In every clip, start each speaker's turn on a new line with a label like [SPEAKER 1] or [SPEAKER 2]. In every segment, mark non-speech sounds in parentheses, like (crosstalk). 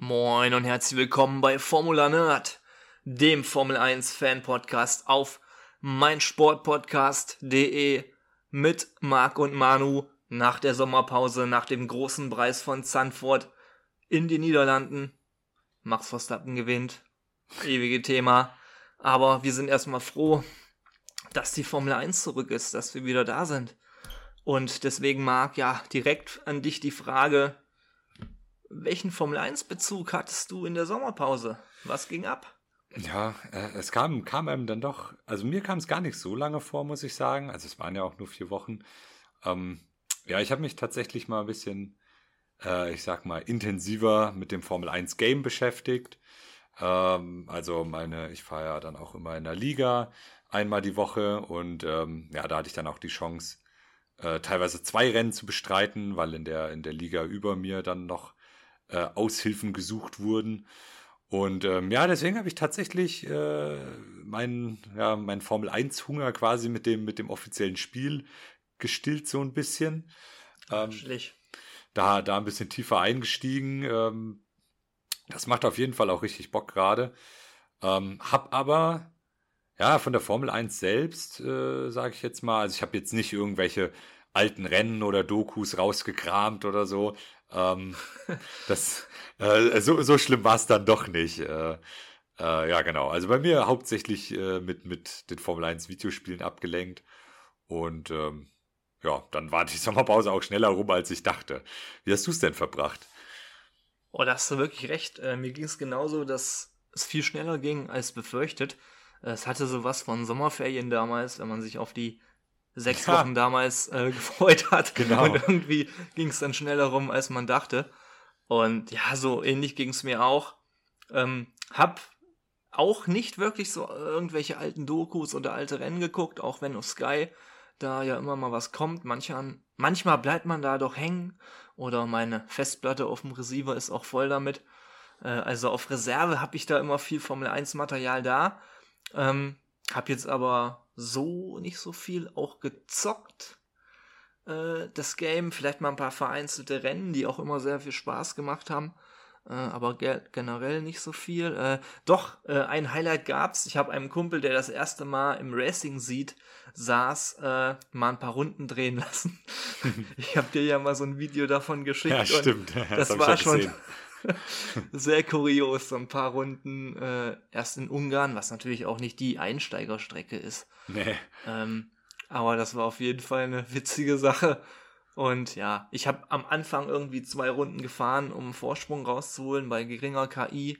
[SPEAKER 1] Moin und herzlich willkommen bei Formula Nerd, dem Formel 1 Fan Podcast auf meinsportpodcast.de mit Marc und Manu nach der Sommerpause, nach dem großen Preis von Zandvoort in den Niederlanden. Max Verstappen gewinnt, ewige Thema. Aber wir sind erstmal froh, dass die Formel 1 zurück ist, dass wir wieder da sind. Und deswegen, Marc, ja, direkt an dich die Frage, welchen Formel 1-Bezug hattest du in der Sommerpause? Was ging ab?
[SPEAKER 2] Ja, äh, es kam, kam einem dann doch, also mir kam es gar nicht so lange vor, muss ich sagen. Also es waren ja auch nur vier Wochen. Ähm, ja, ich habe mich tatsächlich mal ein bisschen, äh, ich sag mal, intensiver mit dem Formel 1 Game beschäftigt. Ähm, also meine, ich fahre ja dann auch immer in der Liga einmal die Woche und ähm, ja, da hatte ich dann auch die Chance, äh, teilweise zwei Rennen zu bestreiten, weil in der, in der Liga über mir dann noch äh, Aushilfen gesucht wurden. Und ähm, ja, deswegen habe ich tatsächlich äh, meinen ja, mein Formel 1 Hunger quasi mit dem, mit dem offiziellen Spiel gestillt, so ein bisschen. Ähm, da, da ein bisschen tiefer eingestiegen. Ähm, das macht auf jeden Fall auch richtig Bock gerade. Ähm, hab aber, ja, von der Formel 1 selbst, äh, sage ich jetzt mal, also ich habe jetzt nicht irgendwelche alten Rennen oder Dokus rausgekramt oder so. Ähm, das, äh, so, so schlimm war es dann doch nicht. Äh, äh, ja, genau. Also bei mir hauptsächlich äh, mit, mit den Formel 1 Videospielen abgelenkt. Und ähm, ja, dann war die (laughs) Sommerpause auch schneller rum, als ich dachte. Wie hast du es denn verbracht?
[SPEAKER 1] Oh, da hast du wirklich recht. Äh, mir ging es genauso, dass es viel schneller ging als befürchtet. Es hatte sowas von Sommerferien damals, wenn man sich auf die sechs ja. Wochen damals äh, (laughs) gefreut hat. Genau. Und irgendwie ging es dann schneller rum, als man dachte. Und ja, so ähnlich ging es mir auch. Ähm, hab auch nicht wirklich so irgendwelche alten Dokus oder alte Rennen geguckt, auch wenn auf Sky da ja immer mal was kommt. Manchmal, manchmal bleibt man da doch hängen oder meine Festplatte auf dem Receiver ist auch voll damit. Äh, also auf Reserve habe ich da immer viel Formel 1 Material da. Ähm, hab jetzt aber so nicht so viel auch gezockt. Äh, das Game, vielleicht mal ein paar vereinzelte Rennen, die auch immer sehr viel Spaß gemacht haben. Äh, aber ge generell nicht so viel. Äh, doch, äh, ein Highlight gab's. Ich habe einem Kumpel, der das erste Mal im Racing sieht, saß, äh, mal ein paar Runden drehen lassen. (laughs) ich habe dir ja mal so ein Video davon geschickt. Ja,
[SPEAKER 2] stimmt. (laughs)
[SPEAKER 1] das, das war schon, (laughs) Sehr kurios, so ein paar Runden äh, erst in Ungarn, was natürlich auch nicht die Einsteigerstrecke ist.
[SPEAKER 2] Nee.
[SPEAKER 1] Ähm, aber das war auf jeden Fall eine witzige Sache. Und ja, ich habe am Anfang irgendwie zwei Runden gefahren, um einen Vorsprung rauszuholen bei geringer KI.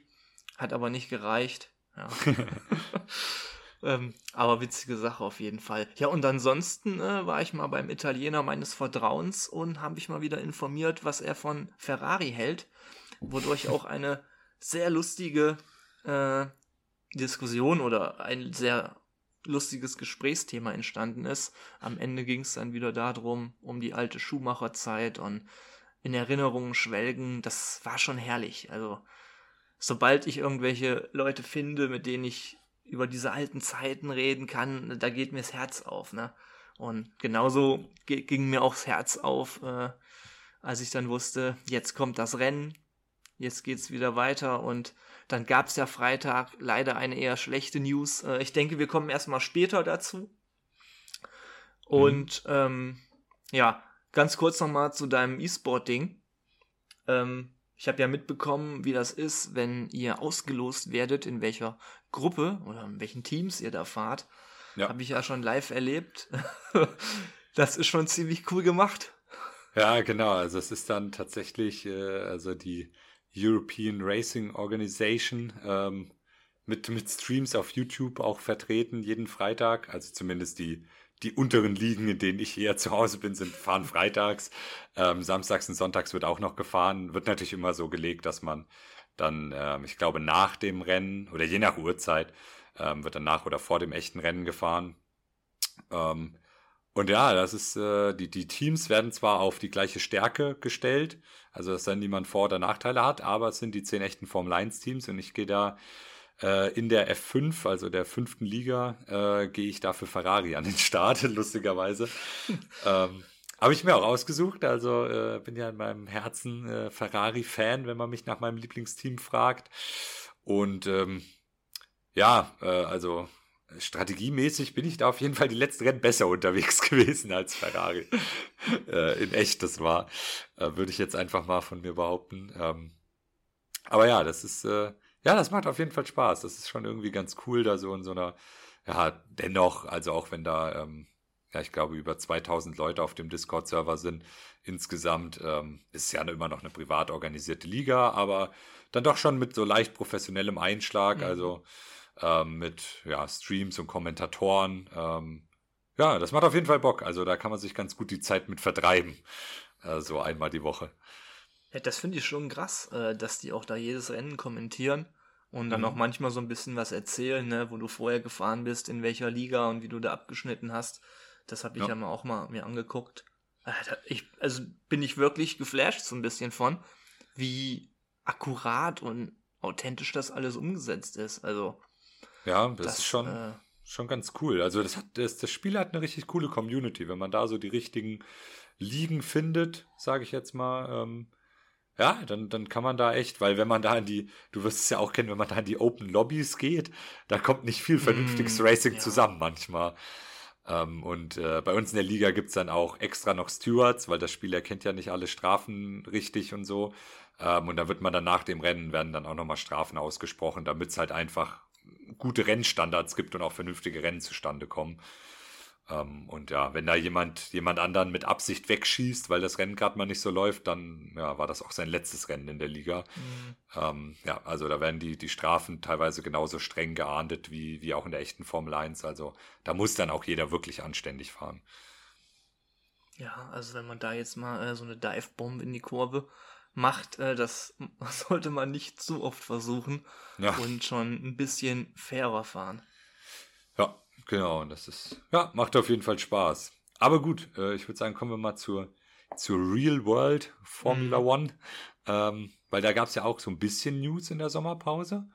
[SPEAKER 1] Hat aber nicht gereicht. Ja. (laughs) ähm, aber witzige Sache auf jeden Fall. Ja, und ansonsten äh, war ich mal beim Italiener meines Vertrauens und habe mich mal wieder informiert, was er von Ferrari hält wodurch auch eine sehr lustige äh, Diskussion oder ein sehr lustiges Gesprächsthema entstanden ist. Am Ende ging es dann wieder darum, um die alte Schuhmacherzeit und in Erinnerungen schwelgen. Das war schon herrlich. Also, sobald ich irgendwelche Leute finde, mit denen ich über diese alten Zeiten reden kann, da geht mir das Herz auf, ne? Und genauso ging mir auch das Herz auf, äh, als ich dann wusste, jetzt kommt das Rennen, Jetzt geht's wieder weiter und dann gab's ja Freitag leider eine eher schlechte News. Äh, ich denke, wir kommen erstmal später dazu. Und mhm. ähm, ja, ganz kurz nochmal zu deinem E-Sport-Ding. Ähm, ich habe ja mitbekommen, wie das ist, wenn ihr ausgelost werdet, in welcher Gruppe oder in welchen Teams ihr da fahrt. Ja. Habe ich ja schon live erlebt. (laughs) das ist schon ziemlich cool gemacht.
[SPEAKER 2] Ja, genau. Also es ist dann tatsächlich, äh, also die European Racing Organization ähm, mit, mit Streams auf YouTube auch vertreten, jeden Freitag. Also zumindest die, die unteren Ligen, in denen ich eher (laughs) zu Hause bin, sind fahren freitags. Ähm, samstags und sonntags wird auch noch gefahren. Wird natürlich immer so gelegt, dass man dann, ähm, ich glaube, nach dem Rennen oder je nach Uhrzeit ähm, wird dann nach oder vor dem echten Rennen gefahren. Ähm, und ja, das ist, äh, die, die Teams werden zwar auf die gleiche Stärke gestellt, also dass dann niemand Vor- oder Nachteile hat, aber es sind die zehn echten Formel 1 Teams und ich gehe da äh, in der F5, also der fünften Liga, äh, gehe ich da für Ferrari an den Start, (laughs) lustigerweise. ähm, Habe ich mir auch ausgesucht. Also äh, bin ja in meinem Herzen äh, Ferrari-Fan, wenn man mich nach meinem Lieblingsteam fragt. Und ähm, ja, äh, also strategiemäßig bin ich da auf jeden Fall die letzten Rennen besser unterwegs (laughs) gewesen als Ferrari. äh, in echt, das war, äh, würde ich jetzt einfach mal von mir behaupten. Ähm, aber ja, das ist, äh, ja, das macht auf jeden Fall Spaß. Das ist schon irgendwie ganz cool, da so in so einer, ja, dennoch, also auch wenn da, ähm, ja, ich glaube, über 2000 Leute auf dem Discord-Server sind insgesamt, ähm, ist ja immer noch eine privat organisierte Liga, aber dann doch schon mit so leicht professionellem Einschlag, mhm. also ähm, mit ja, Streams und Kommentatoren. Ähm, ja, das macht auf jeden Fall Bock. Also da kann man sich ganz gut die Zeit mit vertreiben. Äh, so einmal die Woche.
[SPEAKER 1] Ja, das finde ich schon krass, äh, dass die auch da jedes Rennen kommentieren und dann mhm. auch manchmal so ein bisschen was erzählen, ne, wo du vorher gefahren bist, in welcher Liga und wie du da abgeschnitten hast. Das habe ich ja. ja mal auch mal mir angeguckt. Ich, also bin ich wirklich geflasht so ein bisschen von, wie akkurat und authentisch das alles umgesetzt ist. Also
[SPEAKER 2] ja, das, das ist schon, äh, schon ganz cool. Also das, hat, das, das Spiel hat eine richtig coole Community, wenn man da so die richtigen Ligen findet, sage ich jetzt mal. Ähm, ja, dann, dann kann man da echt, weil wenn man da in die, du wirst es ja auch kennen, wenn man da in die Open Lobbys geht, da kommt nicht viel vernünftiges mm, Racing ja. zusammen manchmal. Ähm, und äh, bei uns in der Liga gibt es dann auch extra noch Stewards, weil das Spiel erkennt ja nicht alle Strafen richtig und so. Ähm, und da wird man dann nach dem Rennen, werden dann auch nochmal Strafen ausgesprochen, damit es halt einfach gute Rennstandards gibt und auch vernünftige Rennen zustande kommen. Ähm, und ja, wenn da jemand, jemand anderen mit Absicht wegschießt, weil das Rennen gerade mal nicht so läuft, dann ja, war das auch sein letztes Rennen in der Liga. Mhm. Ähm, ja, also da werden die, die Strafen teilweise genauso streng geahndet wie, wie auch in der echten Formel 1. Also da muss dann auch jeder wirklich anständig fahren.
[SPEAKER 1] Ja, also wenn man da jetzt mal äh, so eine Dive-Bombe in die Kurve macht, äh, das (laughs) sollte man nicht zu oft versuchen ja. und schon ein bisschen fairer fahren.
[SPEAKER 2] Ja, genau. Das ist, ja, macht auf jeden Fall Spaß. Aber gut, äh, ich würde sagen, kommen wir mal zur, zur Real World Formula mhm. One. Ähm, weil da gab es ja auch so ein bisschen News in der Sommerpause.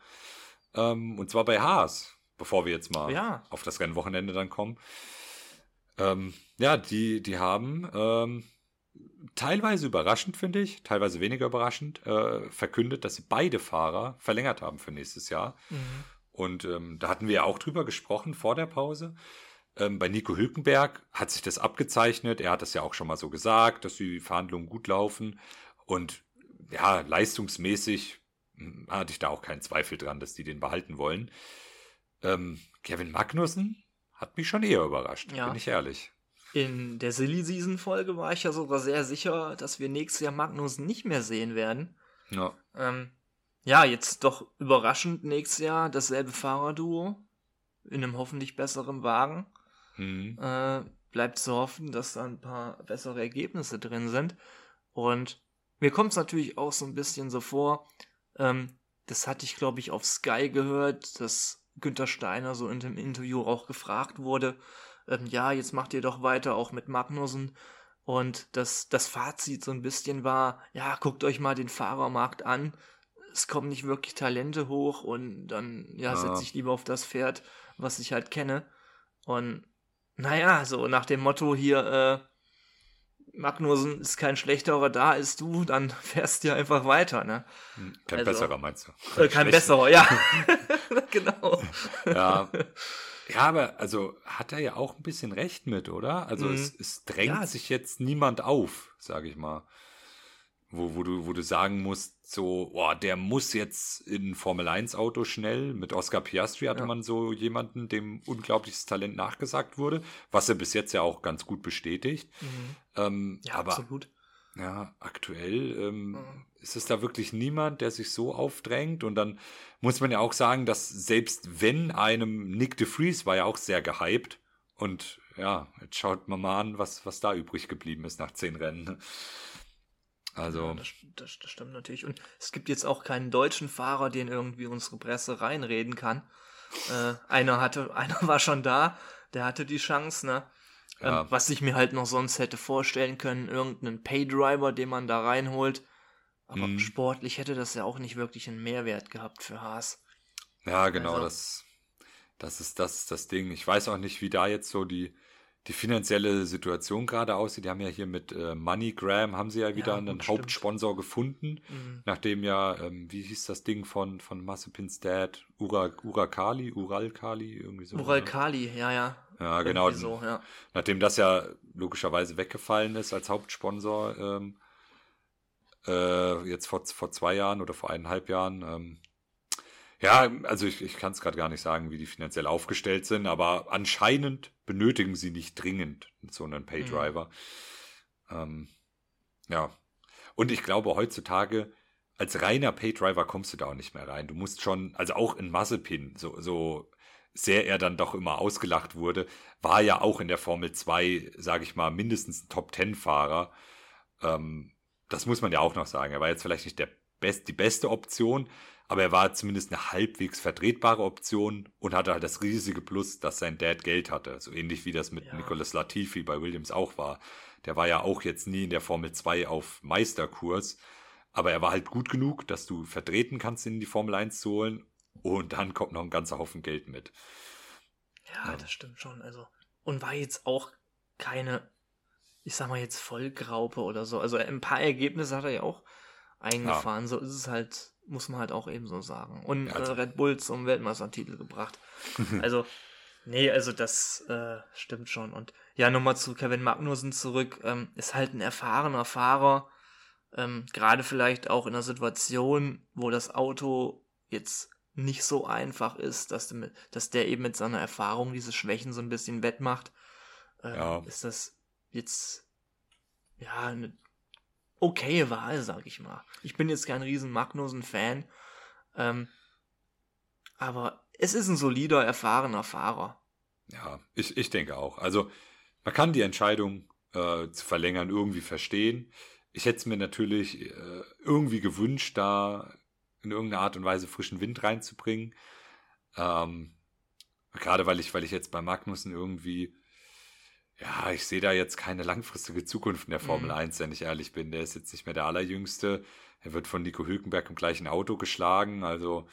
[SPEAKER 2] Ähm, und zwar bei Haas, bevor wir jetzt mal ja. auf das Rennwochenende dann kommen. Ähm, ja, die, die haben ähm, teilweise überraschend, finde ich, teilweise weniger überraschend, äh, verkündet, dass sie beide Fahrer verlängert haben für nächstes Jahr. Mhm. Und ähm, da hatten wir ja auch drüber gesprochen vor der Pause. Ähm, bei Nico Hülkenberg hat sich das abgezeichnet. Er hat das ja auch schon mal so gesagt, dass die Verhandlungen gut laufen. Und ja, leistungsmäßig hm, hatte ich da auch keinen Zweifel dran, dass die den behalten wollen. Ähm, Kevin Magnussen hat mich schon eher überrascht, ja. bin ich ehrlich.
[SPEAKER 1] In der Silly Season Folge war ich ja sogar sehr sicher, dass wir nächstes Jahr Magnussen nicht mehr sehen werden. Ja. Ähm, ja, jetzt doch überraschend nächstes Jahr dasselbe Fahrerduo in einem hoffentlich besseren Wagen. Mhm. Äh, bleibt zu hoffen, dass da ein paar bessere Ergebnisse drin sind. Und mir kommt es natürlich auch so ein bisschen so vor, ähm, das hatte ich glaube ich auf Sky gehört, dass Günther Steiner so in dem Interview auch gefragt wurde, ähm, ja, jetzt macht ihr doch weiter auch mit Magnussen. Und das, das Fazit so ein bisschen war, ja, guckt euch mal den Fahrermarkt an. Es kommen nicht wirklich Talente hoch und dann, ja, ja. setze ich lieber auf das Pferd, was ich halt kenne. Und naja, so nach dem Motto hier, äh, Magnussen ist kein schlechterer da als du, dann (laughs) fährst du einfach weiter, ne?
[SPEAKER 2] Hm, kein also, besserer meinst
[SPEAKER 1] du? Äh, kein besserer, ja. (laughs) (laughs) genau.
[SPEAKER 2] Ja. Ja, aber also hat er ja auch ein bisschen recht mit, oder? Also mhm. es, es, drängt ja. sich jetzt niemand auf, sage ich mal. Wo, wo, du, wo du sagen musst, so, boah, der muss jetzt in ein Formel-1-Auto schnell. Mit Oscar Piastri hatte ja. man so jemanden, dem unglaubliches Talent nachgesagt wurde, was er bis jetzt ja auch ganz gut bestätigt. Mhm. Ähm, ja, aber, absolut. Ja, aktuell ähm, mhm. ist es da wirklich niemand, der sich so aufdrängt. Und dann muss man ja auch sagen, dass selbst wenn einem Nick de Vries war ja auch sehr gehypt. Und ja, jetzt schaut man mal an, was, was da übrig geblieben ist nach zehn Rennen. Also. Ja,
[SPEAKER 1] das, das, das, stimmt natürlich. Und es gibt jetzt auch keinen deutschen Fahrer, den irgendwie unsere Presse reinreden kann. Äh, einer hatte, (laughs) einer war schon da, der hatte die Chance, ne? Ja. Ähm, was ich mir halt noch sonst hätte vorstellen können, irgendeinen Paydriver, den man da reinholt. Aber mhm. sportlich hätte das ja auch nicht wirklich einen Mehrwert gehabt für Haas.
[SPEAKER 2] Ja, genau, also. das, das ist das, das Ding. Ich weiß auch nicht, wie da jetzt so die, die finanzielle Situation gerade aussieht. Die haben ja hier mit äh, MoneyGram, haben sie ja wieder
[SPEAKER 1] Ja,
[SPEAKER 2] einen
[SPEAKER 1] gut,
[SPEAKER 2] Hauptsponsor gefunden,
[SPEAKER 1] Mhm.
[SPEAKER 2] nachdem ja, ähm, wie hieß das Ding von, von Mazepins Dad, Ura, Urakali, Uralkali, irgendwie so.
[SPEAKER 1] Ural
[SPEAKER 2] ne?
[SPEAKER 1] Kali, ja, ja.
[SPEAKER 2] Ja, genau.
[SPEAKER 1] So, ja.
[SPEAKER 2] Nachdem das ja logischerweise weggefallen ist als Hauptsponsor, ähm, äh, jetzt vor, vor zwei Jahren oder vor eineinhalb Jahren. Ähm, ja, also ich, ich kann es gerade gar nicht sagen, wie die finanziell aufgestellt sind, aber anscheinend benötigen sie nicht dringend so einen Paydriver. Ähm, ja. Und ich glaube, heutzutage als reiner Paydriver kommst du da auch nicht mehr rein. Du musst schon, also auch in Mazepin, so, so sehr er dann doch immer ausgelacht wurde, war ja auch in der Formel 2, sage ich mal, mindestens ein Top-10-Fahrer. Ähm, das muss man ja auch noch sagen. Er war jetzt vielleicht nicht der best, die beste Option, aber er war zumindest eine halbwegs vertretbare Option und hatte halt das riesige Plus, dass sein Dad Geld hatte. So ähnlich wie das mit
[SPEAKER 1] Ja.
[SPEAKER 2] Nicolas Latifi bei Williams auch war. Der war ja auch jetzt nie in der Formel 2 auf Meisterkurs, aber er war halt gut genug, dass du vertreten kannst, ihn in die Formel 1 zu holen und dann kommt noch ein ganzer Haufen Geld mit.
[SPEAKER 1] Ja,
[SPEAKER 2] Ja.
[SPEAKER 1] das stimmt schon. Also, und war jetzt auch keine, ich sag mal jetzt Vollgraupe oder so. Also ein paar Ergebnisse hat er ja auch eingefahren. So ist es halt, muss man halt auch eben so sagen. Und
[SPEAKER 2] Ja, also-
[SPEAKER 1] äh, Red Bull zum Weltmeistertitel gebracht. (laughs) also, nee, also das äh, stimmt schon. Und ja, nochmal zu Kevin Magnussen zurück. Ähm, ist halt ein erfahrener Fahrer. Ähm, Gerade vielleicht auch in einer Situation, wo das Auto jetzt nicht so einfach ist, dass, du mit, dass der eben mit seiner Erfahrung diese Schwächen so ein bisschen wettmacht, äh,
[SPEAKER 2] Ja.
[SPEAKER 1] ist das jetzt ja eine okaye Wahl, sag ich mal. Ich bin jetzt kein riesen Magnussen-Fan, ähm, aber es ist ein solider, erfahrener Fahrer.
[SPEAKER 2] Ja, ich, ich denke auch. Also man kann die Entscheidung äh, zu verlängern irgendwie verstehen. Ich hätte es mir natürlich äh, irgendwie gewünscht, da in irgendeiner Art und Weise frischen Wind reinzubringen. Ähm, gerade weil ich, weil ich jetzt bei Magnussen irgendwie, ja, ich sehe da jetzt keine langfristige Zukunft in der Formel
[SPEAKER 1] Mhm.
[SPEAKER 2] 1, wenn ich ehrlich bin. Der ist jetzt nicht mehr der Allerjüngste. Er wird von Nico Hülkenberg im gleichen Auto geschlagen. Also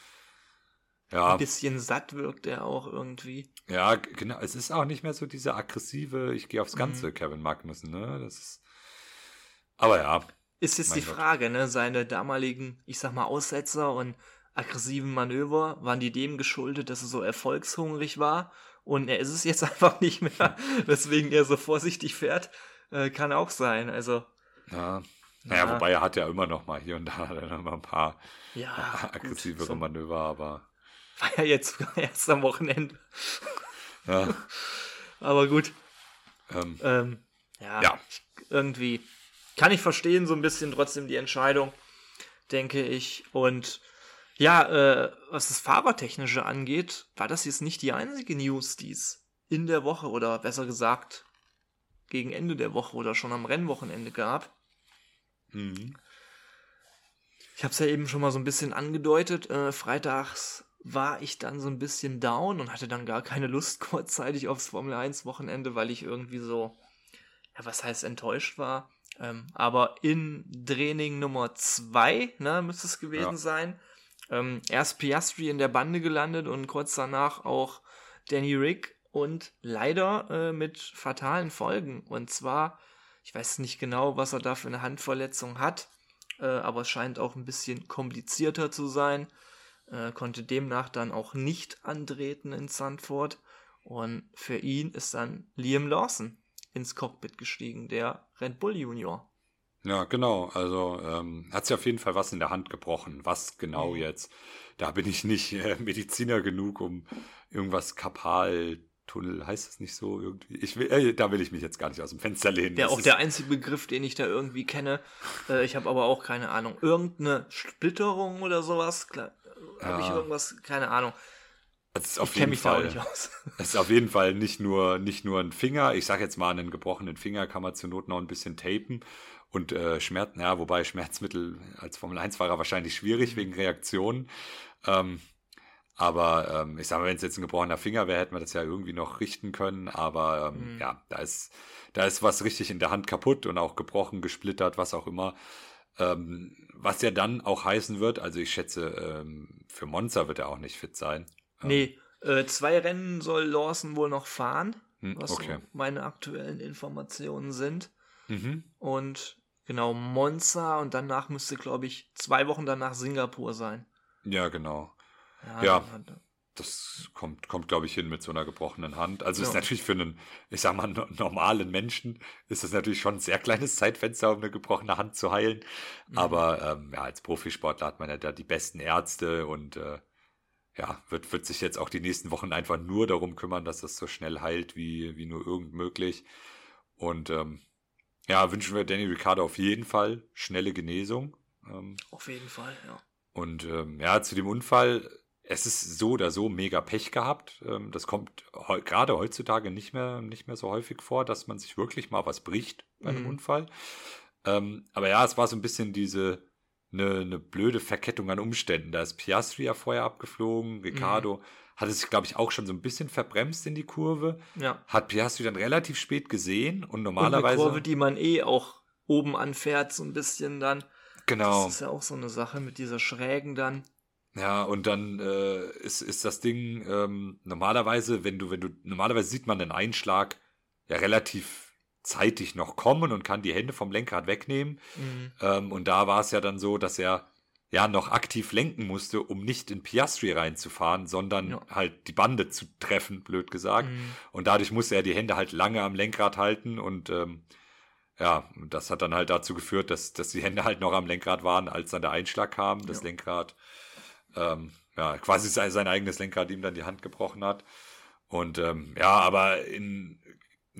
[SPEAKER 2] ja.
[SPEAKER 1] Ein bisschen satt wirkt er auch irgendwie.
[SPEAKER 2] Ja, genau. Es ist auch nicht mehr so diese aggressive, ich gehe aufs Ganze,
[SPEAKER 1] Mhm.
[SPEAKER 2] Kevin Magnussen, ne? Das ist. Aber ja,
[SPEAKER 1] Ist jetzt
[SPEAKER 2] Mein
[SPEAKER 1] die
[SPEAKER 2] Gott.
[SPEAKER 1] Frage, ne? Seine damaligen, ich sag mal, Aussetzer und aggressiven Manöver, waren die dem geschuldet, dass er so erfolgshungrig war? Und er ist es jetzt (laughs) einfach nicht mehr, weswegen er so vorsichtig fährt. Äh, kann auch sein. Also,
[SPEAKER 2] ja. Naja,
[SPEAKER 1] Ja.
[SPEAKER 2] wobei er hat ja immer noch mal hier und da (laughs) dann mal ein paar
[SPEAKER 1] ja. (laughs)
[SPEAKER 2] aggressivere
[SPEAKER 1] so
[SPEAKER 2] Manöver, aber
[SPEAKER 1] war ja jetzt erst am Wochenende.
[SPEAKER 2] ja.
[SPEAKER 1] Aber gut.
[SPEAKER 2] Ähm,
[SPEAKER 1] Ähm, ja,
[SPEAKER 2] Ja.
[SPEAKER 1] Irgendwie kann ich verstehen, so ein bisschen trotzdem die Entscheidung, denke ich. Und ja, äh, was das Fahrertechnische angeht, war das jetzt nicht die einzige News, die es in der Woche oder besser gesagt gegen Ende der Woche oder schon am Rennwochenende gab.
[SPEAKER 2] mhm.
[SPEAKER 1] Ich habe es ja eben schon mal so ein bisschen angedeutet. Äh, freitags war ich dann so ein bisschen down und hatte dann gar keine Lust (laughs) kurzzeitig aufs Formel 1 Wochenende, weil ich irgendwie so, ja, was heißt enttäuscht war. Ähm, aber in Training Nummer 2, ne, müsste es gewesen
[SPEAKER 2] Ja.
[SPEAKER 1] sein, ähm, erst Piastri in der Bande gelandet und kurz danach auch Danny Rick und leider äh, mit fatalen Folgen. Und zwar, ich weiß nicht genau, was er da für eine Handverletzung hat, äh, aber es scheint auch ein bisschen komplizierter zu sein. Äh, konnte demnach dann auch nicht antreten in Sandford. Und für ihn ist dann Liam Lawson ins Cockpit gestiegen, der Red Bull Junior.
[SPEAKER 2] Ja, genau. Also ähm, hat sich auf jeden Fall was in der Hand gebrochen. Was genau
[SPEAKER 1] Mhm.
[SPEAKER 2] jetzt? Da bin ich nicht (laughs) äh, Mediziner genug, um irgendwas Kapaltunnel, heißt das nicht so irgendwie? Ich will, äh, da will ich mich jetzt gar nicht aus dem Fenster lehnen.
[SPEAKER 1] Der
[SPEAKER 2] Das
[SPEAKER 1] auch der einzige Begriff, den ich da irgendwie kenne. Äh, ich habe aber auch keine Ahnung. Irgendeine Splitterung oder sowas? Klar, Habe ich
[SPEAKER 2] Ja.
[SPEAKER 1] irgendwas? Keine Ahnung.
[SPEAKER 2] Es ist auf
[SPEAKER 1] Ich
[SPEAKER 2] jeden Fall. (laughs) Es ist auf jeden Fall nicht nur, nicht nur ein Finger. Ich sage jetzt mal, einen gebrochenen Finger kann man zur Not noch ein bisschen tapen. Und äh, Schmerz, ja, wobei Schmerzmittel als Formel-1-Fahrer wahrscheinlich schwierig wegen Reaktionen. Ähm, aber ähm, ich sage mal, wenn es jetzt ein gebrochener Finger wäre, hätten wir das ja irgendwie noch richten können. Aber ähm,
[SPEAKER 1] Mhm.
[SPEAKER 2] ja, da ist, da ist was richtig in der Hand kaputt und auch gebrochen, gesplittert, was auch immer. Ähm, was ja dann auch heißen wird, also ich schätze, ähm, für Monza wird er auch nicht fit sein. Ähm,
[SPEAKER 1] Nee, äh, zwei Rennen soll Lawson wohl noch fahren. hm, was okay. so meine aktuellen Informationen sind. Mhm. Und genau, Monza und danach müsste, glaube ich, zwei Wochen danach Singapur sein.
[SPEAKER 2] Ja, genau. Ja, ja das kommt, kommt glaube ich, hin mit so einer gebrochenen Hand. Also ja. ist natürlich für einen, ich sag mal, normalen Menschen, ist das natürlich schon ein sehr kleines Zeitfenster, um eine gebrochene Hand zu heilen. Mhm. Aber ähm, ja, als Profisportler hat man ja da die besten Ärzte und äh, ja, wird, wird sich jetzt auch die nächsten Wochen einfach nur darum kümmern, dass das so schnell heilt, wie, wie nur irgend möglich. Und ähm, ja, wünschen wir Danny Ricciardo auf jeden Fall schnelle Genesung.
[SPEAKER 1] Ähm, auf jeden Fall, ja.
[SPEAKER 2] Und ähm, ja, zu dem Unfall, es ist so oder so mega Pech gehabt. Ähm, das kommt he gerade heutzutage nicht mehr, nicht mehr so häufig vor, dass man sich wirklich mal was bricht bei einem mhm. Unfall. Ähm, aber ja, es war so ein bisschen diese eine, eine blöde Verkettung an Umständen. Da ist Piastri ja vorher abgeflogen, Ricardo mhm. hatte sich, glaube ich, auch schon so ein bisschen verbremst in die Kurve. Ja. Hat Piastri dann relativ spät gesehen und normalerweise. Und
[SPEAKER 1] eine Kurve, die man eh auch oben anfährt, so ein bisschen dann. Genau. Das ist ja auch so eine Sache mit dieser Schrägen dann.
[SPEAKER 2] Ja, und dann äh, ist, ist das Ding ähm, normalerweise, wenn du, wenn du, normalerweise sieht man den Einschlag ja relativ zeitig noch kommen und kann die Hände vom Lenkrad wegnehmen. Mhm. Ähm, und da war es ja dann so, dass er ja noch aktiv lenken musste, um nicht in Piastri reinzufahren, sondern ja. halt die Bande zu treffen, blöd gesagt. Mhm. Und dadurch musste er die Hände halt lange am Lenkrad halten und ähm, ja, das hat dann halt dazu geführt, dass, dass die Hände halt noch am Lenkrad waren, als dann der Einschlag kam, das ja. Lenkrad ähm, ja, quasi sein, sein eigenes Lenkrad ihm dann die Hand gebrochen hat. Und ähm, ja, aber in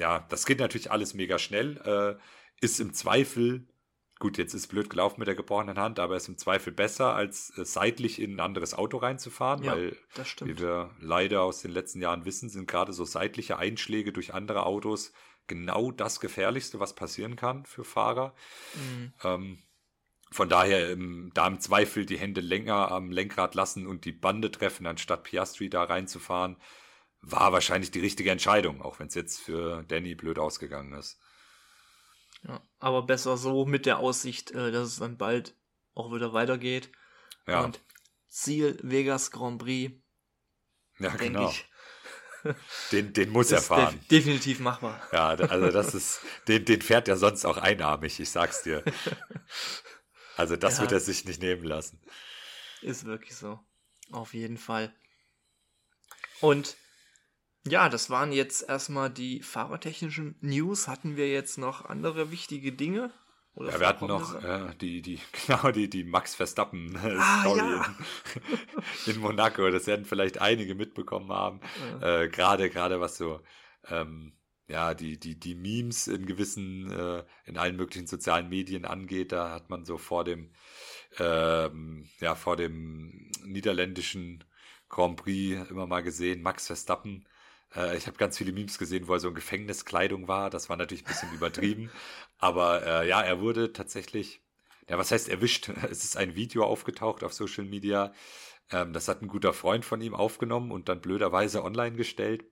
[SPEAKER 2] ja, das geht natürlich alles mega schnell. Äh, ist im Zweifel, gut, jetzt ist blöd gelaufen mit der gebrochenen Hand, aber ist im Zweifel besser, als äh, seitlich in ein anderes Auto reinzufahren, ja, weil, wie wir leider aus den letzten Jahren wissen, sind gerade so seitliche Einschläge durch andere Autos genau das Gefährlichste, was passieren kann für Fahrer. Mhm. Ähm, von daher im, da im Zweifel die Hände länger am Lenkrad lassen und die Bande treffen, anstatt Piastri da reinzufahren war wahrscheinlich die richtige Entscheidung, auch wenn es jetzt für Danny blöd ausgegangen ist.
[SPEAKER 1] Ja, aber besser so mit der Aussicht, äh, dass es dann bald auch wieder weitergeht. Ja. Und Ziel Vegas Grand Prix.
[SPEAKER 2] Ja, genau. Ich, (laughs) den, den muss er fahren.
[SPEAKER 1] Def definitiv machbar.
[SPEAKER 2] Ja, also das ist, (laughs) den, den fährt er sonst auch einarmig, ich sag's dir. (laughs) Also das ja. wird er sich nicht nehmen lassen.
[SPEAKER 1] Ist wirklich so. Auf jeden Fall. Und ja, das waren jetzt erstmal die fahrertechnischen News. Hatten wir jetzt noch andere wichtige Dinge?
[SPEAKER 2] ja, wir hatten noch äh, die, die, (laughs) genau, die, die Max Verstappen äh, ah, Story ja. in, (laughs) in, Monaco. Das werden vielleicht einige mitbekommen haben. Ja. Äh, gerade, gerade was so, ähm, ja, die, die, die Memes in gewissen, äh, in allen möglichen sozialen Medien angeht. Da hat man so vor dem, ähm, ja, vor dem niederländischen Grand Prix immer mal gesehen, Max Verstappen äh, ich habe ganz viele Memes gesehen, wo er so in Gefängniskleidung war. Das war natürlich ein bisschen (laughs) übertrieben. Aber äh, ja, er wurde tatsächlich, ja, was heißt erwischt? (laughs) Es ist ein Video aufgetaucht auf Social Media. Ähm, das hat ein guter Freund von ihm aufgenommen und dann blöderweise online gestellt,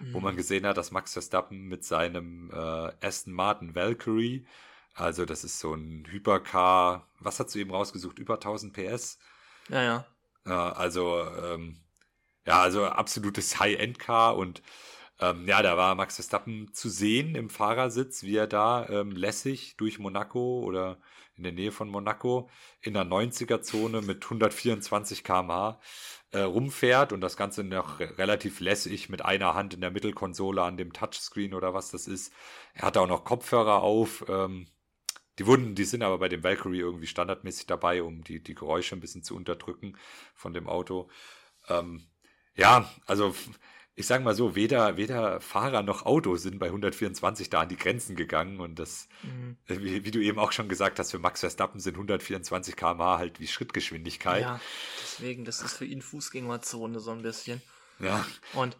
[SPEAKER 2] mhm. wo man mhm. gesehen hat, dass Max Verstappen mit seinem äh, Aston Martin Valkyrie, also das ist so ein Hypercar, was hat du eben rausgesucht? Über 1000 PS.
[SPEAKER 1] Ja, ja.
[SPEAKER 2] Äh, also ähm, ja, also absolutes High-End-Car und ähm, ja, da war Max Verstappen zu sehen im Fahrersitz, wie er da ähm, lässig durch Monaco oder in der Nähe von Monaco in der 90er-Zone mit 124 km/h äh, rumfährt und das Ganze noch relativ lässig mit einer Hand in der Mittelkonsole an dem Touchscreen oder was das ist. Er hatte auch noch Kopfhörer auf. Ähm, die wurden, die sind aber bei dem Valkyrie irgendwie standardmäßig dabei, um die, die Geräusche ein bisschen zu unterdrücken von dem Auto. Ähm, ja, also ich sage mal so, weder, weder Fahrer noch Auto sind bei 124 da an die Grenzen gegangen und das, mhm. wie, wie, du eben auch schon gesagt hast, für Max Verstappen sind 124 km/h halt wie Schrittgeschwindigkeit. Ja,
[SPEAKER 1] deswegen, das ist für ihn Fußgängerzone so ein bisschen.
[SPEAKER 2] Ja.
[SPEAKER 1] Und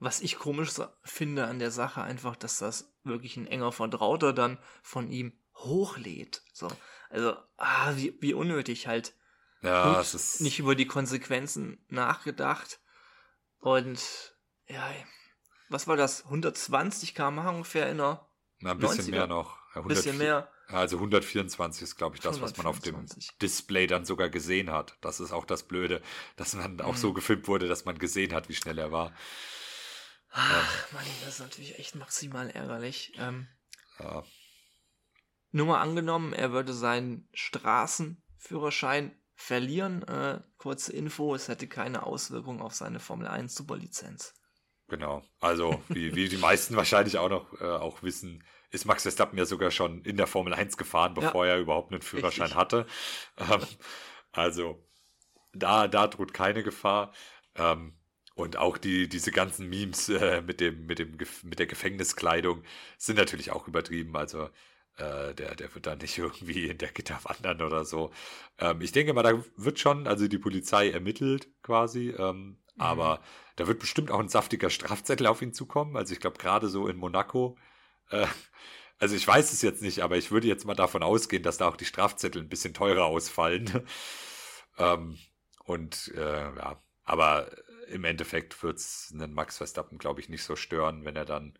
[SPEAKER 1] was ich komisch finde an der Sache einfach, dass das wirklich ein enger Vertrauter dann von ihm hochlädt. So, also, ah, wie, wie unnötig halt.
[SPEAKER 2] Ja, es ist
[SPEAKER 1] nicht über die Konsequenzen nachgedacht und ja, was war das? 120 km/h ungefähr in einer
[SPEAKER 2] Na, ein bisschen 90er? mehr noch.
[SPEAKER 1] Ein bisschen mehr.
[SPEAKER 2] Also 124 ist, glaube ich, das, 124. was man auf dem Display dann sogar gesehen hat. Das ist auch das Blöde, dass man auch mhm. so gefilmt wurde, dass man gesehen hat, wie schnell er war.
[SPEAKER 1] Ach, Mann, das ist natürlich echt maximal ärgerlich. Ähm,
[SPEAKER 2] Ja.
[SPEAKER 1] nur mal angenommen, er würde seinen Straßenführerschein verlieren. Äh, kurze Info, es hätte keine Auswirkung auf seine Formel 1 Superlizenz.
[SPEAKER 2] Genau. Also, wie, wie die meisten (laughs) wahrscheinlich auch noch äh, auch wissen, ist Max Verstappen ja sogar schon in der Formel 1 gefahren, bevor er überhaupt einen Führerschein
[SPEAKER 1] Richtig.
[SPEAKER 2] hatte. Ähm, also, da, da droht keine Gefahr. Ähm, und auch die, diese ganzen Memes äh, mit, dem, mit, dem, mit der Gefängniskleidung sind natürlich auch übertrieben. Also, äh, der, der wird da nicht (laughs) irgendwie in der Gitter wandern oder so. Ähm, ich denke mal, da wird schon, also die Polizei ermittelt quasi, ähm,
[SPEAKER 1] Mhm.
[SPEAKER 2] aber da wird bestimmt auch ein saftiger Strafzettel auf ihn zukommen. Also ich glaube, gerade so in Monaco, äh, also ich weiß es jetzt nicht, aber ich würde jetzt mal davon ausgehen, dass da auch die Strafzettel ein bisschen teurer ausfallen. (laughs) ähm, und äh, ja, aber im Endeffekt wird es einen Max Verstappen, glaube ich, nicht so stören, wenn er dann,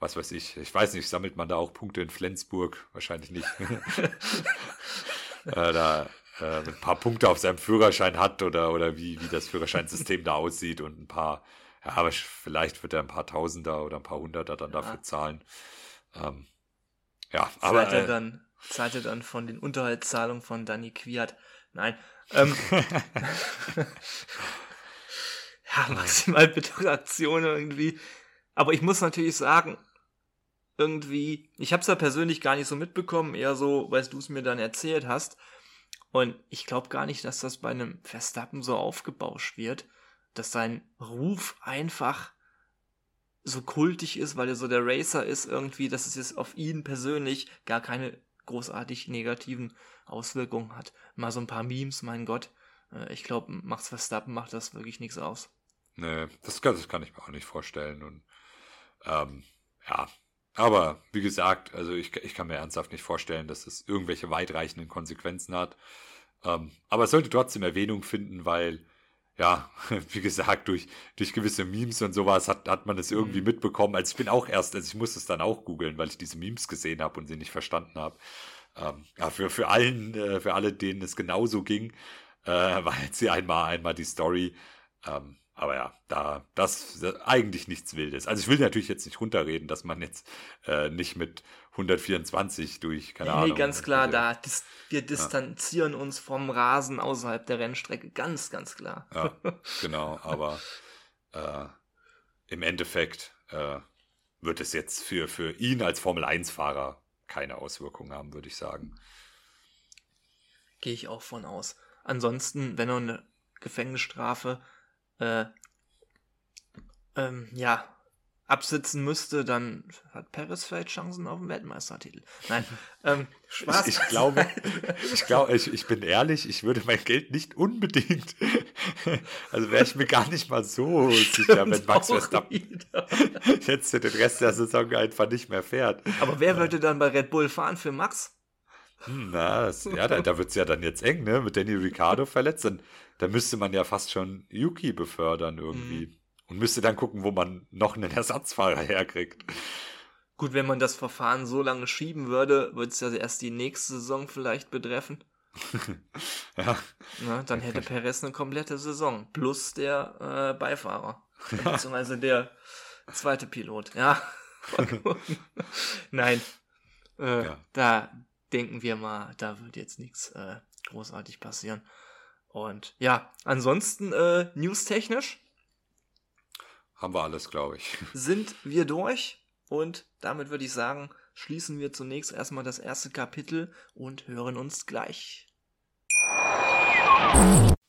[SPEAKER 2] was weiß ich, ich weiß nicht, sammelt man da auch Punkte in Flensburg? Wahrscheinlich nicht. (laughs) äh, da äh, ein paar Punkte auf seinem Führerschein hat oder, oder wie, wie das Führerscheinsystem da aussieht und ein paar, ja, aber vielleicht wird er ein paar Tausender oder ein paar Hunderter dann dafür
[SPEAKER 1] Ja.
[SPEAKER 2] zahlen. Ähm, ja, aber
[SPEAKER 1] zahlt er
[SPEAKER 2] äh,
[SPEAKER 1] dann, zahlt er dann von den Unterhaltszahlungen von Danny Quiert. Nein. Ähm, (laughs) (laughs) ja, maximal bittere Aktion irgendwie. Aber ich muss natürlich sagen, irgendwie, ich habe es ja persönlich gar nicht so mitbekommen, eher so, weil du es mir dann erzählt hast. Und ich glaube gar nicht, dass das bei einem Verstappen so aufgebauscht wird, dass sein Ruf einfach so kultig ist, weil er so der Racer ist irgendwie, dass es jetzt auf ihn persönlich gar keine großartig negativen Auswirkungen hat. Mal so ein paar Memes, mein Gott. Äh, Ich glaube, Max Verstappen macht das wirklich nichts aus.
[SPEAKER 2] Nee, das kann, das kann ich mir auch nicht vorstellen. Und ähm, ja, aber wie gesagt, also ich, ich kann mir ernsthaft nicht vorstellen, dass es irgendwelche weitreichenden Konsequenzen hat. Ähm, aber es sollte trotzdem Erwähnung finden, weil, ja, (laughs) wie gesagt, durch, durch gewisse Memes und sowas hat, hat man es irgendwie
[SPEAKER 1] Mhm.
[SPEAKER 2] mitbekommen. Also ich bin auch erst, also ich musste es dann auch googeln, weil ich diese Memes gesehen habe und sie nicht verstanden habe. Ähm, ja, für, für allen, äh, für alle, denen es genauso ging, äh, (laughs) jetzt hier einmal, einmal die Story. Ähm, aber ja, da, das ist eigentlich nichts Wildes. Also ich will natürlich jetzt nicht runterreden, dass man jetzt äh, nicht mit 124 durch, keine
[SPEAKER 1] nee,
[SPEAKER 2] Ahnung.
[SPEAKER 1] nee, ganz klar,
[SPEAKER 2] diese-
[SPEAKER 1] da dis wir distanzieren uns vom Rasen außerhalb der Rennstrecke. Ganz, ganz klar.
[SPEAKER 2] Ja, (laughs) genau, aber äh, im Endeffekt äh, wird es jetzt für, für ihn als Formel-1-Fahrer keine Auswirkungen haben, würde ich sagen.
[SPEAKER 1] Gehe ich auch von aus. Ansonsten, wenn er eine Gefängnisstrafe äh, ähm, ja, absitzen müsste, dann hat Perez vielleicht Chancen auf den Weltmeistertitel. Nein, (laughs) ähm, Spaß.
[SPEAKER 2] Ich, ich glaube, (laughs) ich glaube, ich, ich bin ehrlich, ich würde mein Geld nicht unbedingt, (laughs) also wäre ich mir gar nicht mal so sicher, wenn Max Verstappen jetzt den Rest der Saison einfach nicht mehr fährt.
[SPEAKER 1] Aber wer würde dann bei Red Bull fahren für Max?
[SPEAKER 2] Hm, Na, das, ja, da, da wird es ja dann jetzt eng, ne? Mit Danny Ricciardo verletzt. Dann, da müsste man ja fast schon Yuki befördern irgendwie. Und müsste dann gucken, wo man noch einen (laughs) Ersatzfahrer herkriegt.
[SPEAKER 1] Gut, wenn man das Verfahren so lange schieben würde, würde es ja erst die nächste Saison vielleicht betreffen. (laughs)
[SPEAKER 2] Ja,
[SPEAKER 1] Na, dann hätte Perez eine komplette Saison. Plus der äh, Beifahrer. (laughs) Beziehungsweise der zweite Pilot. Ja. Nein. Äh,
[SPEAKER 2] Ja.
[SPEAKER 1] Da denken wir mal, da wird jetzt nichts äh, großartig passieren. Und ja, ansonsten äh, newstechnisch
[SPEAKER 2] haben wir alles, glaube ich. (laughs)
[SPEAKER 1] sind wir durch. Und damit würde ich sagen, schließen wir zunächst erstmal das erste Kapitel und hören uns gleich.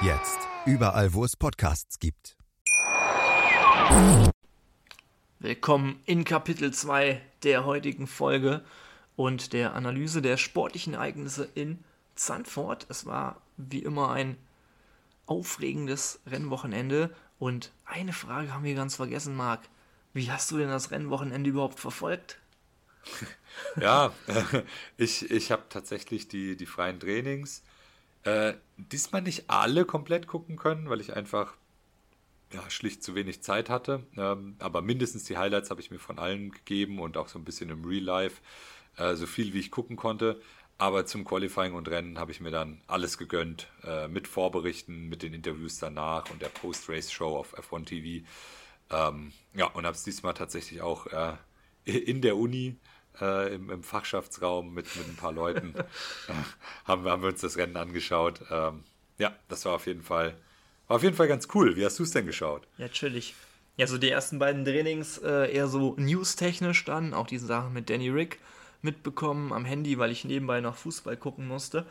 [SPEAKER 3] Jetzt überall, wo es Podcasts gibt.
[SPEAKER 1] Willkommen in Kapitel 2 der heutigen Folge und der Analyse der sportlichen Ereignisse in Zandvoort. Es war wie immer ein aufregendes Rennwochenende. Und eine Frage haben wir ganz vergessen, Marc. Wie hast du denn das Rennwochenende überhaupt verfolgt? (laughs)
[SPEAKER 2] Ja, (laughs) ich, ich habe tatsächlich die, die freien Trainings äh, diesmal nicht alle komplett gucken können, weil ich einfach ja, schlicht zu wenig Zeit hatte. Ähm, aber mindestens die Highlights habe ich mir von allen gegeben und auch so ein bisschen im Real Life, äh, so viel wie ich gucken konnte. Aber zum Qualifying und Rennen habe ich mir dann alles gegönnt, äh, mit Vorberichten, mit den Interviews danach und der Post-Race-Show auf F1 TV. Ähm, ja, und habe es diesmal tatsächlich auch äh, (laughs) in der Uni äh, im, im, Fachschaftsraum mit, mit ein paar Leuten (laughs) äh, haben, haben wir uns das Rennen angeschaut. Ähm, ja, das war auf jeden Fall war auf jeden Fall ganz cool. Wie hast du es denn geschaut?
[SPEAKER 1] Ja, chillig. Ja, so die ersten beiden Trainings äh, eher so news-technisch dann, auch diese Sache mit Danny Rick mitbekommen am Handy, weil ich nebenbei noch Fußball gucken musste.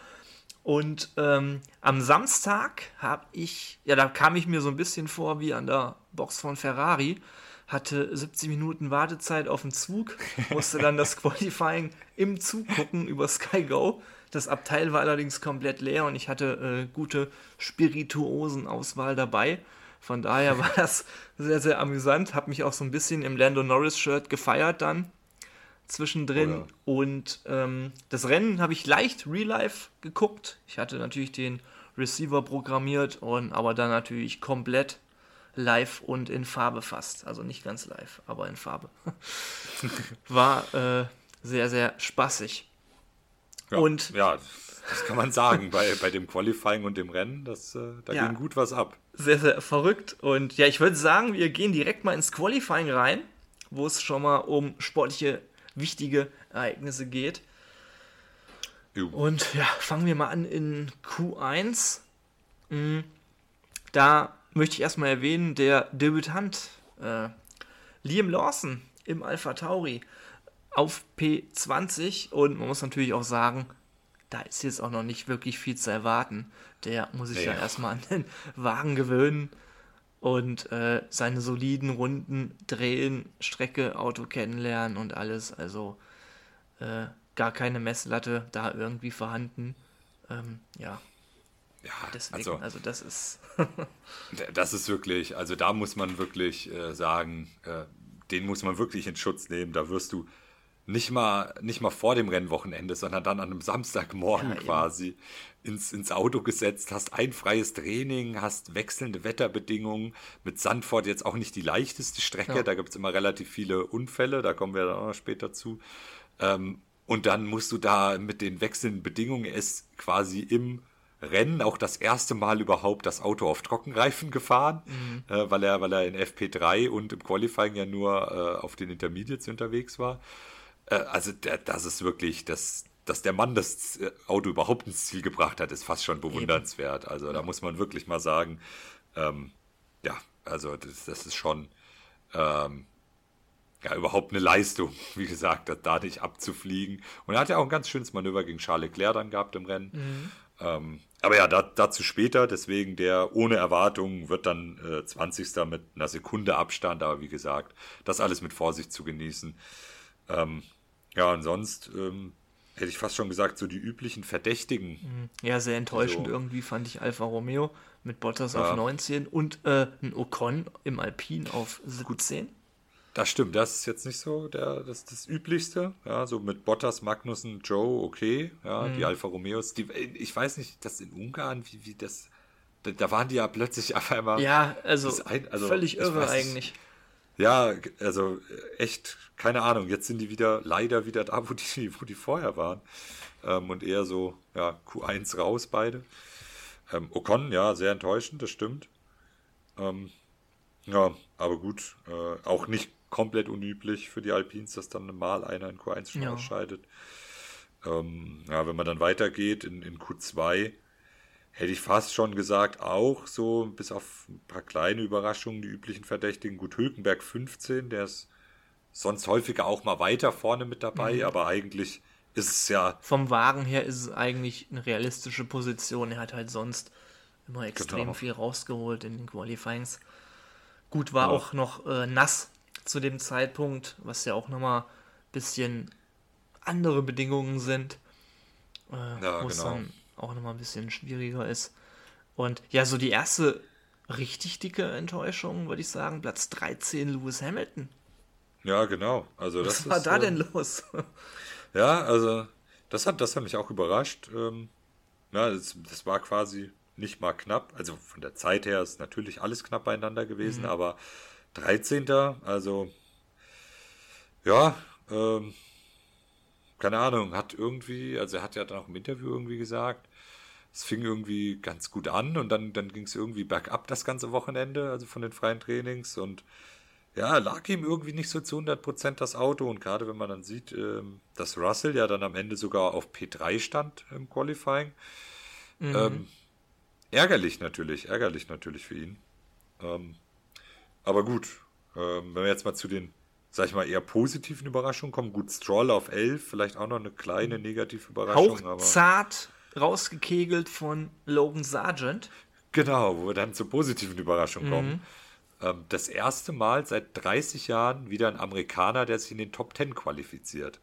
[SPEAKER 1] Und ähm, am Samstag habe ich, ja, da kam ich mir so ein bisschen vor wie an der Box von Ferrari, hatte 70 Minuten Wartezeit auf den Zug, musste dann das Qualifying im Zug gucken über Sky Go. Das Abteil war allerdings komplett leer und ich hatte äh, gute Spirituosenauswahl dabei. Von daher war das sehr, sehr amüsant. Habe mich auch so ein bisschen im Lando Norris-Shirt gefeiert dann zwischendrin. Oh ja. Und ähm, das Rennen habe ich leicht real life geguckt. Ich hatte natürlich den Receiver programmiert, und, aber dann natürlich komplett live und in Farbe fast. Also nicht ganz live, aber in Farbe. (laughs) War äh, sehr, sehr spaßig.
[SPEAKER 2] Ja, und ja, das kann man sagen. bei, bei dem Qualifying und dem Rennen, das, äh, da ja, ging gut was ab.
[SPEAKER 1] Sehr, sehr verrückt. Und ja, ich würde sagen, wir gehen direkt mal ins Qualifying rein, wo es schon mal um sportliche, wichtige Ereignisse geht. Jo. Und ja, fangen wir mal an in Q1. Mhm. Da möchte ich erstmal erwähnen, der Debütant äh, Liam Lawson im Alpha Tauri auf P20 und man muss natürlich auch sagen, da ist jetzt auch noch nicht wirklich viel zu erwarten. Der muss sich ja, ja erstmal an den (laughs) Wagen gewöhnen und äh, seine soliden Runden drehen, Strecke, Auto kennenlernen und alles. Also äh, gar keine Messlatte da irgendwie vorhanden. Ähm, ja.
[SPEAKER 2] Ja, deswegen, also, also das ist. (laughs) das ist wirklich, also da muss man wirklich äh, sagen, äh, den muss man wirklich in Schutz nehmen. Da wirst du nicht mal, nicht mal vor dem Rennwochenende, sondern dann an einem Samstagmorgen ja, quasi ins, ins Auto gesetzt, hast ein freies Training, hast wechselnde Wetterbedingungen. Mit Sandford jetzt auch nicht die leichteste Strecke, ja. da gibt es immer relativ viele Unfälle, da kommen wir dann auch noch später zu. Ähm, und dann musst du da mit den wechselnden Bedingungen es quasi im Rennen auch das erste Mal überhaupt das Auto auf Trockenreifen gefahren, mhm. äh, weil, er, weil er in FP3 und im Qualifying ja nur äh, auf den Intermediates unterwegs war. Äh, also der, das ist wirklich, das, dass der Mann das äh, Auto überhaupt ins Ziel gebracht hat, ist fast schon bewundernswert. Eben. Also da muss man wirklich mal sagen, ähm, ja, also das, das ist schon ähm, ja, überhaupt eine Leistung, (laughs) wie gesagt, da nicht abzufliegen. Und er hat ja auch ein ganz schönes Manöver gegen Charles Leclerc dann gehabt im Rennen. Mhm. Ähm, aber ja, da, dazu später, deswegen der ohne Erwartungen wird dann äh, 20. mit einer Sekunde Abstand, aber wie gesagt, das alles mit Vorsicht zu genießen. Ähm, ja, und sonst ähm, hätte ich fast schon gesagt, so die üblichen Verdächtigen. Mhm.
[SPEAKER 1] Ja, sehr enttäuschend also, irgendwie fand ich Alfa Romeo mit Bottas ja. auf 19 und äh, ein Ocon im Alpin auf 17. Gut.
[SPEAKER 2] Das stimmt, das ist jetzt nicht so der, das, das Üblichste. Ja, so mit Bottas, Magnussen, Joe, okay. Ja, mhm. die Alfa Romeos. Die, ich weiß nicht, das in Ungarn, wie, wie das. Da, da waren die ja plötzlich (laughs) auf einmal.
[SPEAKER 1] Ja, also, ein, also völlig irre eigentlich.
[SPEAKER 2] Ja, also echt, keine Ahnung. Jetzt sind die wieder leider wieder da, (laughs) wo die, wo die vorher waren. Ähm, und eher so, ja, Q1 raus, beide. Ähm, Ocon, ja, sehr enttäuschend, das stimmt. Ähm, ja, aber gut, äh, auch nicht komplett unüblich für die Alpins, dass dann mal einer in Q1 schon ja. ausscheidet. Ähm, ja, wenn man dann weitergeht in, in Q2, hätte ich fast schon gesagt, auch so, bis auf ein paar kleine Überraschungen, die üblichen Verdächtigen. Gut, Hülkenberg 15, der ist sonst häufiger auch mal weiter vorne mit dabei, mhm. aber eigentlich ist es ja.
[SPEAKER 1] Vom Wagen her ist es eigentlich eine realistische Position. Er hat halt sonst immer extrem genau. viel rausgeholt in den Qualifyings. Gut, war ja. auch noch äh, nass zu dem Zeitpunkt, was ja auch nochmal ein bisschen andere Bedingungen sind. Äh, ja, wo es genau. dann auch nochmal ein bisschen schwieriger ist. Und ja, so die erste richtig dicke Enttäuschung, würde ich sagen, Platz 13 Lewis Hamilton.
[SPEAKER 2] Ja, genau. Also das
[SPEAKER 1] Was war
[SPEAKER 2] ist,
[SPEAKER 1] da
[SPEAKER 2] ähm,
[SPEAKER 1] denn los?
[SPEAKER 2] Ja, also das hat, das hat mich auch überrascht. Ähm, ja, das, das war quasi nicht mal knapp. Also von der Zeit her ist natürlich alles knapp beieinander gewesen, aber 13. Also ja, ähm, keine Ahnung, hat irgendwie, also er hat ja dann auch im Interview irgendwie gesagt, es fing irgendwie ganz gut an und dann, dann ging es irgendwie bergab das ganze Wochenende, also von den freien Trainings und ja, lag ihm irgendwie nicht so zu 100% das Auto und gerade wenn man dann sieht, ähm, dass Russell ja dann am Ende sogar auf P3 stand im Qualifying, ähm, ärgerlich natürlich, ärgerlich natürlich für ihn. Ähm, aber gut, ähm, wenn wir jetzt mal zu den, sag ich mal, eher positiven Überraschungen kommen, gut, Stroll auf 11, vielleicht auch noch eine kleine negative Überraschung, aber
[SPEAKER 1] Hauchzart rausgekegelt von Logan Sargent.
[SPEAKER 2] genau, wo wir dann zur positiven Überraschung kommen. Ähm, das erste Mal seit 30 Jahren wieder ein Amerikaner, der sich in den Top 10 qualifiziert.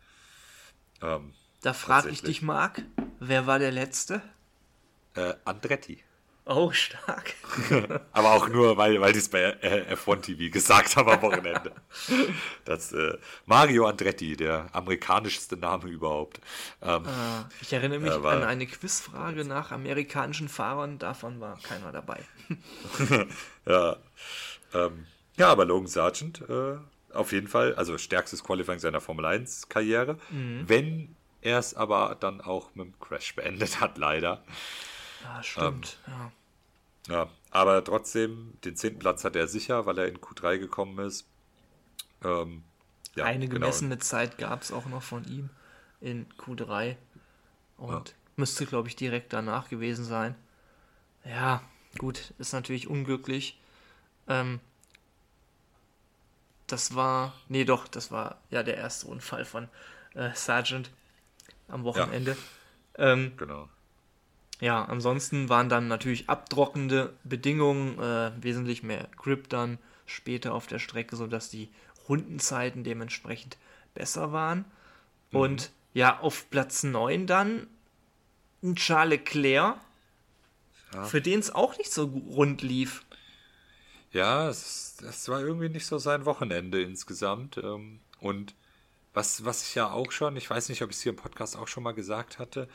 [SPEAKER 2] Ähm,
[SPEAKER 1] Da frage ich dich, Marc, wer war der Letzte?
[SPEAKER 2] äh, Andretti.
[SPEAKER 1] Oh, stark. (laughs)
[SPEAKER 2] Aber auch nur, weil, weil die es bei äh, F1 TV gesagt haben am Wochenende. (laughs) Das, äh, Mario Andretti, der amerikanischste Name überhaupt. Ähm,
[SPEAKER 1] Äh, Ich erinnere mich
[SPEAKER 2] Aber-
[SPEAKER 1] an eine Quizfrage nach amerikanischen Fahrern, davon war keiner dabei. (laughs)
[SPEAKER 2] ja, ähm, ja, aber Logan Sargent, äh, auf jeden Fall, also stärkstes Qualifying seiner Formel 1 Karriere. Wenn er es aber dann auch mit dem Crash beendet hat, leider.
[SPEAKER 1] Ja, stimmt. ja.
[SPEAKER 2] Ja, aber trotzdem, den zehnten Platz hat er sicher, weil er in Q3 gekommen ist. Ähm, ja,
[SPEAKER 1] Eine
[SPEAKER 2] genau.
[SPEAKER 1] gemessene Zeit gab es auch noch von ihm in Q3 und müsste, glaube ich, direkt danach gewesen sein. Ja, gut, ist natürlich unglücklich. Ähm, das war, nee, doch, das war ja der erste Unfall von äh, Sargent am Wochenende. Ähm,
[SPEAKER 2] Genau.
[SPEAKER 1] Ja, ansonsten waren dann natürlich abtrocknende Bedingungen, äh, wesentlich mehr Grip dann später auf der Strecke, sodass die Rundenzeiten dementsprechend besser waren. Und ja, auf Platz 9 dann ein Charles Leclerc, für den es auch nicht so rund lief.
[SPEAKER 2] Ja, es, es war irgendwie nicht so sein Wochenende insgesamt. ähm, Und was, was ich ja auch schon, ich weiß nicht, ob ich es hier im Podcast auch schon mal gesagt hatte,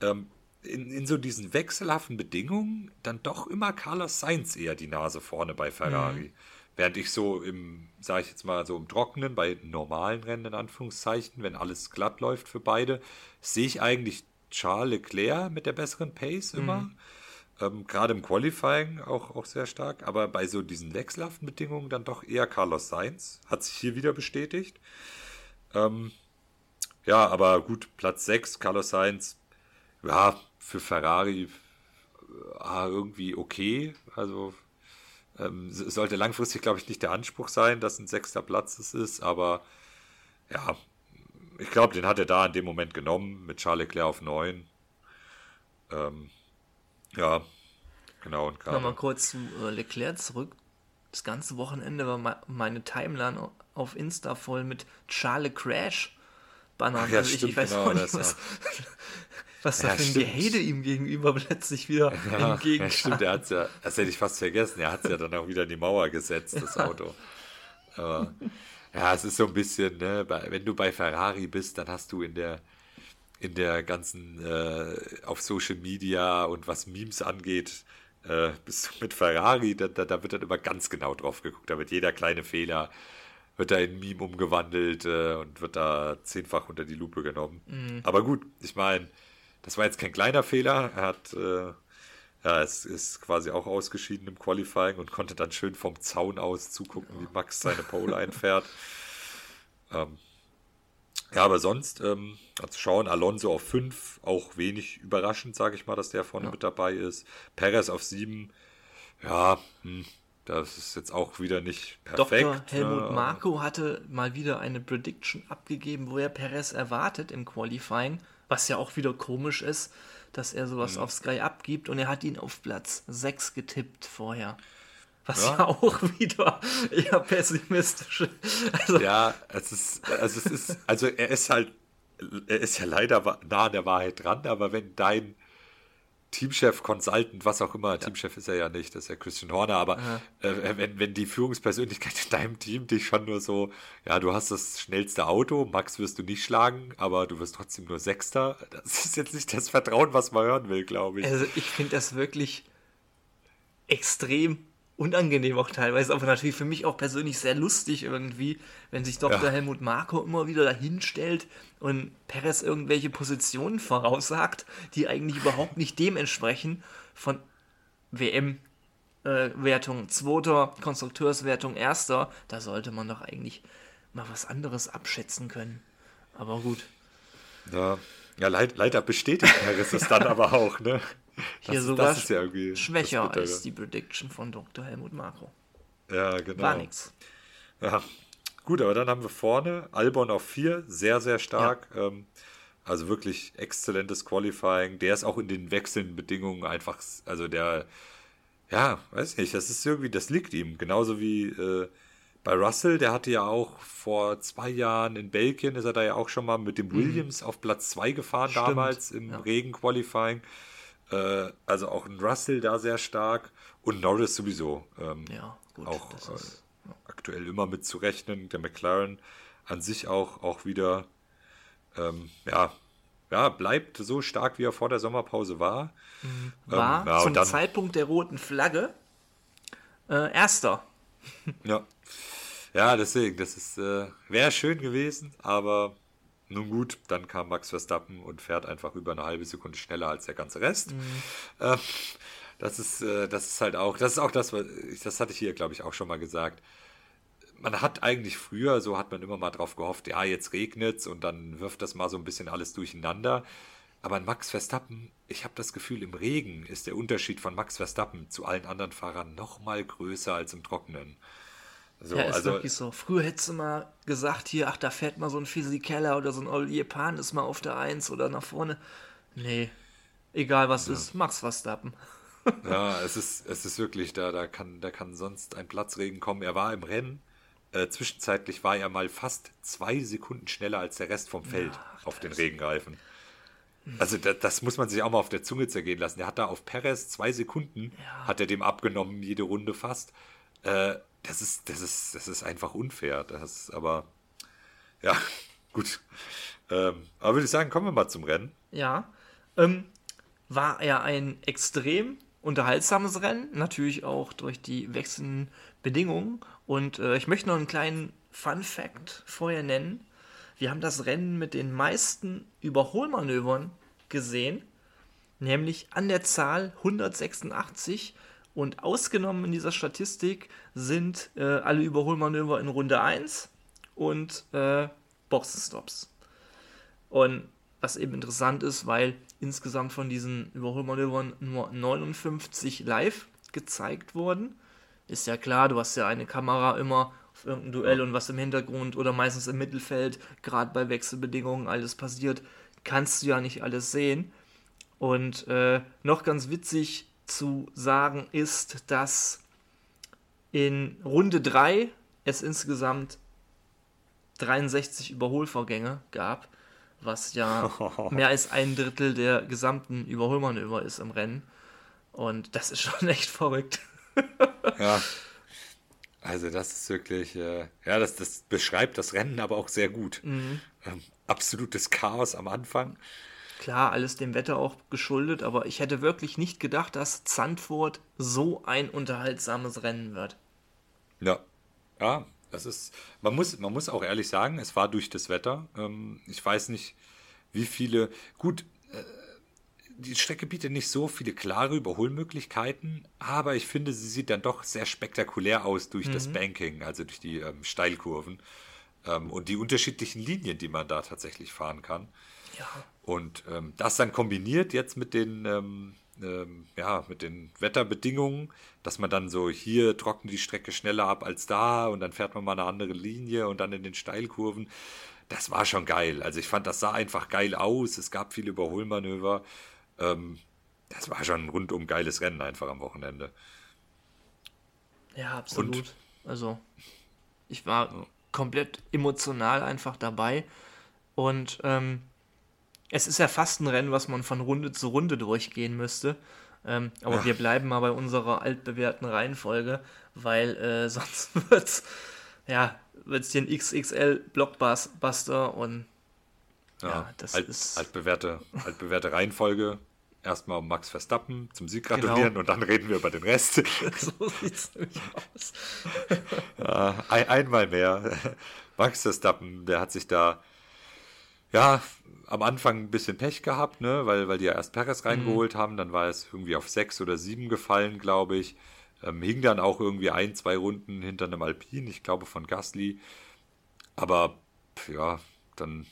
[SPEAKER 2] ähm, in, in so diesen wechselhaften Bedingungen dann doch immer Carlos Sainz eher die Nase vorne bei Ferrari. Während ich so im, sage ich jetzt mal, so im Trockenen, bei normalen Rennen in Anführungszeichen, wenn alles glatt läuft für beide, sehe ich eigentlich Charles Leclerc mit der besseren Pace immer. Ähm, Gerade im Qualifying auch, auch sehr stark, aber bei so diesen wechselhaften Bedingungen dann doch eher Carlos Sainz. Hat sich hier wieder bestätigt. Ähm, ja, aber gut, Platz 6, Carlos Sainz, ja, für Ferrari äh, irgendwie okay. Also ähm, es sollte langfristig, glaube ich, nicht der Anspruch sein, dass ein sechster Platz es ist, aber ja, ich glaube, den hat er da in dem Moment genommen, mit Charles Leclerc auf 9. Ähm, ja, genau. Und
[SPEAKER 1] Nochmal kurz zu äh, Leclerc zurück. Das ganze Wochenende war me- meine Timeline auf Insta voll mit Charles Crash Bannern.
[SPEAKER 2] Ach ja,
[SPEAKER 1] also ich,
[SPEAKER 2] stimmt,
[SPEAKER 1] ich weiß
[SPEAKER 2] genau,
[SPEAKER 1] auch nicht,
[SPEAKER 2] das (laughs)
[SPEAKER 1] was, was da
[SPEAKER 2] Ja,
[SPEAKER 1] für ein. Gehede ihm gegenüber (laughs) plötzlich wieder
[SPEAKER 2] ja, ja,
[SPEAKER 1] entgegenkam.
[SPEAKER 2] stimmt, er hat's ja, das hätte ich fast vergessen, er hat es ja dann auch wieder in die Mauer gesetzt, das Auto. Aber ja, es ist so ein bisschen, ne, bei, wenn du bei Ferrari bist, dann hast du in der in der ganzen äh, auf Social Media und was Memes angeht, äh, bist du mit Ferrari, da, da, da wird dann immer ganz genau drauf geguckt. Da wird jeder kleine Fehler, wird da in ein Meme umgewandelt äh, und wird da zehnfach unter die Lupe genommen. Aber gut, ich meine, das war jetzt kein kleiner Fehler. Er hat, äh, ja, es ist quasi auch ausgeschieden im Qualifying und konnte dann schön vom Zaun aus zugucken, wie Max seine Pole (laughs) einfährt. Ähm, ja, aber sonst, ähm, also schauen, Alonso auf 5, auch wenig überraschend, sage ich mal, dass der vorne mit dabei ist. Perez auf 7, ja, hm, das ist jetzt auch wieder nicht perfekt.
[SPEAKER 1] Dr. Helmut
[SPEAKER 2] ne,
[SPEAKER 1] Marko hatte mal wieder eine Prediction abgegeben, wo er Perez erwartet im Qualifying, was ja auch wieder komisch ist, dass er sowas
[SPEAKER 2] Mhm.
[SPEAKER 1] auf Sky abgibt und er hat ihn auf Platz 6 getippt vorher. Was
[SPEAKER 2] Ja.
[SPEAKER 1] ja, auch (laughs) wieder eher pessimistisch ist. Also,
[SPEAKER 2] Ja, es ist, also es ist, also er ist halt, er ist ja leider nah an der Wahrheit dran, aber wenn dein, Teamchef, Consultant, was auch immer. Ja. Teamchef ist er ja nicht, das ist ja Christian Horner, aber äh, wenn, wenn die Führungspersönlichkeit in deinem Team dich schon nur so, ja, du hast das schnellste Auto, Max wirst du nicht schlagen, aber du wirst trotzdem nur Sechster, das ist jetzt nicht das Vertrauen, was man hören will, glaube ich.
[SPEAKER 1] Also ich finde das wirklich extrem unangenehm auch teilweise, aber natürlich für mich auch persönlich sehr lustig irgendwie, wenn sich Dr. Ja. Helmut Marko immer wieder dahin stellt und Perez irgendwelche Positionen voraussagt, die eigentlich überhaupt nicht dem entsprechen von WM. Äh, Wertung zweiter, Konstrukteurswertung erster, da sollte man doch eigentlich mal was anderes abschätzen können. Aber gut.
[SPEAKER 2] Ja, ja leider bestätigt Perez es dann (laughs) aber auch, ne?
[SPEAKER 1] Hier das, sogar das ja schwächer als die Prediction von Dr. Helmut Marko.
[SPEAKER 2] Ja, genau.
[SPEAKER 1] War nix.
[SPEAKER 2] Ja, gut, aber dann haben wir vorne Albon auf 4, sehr, sehr stark. Ja. Ähm, also wirklich exzellentes Qualifying. Der ist auch in den wechselnden Bedingungen einfach, also der, ja, weiß nicht, das ist irgendwie, das liegt ihm. Genauso wie äh, bei Russell, der hatte ja auch vor zwei Jahren in Belgien, ist er da ja auch schon mal mit dem mhm. Williams mhm. auf Platz 2 gefahren Stimmt. damals im ja. Regen-Qualifying. Äh, also auch ein Russell da sehr stark und Norris sowieso. Ähm, ja, gut, auch ist, äh, aktuell immer mit zu rechnen. Der McLaren an sich auch, auch wieder, ähm, ja, ja, bleibt so stark, wie er vor der Sommerpause war.
[SPEAKER 1] Mhm. War ähm, ja, zum dann, Zeitpunkt der roten Flagge äh, erster. (laughs)
[SPEAKER 2] ja. Ja, deswegen, das ist, äh, wäre schön gewesen, aber nun gut, dann kam Max Verstappen und fährt einfach über eine halbe Sekunde schneller als der ganze Rest. Mhm. Äh, das ist, äh, das ist halt auch, das ist auch das, was ich, das hatte ich hier, glaube ich, auch schon mal gesagt. Man hat eigentlich früher, so hat man immer mal drauf gehofft, ja, jetzt regnet's und dann wirft das mal so ein bisschen alles durcheinander. Aber an Max Verstappen, ich habe das Gefühl, im Regen ist der Unterschied von Max Verstappen zu allen anderen Fahrern noch mal größer als im Trockenen.
[SPEAKER 1] So, ja, ist also, wirklich so. Früher hättest du mal gesagt, hier, ach, da fährt mal so ein Physikeller oder so ein Olivier Pan ist mal auf der Eins oder nach vorne. Nee, egal was ja. ist, Max Verstappen. (laughs)
[SPEAKER 2] ja, es ist, es ist wirklich, da, da, kann, da kann sonst ein Platzregen kommen. Er war im Rennen. Äh, zwischenzeitlich war er mal fast zwei Sekunden schneller als der Rest vom Feld ja, auf den Regenreifen. Also das, das, muss man sich auch mal auf der Zunge zergehen lassen. Er hat da auf Perez zwei Sekunden, ja. hat er dem abgenommen, jede Runde fast. Äh, das ist, das ist, das ist einfach unfair. Das, aber ja, (laughs) gut. Ähm, aber würde ich sagen, kommen wir mal zum Rennen.
[SPEAKER 1] Ja. Ähm, war er ein extrem unterhaltsames Rennen, natürlich auch durch die wechselnden Bedingungen. Und äh, ich möchte noch einen kleinen Fun Fact vorher nennen. Wir haben das Rennen mit den meisten Überholmanövern gesehen, nämlich an der Zahl 186 und ausgenommen in dieser Statistik sind äh, alle Überholmanöver in Runde 1 und äh, Boxenstops. Und was eben interessant ist, weil insgesamt von diesen Überholmanövern nur 59 live gezeigt wurden. Ist ja klar, du hast ja eine Kamera immer auf irgendein Duell und was im Hintergrund oder meistens im Mittelfeld, gerade bei Wechselbedingungen alles passiert, kannst du ja nicht alles sehen. Und äh, noch ganz witzig, zu sagen ist, dass in Runde 3 es insgesamt 63 Überholvorgänge gab, was ja (laughs) mehr als ein Drittel der gesamten Überholmanöver ist im Rennen. Und das ist schon (laughs) echt verrückt.
[SPEAKER 2] ja. Also das ist wirklich, äh, ja, das, das beschreibt das Rennen aber auch sehr gut. Mhm. Ähm, absolutes Chaos am Anfang.
[SPEAKER 1] Klar, alles dem Wetter auch geschuldet, aber ich hätte wirklich nicht gedacht, dass Zandvoort so ein unterhaltsames Rennen wird.
[SPEAKER 2] Ja, ja, das ist, man muss, man muss auch ehrlich sagen, es war durch das Wetter. Ähm, ich weiß nicht, wie viele, gut, äh, die Strecke bietet nicht so viele klare Überholmöglichkeiten, aber ich finde, sie sieht dann doch sehr spektakulär aus durch mhm. das Banking, also durch die ähm, Steilkurven ähm, und die unterschiedlichen Linien, die man da tatsächlich fahren kann.
[SPEAKER 1] Ja.
[SPEAKER 2] Und ähm, das dann kombiniert jetzt mit den, ähm, ähm, ja, mit den Wetterbedingungen, dass man dann so hier trocknet die Strecke schneller ab als da und dann fährt man mal eine andere Linie und dann in den Steilkurven. Das war schon geil. Also ich fand, das sah einfach geil aus. Es gab viele Überholmanöver. Ähm, das war schon ein rundum geiles Rennen einfach am Wochenende.
[SPEAKER 1] Ja, absolut. Und, also ich war komplett emotional einfach dabei und ähm, es ist ja fast ein Rennen, was man von Runde zu Runde durchgehen müsste. Ähm, aber ja. wir bleiben mal bei unserer altbewährten Reihenfolge, weil äh, (laughs) sonst wird's ja wird's hier ein XXL Blockbuster und
[SPEAKER 2] ja, ja das alt, ist altbewährte altbewährte Reihenfolge. Erstmal um Max Verstappen zum Sieg genau. gratulieren genau. und dann reden wir über den Rest. (laughs) so sieht's nämlich aus. (laughs) ja, ein, einmal mehr. Max Verstappen, der hat sich da ja, am Anfang ein bisschen Pech gehabt, ne, weil, weil die ja erst Perez reingeholt mhm. haben, dann war es irgendwie auf sechs oder sieben gefallen, glaube ich. Ähm, hing dann auch irgendwie ein, zwei Runden hinter einem Alpin, ich glaube von Gasly. Aber ja, dann.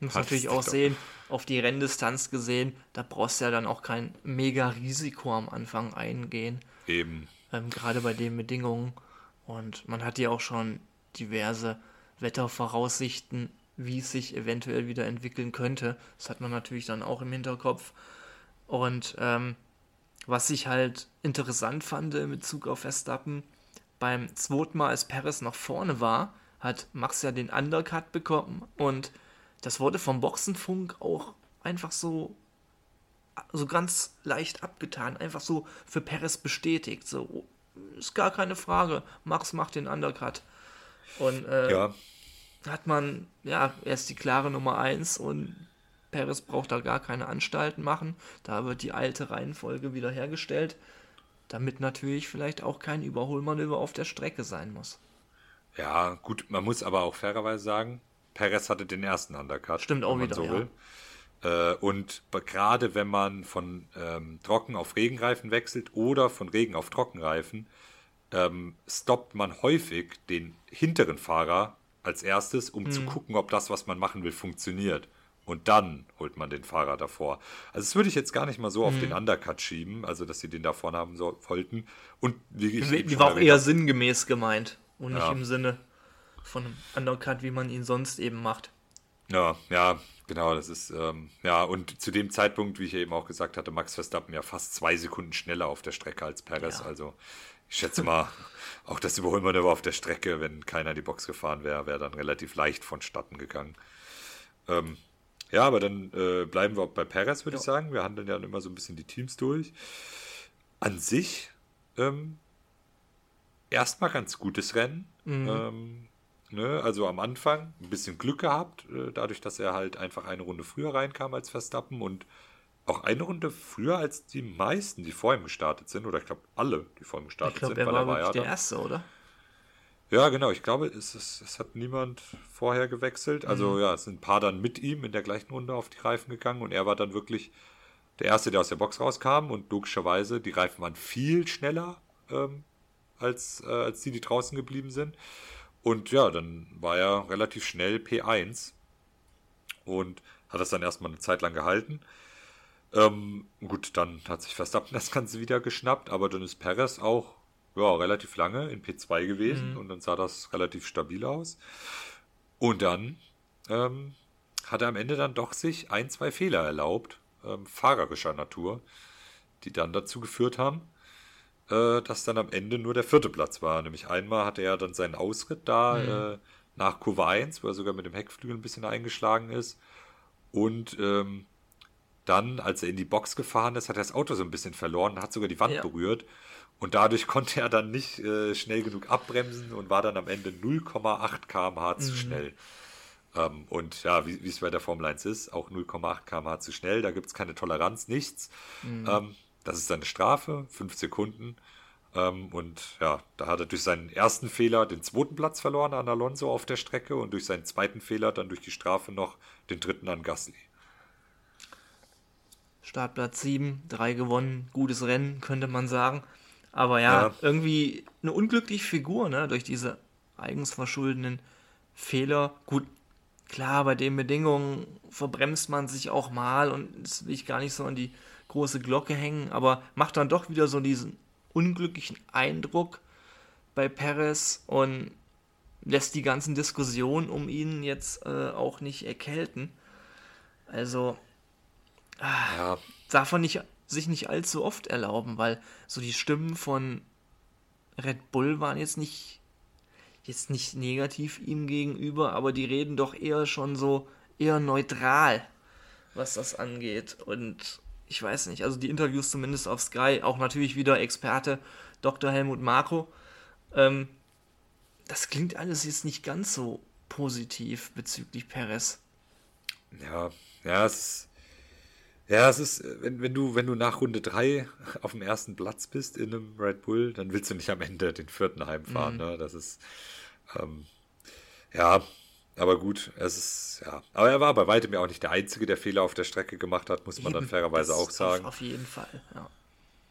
[SPEAKER 1] Muss natürlich auch sehen, auf die Renndistanz gesehen, da brauchst du ja dann auch kein mega Risiko am Anfang eingehen.
[SPEAKER 2] Eben.
[SPEAKER 1] Ähm, Gerade bei den Bedingungen. Und man hat ja auch schon diverse Wettervoraussichten wie es sich eventuell wieder entwickeln könnte. Das hat man natürlich dann auch im Hinterkopf. Und ähm, was ich halt interessant fand in Bezug auf Verstappen, beim zweiten Mal, als Perez noch vorne war, hat Max ja den Undercut bekommen und das wurde vom Boxenfunk auch einfach so so ganz leicht abgetan, einfach so für Perez bestätigt. So ist gar keine Frage. Max macht den Undercut. Und äh, ja hat man, ja, erst die klare Nummer 1 und Perez braucht da gar keine Anstalten machen. Da wird die alte Reihenfolge wiederhergestellt, damit natürlich vielleicht auch kein Überholmanöver auf der Strecke sein muss.
[SPEAKER 2] Ja, gut, man muss aber auch fairerweise sagen, Perez hatte den ersten Undercut.
[SPEAKER 1] Stimmt auch wieder, so ja.
[SPEAKER 2] Äh, und gerade wenn man von ähm, Trocken auf Regenreifen wechselt oder von Regen auf Trockenreifen, ähm, stoppt man häufig den hinteren Fahrer als erstes, um mhm. zu gucken, ob das, was man machen will, funktioniert. Und dann holt man den Fahrer davor. Also das würde ich jetzt gar nicht mal so auf mhm. den Undercut schieben, also dass sie den da vorne haben so, wollten. Und
[SPEAKER 1] wie ich Die war auch eher sinngemäß gemeint und nicht im Sinne von einem Undercut, wie man ihn sonst eben macht.
[SPEAKER 2] Ja, ja, genau, das ist, ähm, ja, und zu dem Zeitpunkt, wie ich eben auch gesagt hatte, Max Verstappen ja fast zwei Sekunden schneller auf der Strecke als Perez. Ja. Also ich schätze mal, auch das Überholmanöver auf der Strecke, wenn keiner die Box gefahren wäre, wäre dann relativ leicht vonstatten gegangen. Ähm, ja, aber dann äh, bleiben wir auch bei Perez, würde ja. ich sagen. Wir handeln ja immer so ein bisschen die Teams durch. An sich ähm, erstmal ganz gutes Rennen. Mhm. Ähm, ne? Also am Anfang ein bisschen Glück gehabt, äh, dadurch, dass er halt einfach eine Runde früher reinkam als Verstappen und auch eine Runde früher als die meisten, die vor ihm gestartet sind, oder ich glaube alle, die vor ihm gestartet ich glaub, sind.
[SPEAKER 1] Er war, er war ja der Erste, oder?
[SPEAKER 2] Ja, genau. Ich glaube, es, es, es hat niemand vorher gewechselt. Also mhm. ja, es sind ein paar dann mit ihm in der gleichen Runde auf die Reifen gegangen und er war dann wirklich der Erste, der aus der Box rauskam und logischerweise, die Reifen waren viel schneller ähm, als, äh, als die, die draußen geblieben sind. Und ja, dann war er relativ schnell P1 und hat das dann erstmal eine Zeit lang gehalten. Ähm, gut, dann hat sich Verstappen (laughs) das Ganze wieder geschnappt, aber dann ist Perez auch ja, relativ lange in P2 gewesen mhm. und dann sah das relativ stabil aus. Und dann ähm, hat er am Ende dann doch sich ein, zwei Fehler erlaubt, ähm, fahrerischer Natur, die dann dazu geführt haben, äh, dass dann am Ende nur der vierte Platz war. Nämlich einmal hatte er dann seinen Ausritt da mhm. äh, nach Kurve 1, wo er sogar mit dem Heckflügel ein bisschen eingeschlagen ist. Und ähm, dann, als er in die Box gefahren ist, hat er das Auto so ein bisschen verloren, hat sogar die Wand ja. berührt. Und dadurch (laughs) konnte er dann nicht äh, schnell genug abbremsen und war dann am Ende 0,8 km/h zu mhm. schnell. Ähm, und ja, wie es bei der Formel 1 ist, auch 0,8 km/h zu schnell, da gibt es keine Toleranz, nichts. Mhm. Ähm, das ist seine Strafe, 5 Sekunden. Ähm, und ja, da hat er durch seinen ersten Fehler den zweiten Platz verloren an Alonso auf der Strecke und durch seinen zweiten Fehler dann durch die Strafe noch den dritten an Gasly.
[SPEAKER 1] Startplatz 7, 3 gewonnen, gutes Rennen, könnte man sagen. Aber ja, ja, irgendwie eine unglückliche Figur, ne, durch diese eigens verschuldeten Fehler. Gut, klar, bei den Bedingungen verbremst man sich auch mal und das will ich gar nicht so an die große Glocke hängen, aber macht dann doch wieder so diesen unglücklichen Eindruck bei Perez und lässt die ganzen Diskussionen um ihn jetzt äh, auch nicht erkälten. Also, ja. darf man nicht, sich nicht allzu oft erlauben, weil so die Stimmen von Red Bull waren jetzt nicht jetzt nicht negativ ihm gegenüber, aber die reden doch eher schon so eher neutral. was das angeht. Und ich weiß nicht, also die Interviews zumindest auf Sky, auch natürlich wieder Experte Dr. Helmut Marko. Ähm, das klingt alles jetzt nicht ganz so positiv bezüglich Perez.
[SPEAKER 2] Ja, ja, es ja, es ist, wenn, wenn du, wenn du nach Runde 3 (laughs) auf dem ersten Platz bist in einem Red Bull, dann willst du nicht am Ende den vierten heimfahren, mhm. ne? Das ist, ähm, ja, aber gut, es ist, ja. Aber er war bei weitem ja auch nicht der Einzige, der Fehler auf der Strecke gemacht hat, muss man Eben, dann fairerweise auch sagen.
[SPEAKER 1] Auf, auf jeden Fall, ja.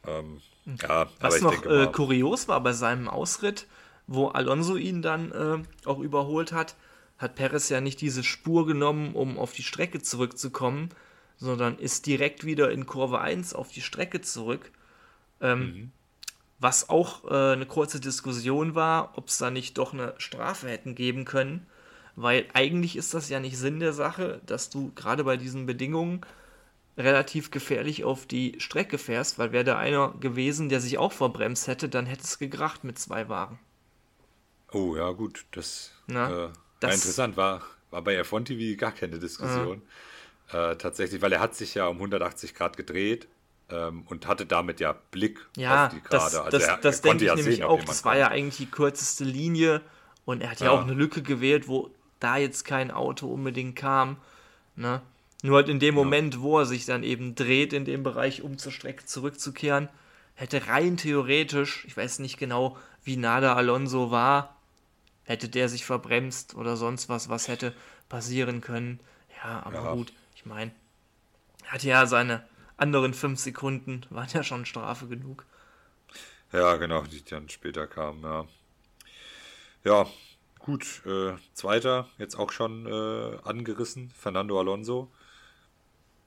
[SPEAKER 2] Ähm, ja,
[SPEAKER 1] Was noch denke, äh, kurios war bei seinem Ausritt, wo Alonso ihn dann äh, auch überholt hat, hat Perez ja nicht diese Spur genommen, um auf die Strecke zurückzukommen, sondern ist direkt wieder in Kurve 1 auf die Strecke zurück. Ähm, mhm. Was auch äh, eine kurze Diskussion war, ob es da nicht doch eine Strafe hätten geben können, weil eigentlich ist das ja nicht Sinn der Sache, dass du gerade bei diesen Bedingungen relativ gefährlich auf die Strecke fährst, weil wäre da einer gewesen, der sich auch verbremst hätte, dann hätte es gekracht mit zwei Wagen.
[SPEAKER 2] Oh ja, gut, das, Na, äh, das interessant. War, war bei F1 TV gar keine Diskussion. Äh, tatsächlich, weil er hat sich ja um 180 Grad gedreht ähm, und hatte damit ja Blick
[SPEAKER 1] ja, auf die Gerade. Das, also das, er, das er denke ich ja nämlich sehen, auch. Das war ja eigentlich die kürzeste Linie und er hat ja, ja auch eine Lücke gewählt, wo da jetzt kein Auto unbedingt kam. Ne? Nur halt in dem Moment, ja. wo er sich dann eben dreht in dem Bereich, um zur Strecke zurückzukehren, hätte rein theoretisch, ich weiß nicht genau, wie nah der Alonso war, hätte der sich verbremst oder sonst was, was hätte passieren können. Ja, aber ja. gut, ich meine, er hatte ja seine anderen fünf Sekunden, waren ja schon Strafe genug.
[SPEAKER 2] Ja, genau, die dann später kamen, ja. Ja, gut, äh, zweiter, jetzt auch schon äh, angerissen, Fernando Alonso.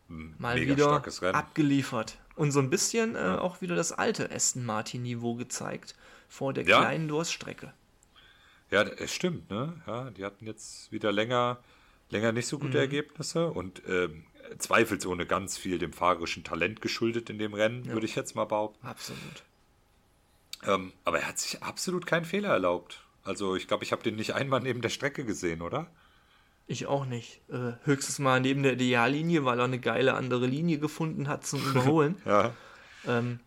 [SPEAKER 1] Mal Mega wieder abgeliefert. Und so ein bisschen äh, auch wieder das alte Aston Martin-Niveau gezeigt vor der ja. kleinen Durststrecke.
[SPEAKER 2] Ja, es stimmt, ne? Ja, die hatten jetzt wieder länger, länger nicht so gute mhm. Ergebnisse und ähm, zweifelsohne ganz viel dem fahrerischen Talent geschuldet in dem Rennen, ja. würde ich jetzt mal behaupten.
[SPEAKER 1] Absolut.
[SPEAKER 2] Ähm, aber er hat sich absolut keinen Fehler erlaubt. Also ich glaube, ich habe den nicht einmal neben der Strecke gesehen, oder?
[SPEAKER 1] Ich auch nicht. Äh, höchstens mal neben der Ideallinie, weil er eine geile andere Linie gefunden hat zum (laughs) Überholen.
[SPEAKER 2] ja.
[SPEAKER 1] Ähm,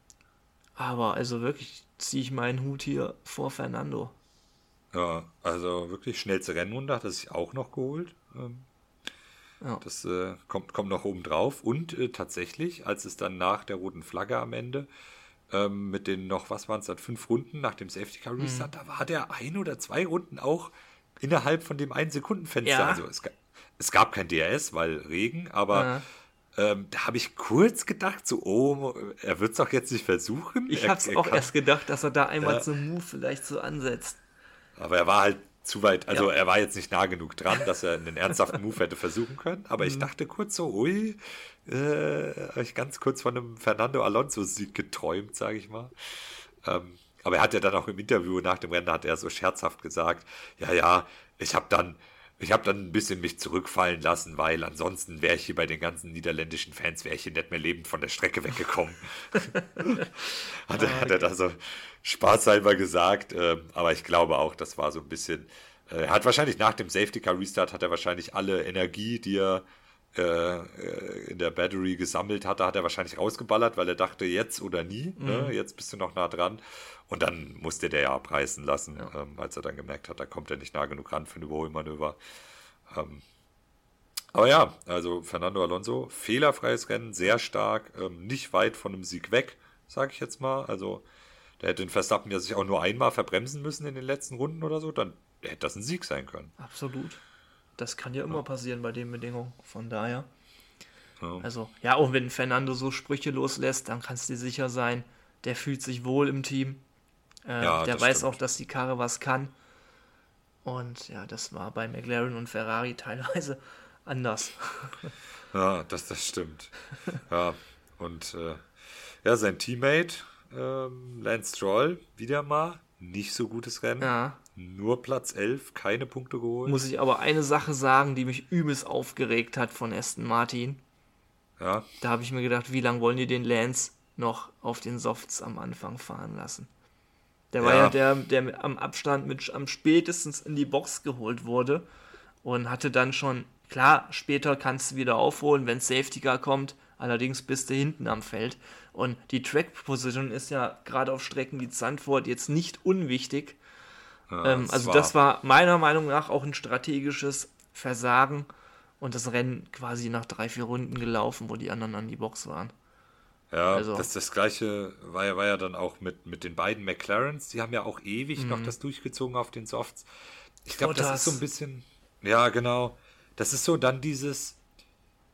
[SPEAKER 1] aber also wirklich ziehe ich meinen Hut hier vor Fernando.
[SPEAKER 2] Ja, also wirklich schnellste Rennrunde hat er sich auch noch geholt. Ähm, ja. Das äh, kommt, kommt noch oben drauf. Und äh, tatsächlich, als es dann nach der roten Flagge am Ende ähm, mit den noch, was waren es dann, fünf Runden nach dem Safety Car Restart, mhm. da war der ein oder zwei Runden auch innerhalb von dem einen Sekundenfenster. Ja. Also es, es, gab kein DRS, weil Regen, aber ja. ähm, da habe ich kurz gedacht, so, oh, er wird es doch jetzt nicht versuchen.
[SPEAKER 1] Ich habe es auch kann, erst gedacht, dass er da einmal ja. zum Move vielleicht so ansetzt.
[SPEAKER 2] Aber er war halt zu weit, also ja. er war jetzt nicht nah genug dran, dass er einen ernsthaften Move hätte versuchen können. Aber mhm. ich dachte kurz so, ui, äh, habe ich ganz kurz von einem Fernando Alonso-Sieg geträumt, sage ich mal. Ähm, aber er hat ja dann auch im Interview nach dem Rennen, hat er so scherzhaft gesagt, ja, ja, ich habe dann, ich habe dann ein bisschen mich zurückfallen lassen, weil ansonsten wäre ich hier bei den ganzen niederländischen Fans, wäre ich hier nicht mehr lebend von der Strecke weggekommen. (laughs) hat, er, hat er da so spaßhalber gesagt, äh, aber ich glaube auch, das war so ein bisschen, äh, er hat wahrscheinlich nach dem Safety Car Restart hat er wahrscheinlich alle Energie, die er in der Battery gesammelt hatte, hat er wahrscheinlich rausgeballert, weil er dachte, jetzt oder nie, ne? mhm. ne? jetzt bist du noch nah dran. Und dann musste der ja abreißen lassen, ja. ähm, als er dann gemerkt hat, da kommt er nicht nah genug ran für ein Überholmanöver. Ähm, aber ja, also Fernando Alonso, fehlerfreies Rennen, sehr stark, ähm, nicht weit von einem Sieg weg, sage ich jetzt mal. Also der hätte den Verstappen ja sich auch nur einmal verbremsen müssen in den letzten Runden oder so, dann hätte das ein Sieg sein können.
[SPEAKER 1] Absolut. Das kann ja immer ja. passieren bei den Bedingungen. Von daher. Ja. Also, ja, auch wenn Fernando so Sprüche loslässt, dann kannst du dir sicher sein, der fühlt sich wohl im Team. Äh, ja, der weiß stimmt. auch, dass die Karre was kann. Und ja, das war bei McLaren und Ferrari (laughs) teilweise anders.
[SPEAKER 2] ja, das, das stimmt. Ja, und äh, ja, sein Teammate, ähm, Lance Stroll, wieder mal nicht so gutes Rennen.
[SPEAKER 1] Ja.
[SPEAKER 2] Nur Platz 11, keine Punkte geholt.
[SPEAKER 1] Muss ich aber eine Sache sagen, die mich übelst aufgeregt hat von Aston Martin.
[SPEAKER 2] Ja.
[SPEAKER 1] Da habe ich mir gedacht, wie lange wollen die den Lance noch auf den Softs am Anfang fahren lassen? Der war ja, ja der, der am Abstand mit am spätestens in die Box geholt wurde und hatte dann schon Klar, später kannst du wieder aufholen, wenn Safety Car kommt. Allerdings bist du hinten am Feld. Und die Track Position ist ja gerade auf Strecken wie Zandvoort jetzt nicht unwichtig.
[SPEAKER 2] Ja,
[SPEAKER 1] ähm, also
[SPEAKER 2] war-
[SPEAKER 1] das war meiner Meinung nach auch ein strategisches Versagen und das Rennen quasi nach drei, vier Runden gelaufen, wo die anderen an die Box waren.
[SPEAKER 2] Ja,
[SPEAKER 1] Also-
[SPEAKER 2] das, das gleiche war ja, war ja dann auch mit, mit den beiden McLarens. Die haben ja auch ewig noch das durchgezogen auf den Softs. Ich glaube, das
[SPEAKER 1] Bottas.
[SPEAKER 2] ist so ein bisschen. Ja, genau. Das ist so dann dieses.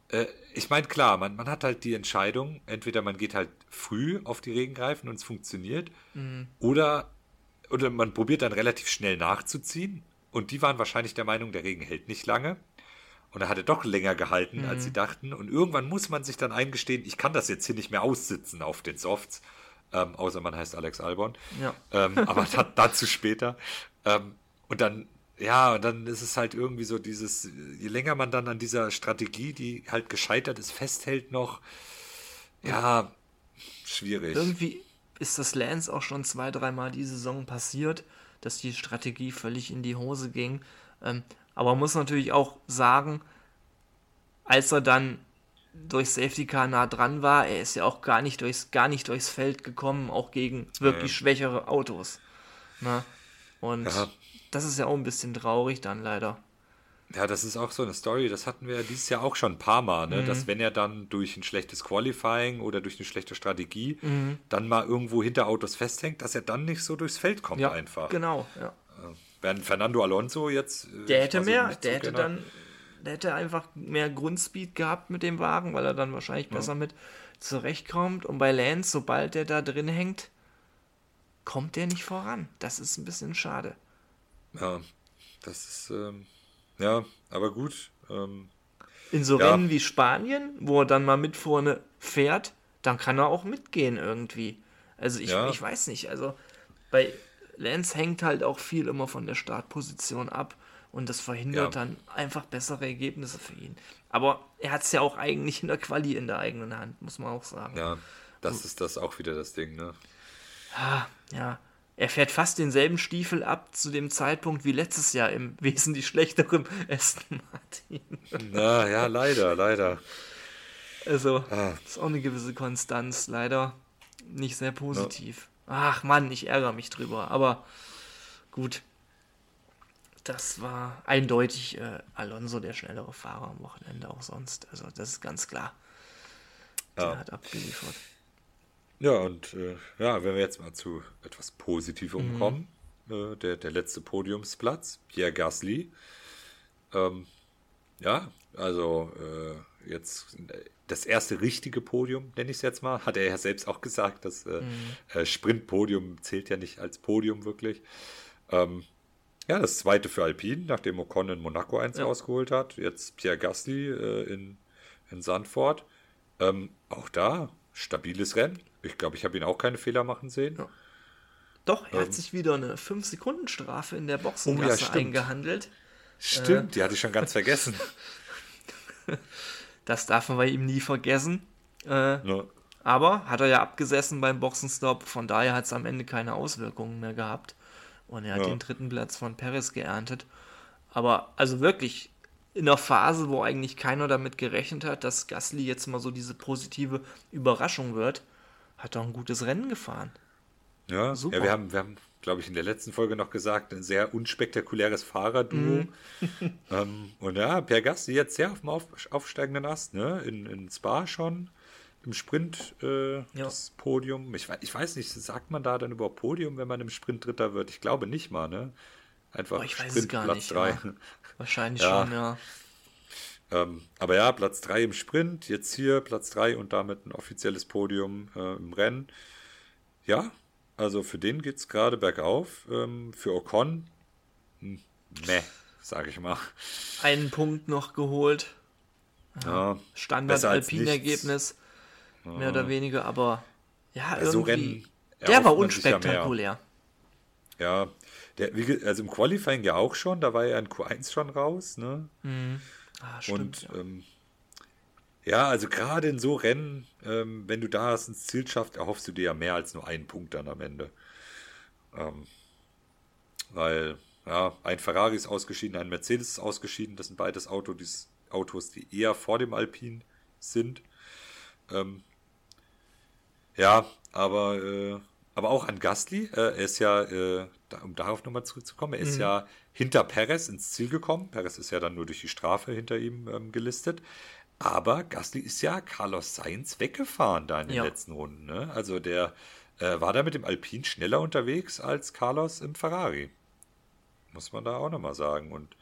[SPEAKER 2] Äh, ich meine, klar, man, man hat halt die Entscheidung, entweder man geht halt früh auf die Regenreifen und es funktioniert, oder, oder man probiert dann relativ schnell nachzuziehen. Und die waren wahrscheinlich der Meinung, der Regen hält nicht lange. Und er hatte doch länger gehalten, als sie dachten. Und irgendwann muss man sich dann eingestehen, ich kann das jetzt hier nicht mehr aussitzen auf den Softs. Ähm, außer man heißt Alex Albon.
[SPEAKER 1] Ja.
[SPEAKER 2] Ähm, (laughs) aber da, dazu später. Ähm, und dann, ja, und dann ist es halt irgendwie so dieses, je länger man dann an dieser Strategie, die halt gescheitert ist, festhält noch, ja, schwierig.
[SPEAKER 1] Irgendwie ist das Lance auch schon zwei, dreimal die Saison passiert, dass die Strategie völlig in die Hose ging. Ähm, aber man muss natürlich auch sagen, als er dann durch Safety Car nah dran war, er ist ja auch gar nicht durchs, gar nicht durchs Feld gekommen, auch gegen wirklich
[SPEAKER 2] Nee.
[SPEAKER 1] schwächere Autos. Na? Und
[SPEAKER 2] Ja.
[SPEAKER 1] das ist ja auch ein bisschen traurig dann leider.
[SPEAKER 2] Ja, das ist auch so eine Story, das hatten wir ja dieses Jahr auch schon ein paar Mal, ne?
[SPEAKER 1] Mhm.
[SPEAKER 2] dass wenn er dann durch ein schlechtes Qualifying oder durch eine schlechte Strategie
[SPEAKER 1] Mhm.
[SPEAKER 2] dann mal irgendwo hinter Autos festhängt, dass er dann nicht so durchs Feld kommt
[SPEAKER 1] Ja,
[SPEAKER 2] einfach.
[SPEAKER 1] genau. Ja.
[SPEAKER 2] Während Fernando Alonso jetzt... äh,
[SPEAKER 1] Der hätte mehr, der
[SPEAKER 2] so
[SPEAKER 1] hätte
[SPEAKER 2] genau-
[SPEAKER 1] dann, der hätte einfach mehr Grundspeed gehabt mit dem Wagen, weil er dann wahrscheinlich besser mit zurechtkommt. Und bei Lance, sobald der da drin hängt, kommt der nicht voran. Das ist ein bisschen schade.
[SPEAKER 2] Ja, das ist... Ähm, ja, aber gut. Ähm,
[SPEAKER 1] In so
[SPEAKER 2] Ja.
[SPEAKER 1] Rennen wie Spanien, wo er dann mal mit vorne fährt, dann kann er auch mitgehen irgendwie. Also ich,
[SPEAKER 2] Ja.
[SPEAKER 1] ich weiß nicht, also bei Lance hängt halt auch viel immer von der Startposition ab und das verhindert
[SPEAKER 2] Ja.
[SPEAKER 1] dann einfach bessere Ergebnisse für ihn. Aber er hat es ja auch eigentlich in der Quali in der eigenen Hand, muss man auch sagen.
[SPEAKER 2] ja, das ist das auch wieder das Ding, ne?
[SPEAKER 1] Ja, er fährt fast denselben Stiefel ab zu dem Zeitpunkt wie letztes Jahr im (laughs) wesentlich schlechteren Aston Martin.
[SPEAKER 2] Na, ja, leider, leider.
[SPEAKER 1] Also,
[SPEAKER 2] Ah.
[SPEAKER 1] ist auch eine gewisse Konstanz, leider nicht sehr positiv. Ach Mann, ich ärgere mich drüber, aber gut. Das war eindeutig äh, Alonso der schnellere Fahrer am Wochenende auch sonst. Also, das ist ganz klar. Der
[SPEAKER 2] Ja.
[SPEAKER 1] hat abgeliefert.
[SPEAKER 2] Ja, und äh, ja, wenn wir jetzt mal zu etwas Positivem
[SPEAKER 1] Mhm.
[SPEAKER 2] kommen, äh, der, der letzte Podiumsplatz, Pierre Gasly. Ähm, ja, also äh, jetzt das erste richtige Podium, nenne ich es jetzt mal, hat er ja selbst auch gesagt, das äh,
[SPEAKER 1] Mhm.
[SPEAKER 2] äh, Sprintpodium zählt ja nicht als Podium wirklich. Ähm, ja, das zweite für Alpine, nachdem Ocon in Monaco eins
[SPEAKER 1] Ja.
[SPEAKER 2] rausgeholt hat. Jetzt Pierre Gasly äh, in, in Sandford. Ähm, auch da, stabiles Rennen. Ich glaube, ich habe ihn auch keine Fehler machen sehen.
[SPEAKER 1] Ja. Doch, er
[SPEAKER 2] Ähm.
[SPEAKER 1] hat sich wieder eine 5-Sekunden-Strafe in der
[SPEAKER 2] Oh ja,
[SPEAKER 1] Boxengasse
[SPEAKER 2] stimmt.
[SPEAKER 1] eingehandelt.
[SPEAKER 2] Stimmt, die hatte ich schon ganz (laughs) vergessen.
[SPEAKER 1] Das darf man bei ihm nie vergessen. Äh,
[SPEAKER 2] Ne?
[SPEAKER 1] Aber hat er ja abgesessen beim Boxenstopp, von daher hat es am Ende keine Auswirkungen mehr gehabt. Und er hat
[SPEAKER 2] Ja.
[SPEAKER 1] den dritten Platz von Perez geerntet. Aber also wirklich in einer Phase, wo eigentlich keiner damit gerechnet hat, dass Gasly jetzt mal so diese positive Überraschung wird, hat er ein gutes Rennen gefahren.
[SPEAKER 2] Ja,
[SPEAKER 1] Super.
[SPEAKER 2] ja wir haben, wir haben glaube ich, in der letzten Folge noch gesagt, ein sehr unspektakuläres Fahrerduo. (laughs) ähm, und ja, Pierre Gasly jetzt sehr auf dem auf, aufsteigenden Ast, ne? In, in Spa schon. Im Sprint äh, das Podium. Ich, ich weiß nicht, sagt man da dann überhaupt Podium, wenn man im Sprint Dritter wird? Ich glaube nicht mal, ne? Einfach
[SPEAKER 1] Boah, ich weiß es
[SPEAKER 2] Sprint
[SPEAKER 1] gar
[SPEAKER 2] Platz
[SPEAKER 1] nicht,
[SPEAKER 2] 3.
[SPEAKER 1] ja. (laughs) Wahrscheinlich
[SPEAKER 2] Ja.
[SPEAKER 1] schon, ja.
[SPEAKER 2] Ähm, aber ja, Platz 3 im Sprint, jetzt hier Platz 3 und damit ein offizielles Podium äh, im Rennen. Ja, also für den geht es gerade bergauf. Ähm, für Ocon, hm, meh, sage ich mal.
[SPEAKER 1] Einen Punkt noch geholt.
[SPEAKER 2] Ja,
[SPEAKER 1] Standard Alpin-Ergebnis, mehr oder weniger, aber ja,
[SPEAKER 2] Bei so
[SPEAKER 1] irgendwie.
[SPEAKER 2] Rennen
[SPEAKER 1] der war
[SPEAKER 2] sich ja
[SPEAKER 1] unspektakulär.
[SPEAKER 2] Ja, der, also im Qualifying ja auch schon, da war er in Q1 schon raus, ne?
[SPEAKER 1] Ah, stimmt.
[SPEAKER 2] Und ähm, ja, also gerade in so Rennen, ähm, wenn du da es ins Ziel schaffst, erhoffst du dir ja mehr als nur einen Punkt dann am Ende. Ähm, weil, ja, ein Ferrari ist ausgeschieden, ein Mercedes ist ausgeschieden, das sind beides Auto, die's, Autos, die eher vor dem Alpin sind. Ähm, ja, aber, äh, aber auch an Gasly, äh, er ist ja, äh, da, um darauf nochmal zurückzukommen, er ist mhm. ja hinter Perez ins Ziel gekommen. Perez ist ja dann nur durch die Strafe hinter ihm ähm, gelistet. Aber Gasly ist ja Carlos Sainz weggefahren da in den ja. letzten Runden. Ne? Also der äh, war da mit dem Alpin schneller unterwegs als Carlos im Ferrari. Muss man da auch nochmal sagen. Und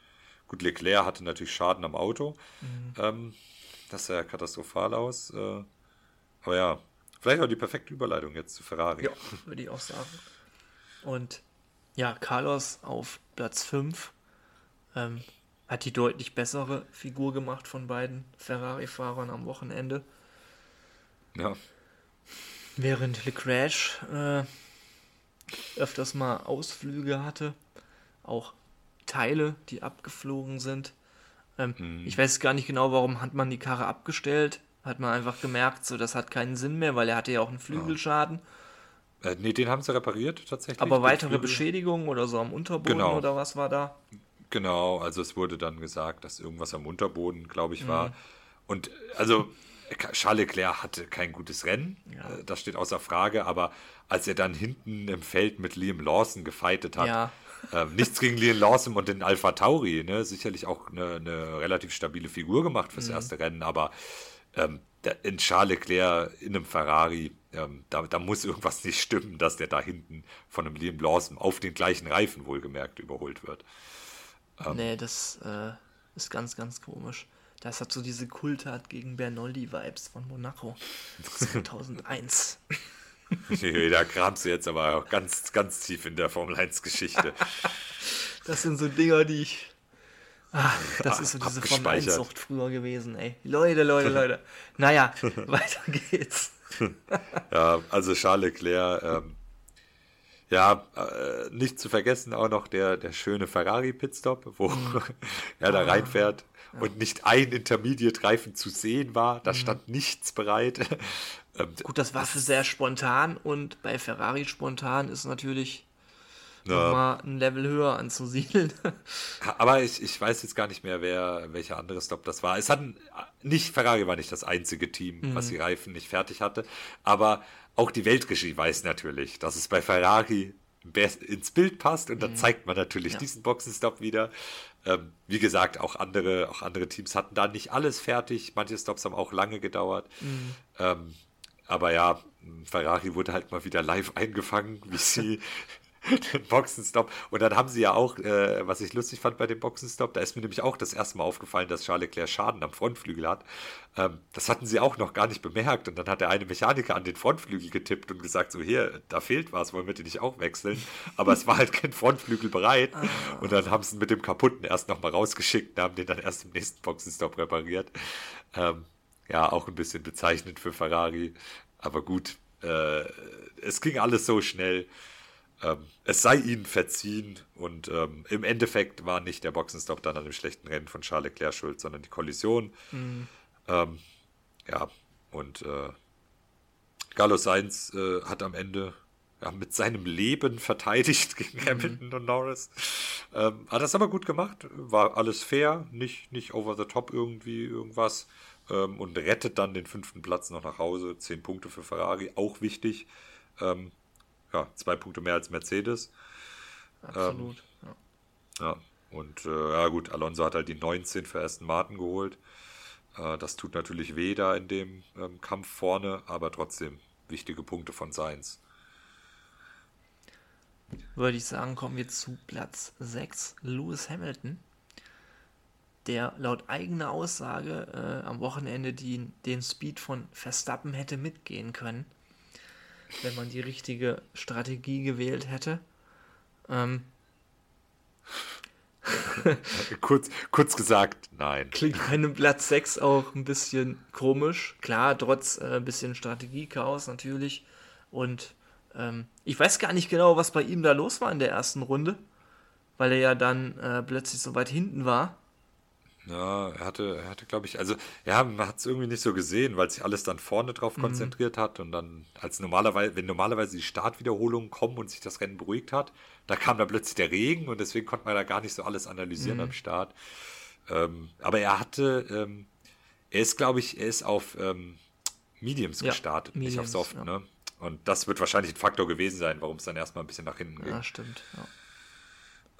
[SPEAKER 2] gut, Leclerc hatte natürlich Schaden am Auto. Mhm. Ähm, das sah ja katastrophal aus. Äh, aber ja, vielleicht auch die perfekte Überleitung jetzt zu Ferrari.
[SPEAKER 1] Ja, würde ich auch sagen. Und ja, Carlos auf Platz 5 ähm, hat die deutlich bessere Figur gemacht von beiden Ferrari-Fahrern am Wochenende.
[SPEAKER 2] Ja.
[SPEAKER 1] Während Lecrash äh, öfters mal Ausflüge hatte, auch Teile, die abgeflogen sind. Ähm, hm. Ich weiß gar nicht genau, warum hat man die Karre abgestellt. Hat man einfach gemerkt, so das hat keinen Sinn mehr, weil er hatte ja auch einen Flügelschaden.
[SPEAKER 2] Ja. Äh, nee, den haben sie repariert tatsächlich.
[SPEAKER 1] Aber weitere Beschädigungen oder so am Unterboden genau. oder was war da?
[SPEAKER 2] Genau, also es wurde dann gesagt, dass irgendwas am Unterboden, glaube ich, war. Mhm. Und also Charles Leclerc hatte kein gutes Rennen, ja. Äh, das steht außer Frage, aber als er dann hinten im Feld mit Liam Lawson gefeitet hat, ja. äh, nichts gegen Liam Lawson und den Alpha Tauri, ne? sicherlich auch eine, eine, relativ stabile Figur gemacht fürs mhm. erste Rennen, aber ähm, in Charles Leclerc in einem Ferrari, ähm, da, da, muss irgendwas nicht stimmen, dass der da hinten von einem Liam Lawson auf den gleichen Reifen wohlgemerkt überholt wird.
[SPEAKER 1] Ähm, nee, das äh, ist ganz, ganz komisch. Das hat so diese Kultart gegen Bernoldi-Vibes von Monaco 2001. (laughs)
[SPEAKER 2] nee, da kramst du jetzt aber auch ganz, ganz tief in der Formel 1-Geschichte. (laughs)
[SPEAKER 1] das sind so Dinger, die ich. Ach, das ist so diese Formel 1-Sucht früher gewesen, ey. Leute, Leute, Leute. Naja, (laughs) weiter geht's.
[SPEAKER 2] Ja, also Charles Leclerc, ähm, ja, äh, nicht zu vergessen auch noch der, der schöne Ferrari-Pitstop, wo mhm. (laughs) er da ah, reinfährt ja. und nicht ein Intermediate-Reifen zu sehen war. Da mhm. stand nichts bereit. (laughs)
[SPEAKER 1] Ähm, Gut, das war sehr spontan und bei Ferrari spontan ist natürlich ja. nochmal ein Level höher anzusiedeln.
[SPEAKER 2] Aber ich, ich weiß jetzt gar nicht mehr, wer welcher andere Stop das war. Es hatten nicht, Ferrari war nicht das einzige Team, mhm. was die Reifen nicht fertig hatte. Aber auch die Weltregie weiß natürlich, dass es bei Ferrari ins Bild passt und dann mhm. zeigt man natürlich ja. diesen Boxenstopp wieder. Ähm, wie gesagt, auch andere, auch andere Teams hatten da nicht alles fertig. Manche Stops haben auch lange gedauert. Mhm. Ähm, aber ja, Ferrari wurde halt mal wieder live eingefangen, wie sie (laughs) den (laughs) Boxenstopp. Und dann haben sie ja auch, äh, was ich lustig fand bei dem Boxenstopp, da ist mir nämlich auch das erste Mal aufgefallen, dass Charles Leclerc Schaden am Frontflügel hat. Ähm, das hatten sie auch noch gar nicht bemerkt. Und dann hat der eine Mechaniker an den Frontflügel getippt und gesagt, so hier, da fehlt was, wollen wir den nicht auch wechseln? Aber es war halt kein Frontflügel bereit. Und dann haben sie ihn mit dem kaputten erst nochmal rausgeschickt und haben den dann erst im nächsten Boxenstopp repariert. Ähm, ja, auch ein bisschen bezeichnend für Ferrari. Aber gut, äh, es ging alles so schnell ähm, es sei ihnen verziehen und ähm, im Endeffekt war nicht der Boxenstopp dann an dem schlechten Rennen von Charles Leclerc schuld, sondern die Kollision. Mhm. Ähm, ja, und äh, Carlos Sainz äh, hat am Ende ja, mit seinem Leben verteidigt (laughs) gegen mhm. Hamilton und Norris. Ähm, hat das aber gut gemacht, war alles fair, nicht, nicht over the top irgendwie irgendwas ähm, und rettet dann den fünften Platz noch nach Hause. Zehn Punkte für Ferrari, auch wichtig. Ähm, ja, zwei Punkte mehr als Mercedes.
[SPEAKER 1] Absolut. Ähm,
[SPEAKER 2] ja. ja. Und äh, ja gut, Alonso hat halt die 19 für Aston Martin geholt. Äh, das tut natürlich weh da in dem ähm, Kampf vorne, aber trotzdem wichtige Punkte von Sainz.
[SPEAKER 1] Würde ich sagen, kommen wir zu Platz 6, Lewis Hamilton, der laut eigener Aussage äh, am Wochenende die, den Speed von Verstappen hätte mitgehen können wenn man die richtige Strategie gewählt hätte. Ähm, (laughs)
[SPEAKER 2] kurz, kurz gesagt, nein.
[SPEAKER 1] Klingt bei einem Platz 6 auch ein bisschen komisch. Klar, trotz äh, ein bisschen Strategiechaos natürlich. Und ähm, ich weiß gar nicht genau, was bei ihm da los war in der ersten Runde, weil er ja dann äh, plötzlich so weit hinten war.
[SPEAKER 2] Ja, er hatte, er hatte, glaube ich, also ja, man hat es irgendwie nicht so gesehen, weil sich alles dann vorne drauf mhm. konzentriert hat und dann als normalerweise, wenn normalerweise die Startwiederholungen kommen und sich das Rennen beruhigt hat, da kam da plötzlich der Regen und deswegen konnte man da gar nicht so alles analysieren mhm. am Start. Ähm, aber er hatte, ähm, er ist, glaube ich, er ist auf ähm, Mediums
[SPEAKER 1] Ja,
[SPEAKER 2] gestartet, nicht auf
[SPEAKER 1] Mediums,
[SPEAKER 2] Soft,
[SPEAKER 1] ja.
[SPEAKER 2] ne? Und das wird wahrscheinlich ein Faktor gewesen sein, warum es dann erstmal ein bisschen nach hinten ging.
[SPEAKER 1] Ja, stimmt.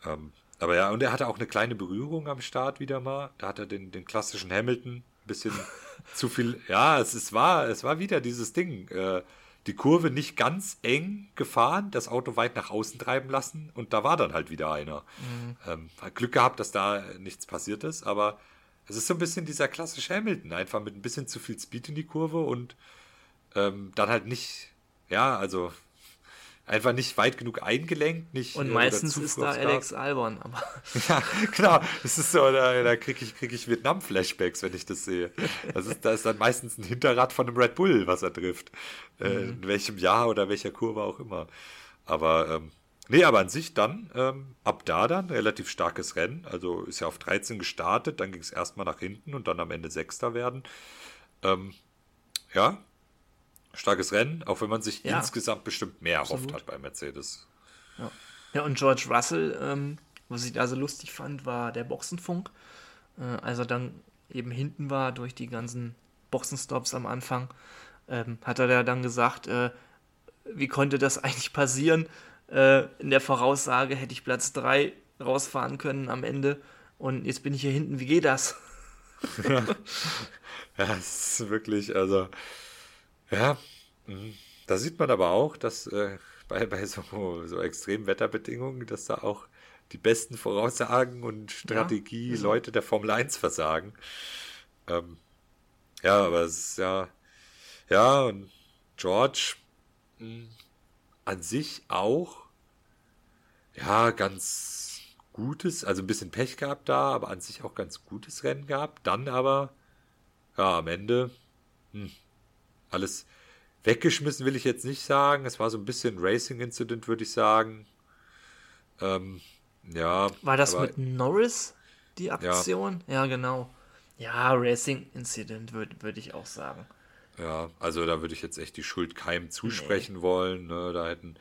[SPEAKER 1] Ja.
[SPEAKER 2] Ähm, aber ja, und er hatte auch eine kleine Berührung am Start wieder mal. Da hat er den, den klassischen Hamilton ein bisschen (laughs) zu viel. Ja, es, es, war, es war wieder dieses Ding. Äh, die Kurve nicht ganz eng gefahren, das Auto weit nach außen treiben lassen und da war dann halt wieder einer. Ähm, hat Glück gehabt, dass da nichts passiert ist, aber es ist so ein bisschen dieser klassische Hamilton, einfach mit ein bisschen zu viel Speed in die Kurve und ähm, dann halt nicht, ja, also einfach nicht weit genug eingelenkt, nicht
[SPEAKER 1] Und
[SPEAKER 2] äh,
[SPEAKER 1] meistens ist da. Alex Albon, aber (laughs)
[SPEAKER 2] Ja, genau. Das ist so, da, da kriege ich, krieg ich Vietnam-Flashbacks, wenn ich das sehe. Das ist, da ist dann meistens ein Hinterrad von einem Red Bull, was er trifft. Äh, in welchem Jahr oder welcher Kurve auch immer. Aber, ähm, nee, aber an sich dann, ähm, ab da dann, relativ starkes Rennen. Also ist ja auf 13 gestartet, dann ging es erstmal nach hinten und dann am Ende Sechster werden. Ähm, ja, starkes Rennen, auch wenn man sich
[SPEAKER 1] Ja.
[SPEAKER 2] insgesamt bestimmt mehr erhofft
[SPEAKER 1] Absolut.
[SPEAKER 2] hat bei Mercedes.
[SPEAKER 1] Ja, und George Russell, ähm, was ich da so lustig fand, war der Boxenfunk. Äh, als er dann eben hinten war durch die ganzen Boxenstops am Anfang, ähm, hat er da dann gesagt, äh, wie konnte das (laughs) eigentlich passieren? Äh, in der Voraussage hätte ich Platz 3 rausfahren können am Ende und jetzt bin ich hier hinten, wie geht das? (laughs)
[SPEAKER 2] Ja, es ist wirklich, also, ja, mhm. da sieht man aber auch, dass äh, bei, bei so, so extremen Wetterbedingungen, dass da auch die besten Voraussagen und Strategie
[SPEAKER 1] ist so.
[SPEAKER 2] Leute der Formel 1 versagen. Ähm, ja, aber es ist ja, ja, und George mh, an sich auch, ja, ganz gutes, also ein bisschen Pech gehabt da, aber an sich auch ganz gutes Rennen gehabt. Dann aber, ja, am Ende, hm, alles weggeschmissen will ich jetzt nicht sagen. Es war so ein bisschen Racing-Incident, würde ich sagen. Ähm, ja.
[SPEAKER 1] War das
[SPEAKER 2] aber-
[SPEAKER 1] mit Norris die Aktion? Ja, genau. Ja, Racing Incident würde würd ich auch sagen.
[SPEAKER 2] Ja, also da würde ich jetzt echt die Schuld keinem zusprechen wollen. Ne? Da hätten,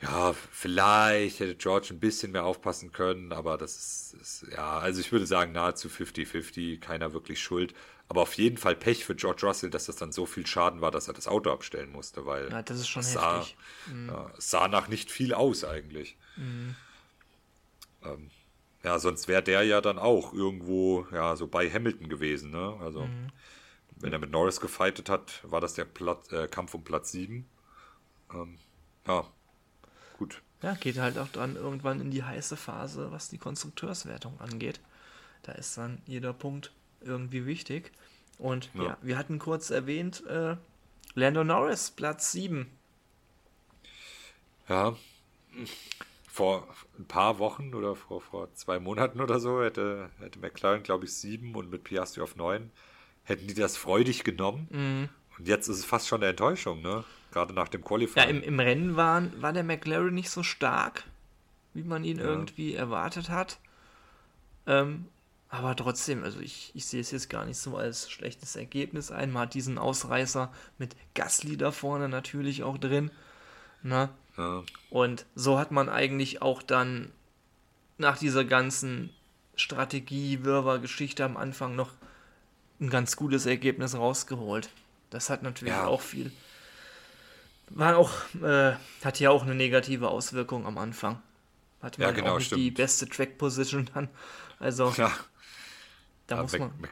[SPEAKER 2] ja, vielleicht hätte George ein bisschen mehr aufpassen können, aber das ist, ist ja, also ich würde sagen, nahezu 50-50, keiner wirklich schuld. Aber auf jeden Fall Pech für George Russell, dass das dann so viel Schaden war, dass er das Auto abstellen musste, weil
[SPEAKER 1] Ja, das ist schon
[SPEAKER 2] es sah,
[SPEAKER 1] heftig. Mhm.
[SPEAKER 2] ja, es sah nach nicht viel aus eigentlich. Ähm, ja, sonst wäre der ja dann auch irgendwo, ja, so bei Hamilton gewesen, ne? Also,
[SPEAKER 1] Mhm.
[SPEAKER 2] wenn er mit Norris gefightet hat, war das der Platz, äh, Kampf um Platz 7. Ähm, ja, gut.
[SPEAKER 1] Ja, geht halt auch dann irgendwann in die heiße Phase, was die Konstrukteurswertung angeht. Da ist dann jeder Punkt irgendwie wichtig. Und ja,
[SPEAKER 2] Ja.
[SPEAKER 1] wir hatten kurz erwähnt, äh, Lando Norris, Platz 7.
[SPEAKER 2] Ja, vor ein paar Wochen oder vor, vor zwei Monaten oder so hätte, hätte McLaren, glaube ich, sieben und mit Piastri auf neun, hätten die das freudig genommen. Und jetzt ist es fast schon eine Enttäuschung, ne? Gerade nach dem
[SPEAKER 1] Ja,
[SPEAKER 2] Qualifying.
[SPEAKER 1] im, im Rennen waren, war der McLaren nicht so stark, wie man ihn
[SPEAKER 2] Ja.
[SPEAKER 1] irgendwie erwartet hat. Ähm, aber trotzdem, also ich, ich sehe es jetzt gar nicht so als schlechtes Ergebnis ein. Man hat diesen Ausreißer mit Gasly da vorne natürlich auch drin. Ne?
[SPEAKER 2] ja.
[SPEAKER 1] Und so hat man eigentlich auch dann nach dieser ganzen Strategie-Wirrwarr-Geschichte am Anfang noch ein ganz gutes Ergebnis rausgeholt. Das hat natürlich
[SPEAKER 2] Ja.
[SPEAKER 1] auch viel. War auch, äh, hat ja auch eine negative Auswirkung am Anfang. Hat man
[SPEAKER 2] Ja, genau,
[SPEAKER 1] auch nicht die
[SPEAKER 2] stimmt.
[SPEAKER 1] beste Track-Position dann. Also,
[SPEAKER 2] ja.
[SPEAKER 1] da
[SPEAKER 2] Ja,
[SPEAKER 1] muss
[SPEAKER 2] Mac-
[SPEAKER 1] man.
[SPEAKER 2] Mac-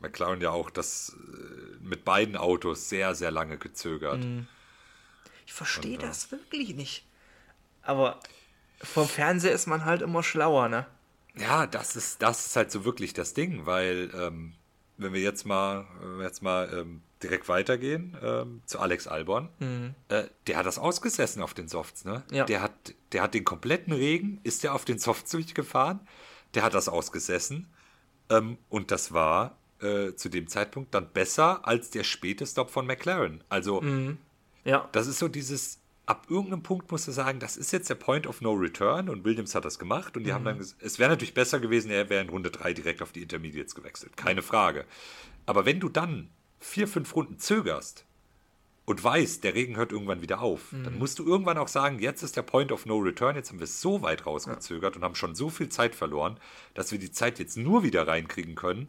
[SPEAKER 2] McLaren ja auch das äh, mit beiden Autos sehr, sehr lange gezögert.
[SPEAKER 1] Mhm. Ich verstehe
[SPEAKER 2] Und, ja.
[SPEAKER 1] das wirklich nicht. Aber vom Fernseher ist man halt immer schlauer, ne?
[SPEAKER 2] Ja, das ist, das ist halt so wirklich das Ding, weil ähm, wenn wir jetzt mal, wir jetzt mal ähm, direkt weitergehen ähm, zu Alex Albon, äh, der hat das ausgesessen auf den Softs, ne?
[SPEAKER 1] Ja.
[SPEAKER 2] Der hat, der hat den kompletten Regen, ist der auf den Softs durchgefahren, der hat das ausgesessen ähm, und das war äh, zu dem Zeitpunkt dann besser als der späte Stop von McLaren. Also
[SPEAKER 1] Ja.
[SPEAKER 2] das ist so dieses, ab irgendeinem Punkt musst du sagen, das ist jetzt der Point of No Return und Williams hat das gemacht und die haben dann, es wäre natürlich besser gewesen, er wäre in Runde 3 direkt auf die Intermediates gewechselt, keine Frage. Aber wenn du dann vier, fünf Runden zögerst, und weißt, der Regen hört irgendwann wieder auf, mhm. dann musst du irgendwann auch sagen, jetzt ist der Point of No Return, jetzt haben wir es so weit rausgezögert ja. und haben schon so viel Zeit verloren, dass wir die Zeit jetzt nur wieder reinkriegen können,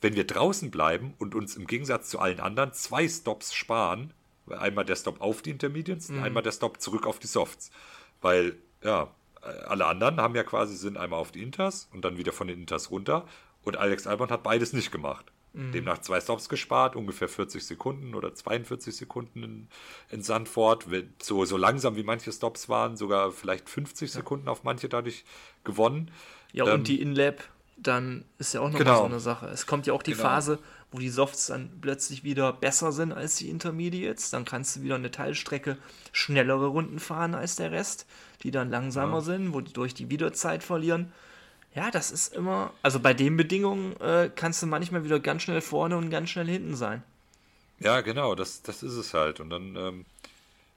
[SPEAKER 2] wenn wir draußen bleiben und uns im Gegensatz zu allen anderen zwei Stops sparen. Einmal der Stop auf die Intermediates mhm. und einmal der Stop zurück auf die Softs. Weil, ja, alle anderen haben ja quasi sind einmal auf die Inters und dann wieder von den Inters runter. Und Alex Albon hat beides nicht gemacht. Mhm. Demnach zwei Stops gespart, ungefähr 40 Sekunden oder 42 Sekunden in, in Sandford. So, so langsam wie manche Stops waren, sogar vielleicht 50 ja. Sekunden auf manche dadurch gewonnen.
[SPEAKER 1] Ja, ähm, und die InLab, dann ist ja auch noch genau. so eine Sache. Es kommt ja auch die genau. Phase, wo die Softs dann plötzlich wieder besser sind als die Intermediates. Dann kannst du wieder eine Teilstrecke schnellere Runden fahren als der Rest, die dann langsamer ja. sind, wo die durch die Wiederzeit verlieren. Ja, das ist immer, also bei den Bedingungen äh, kannst du manchmal wieder ganz schnell vorne und ganz schnell hinten sein.
[SPEAKER 2] Ja, genau, das, das ist es halt. Und dann, ähm,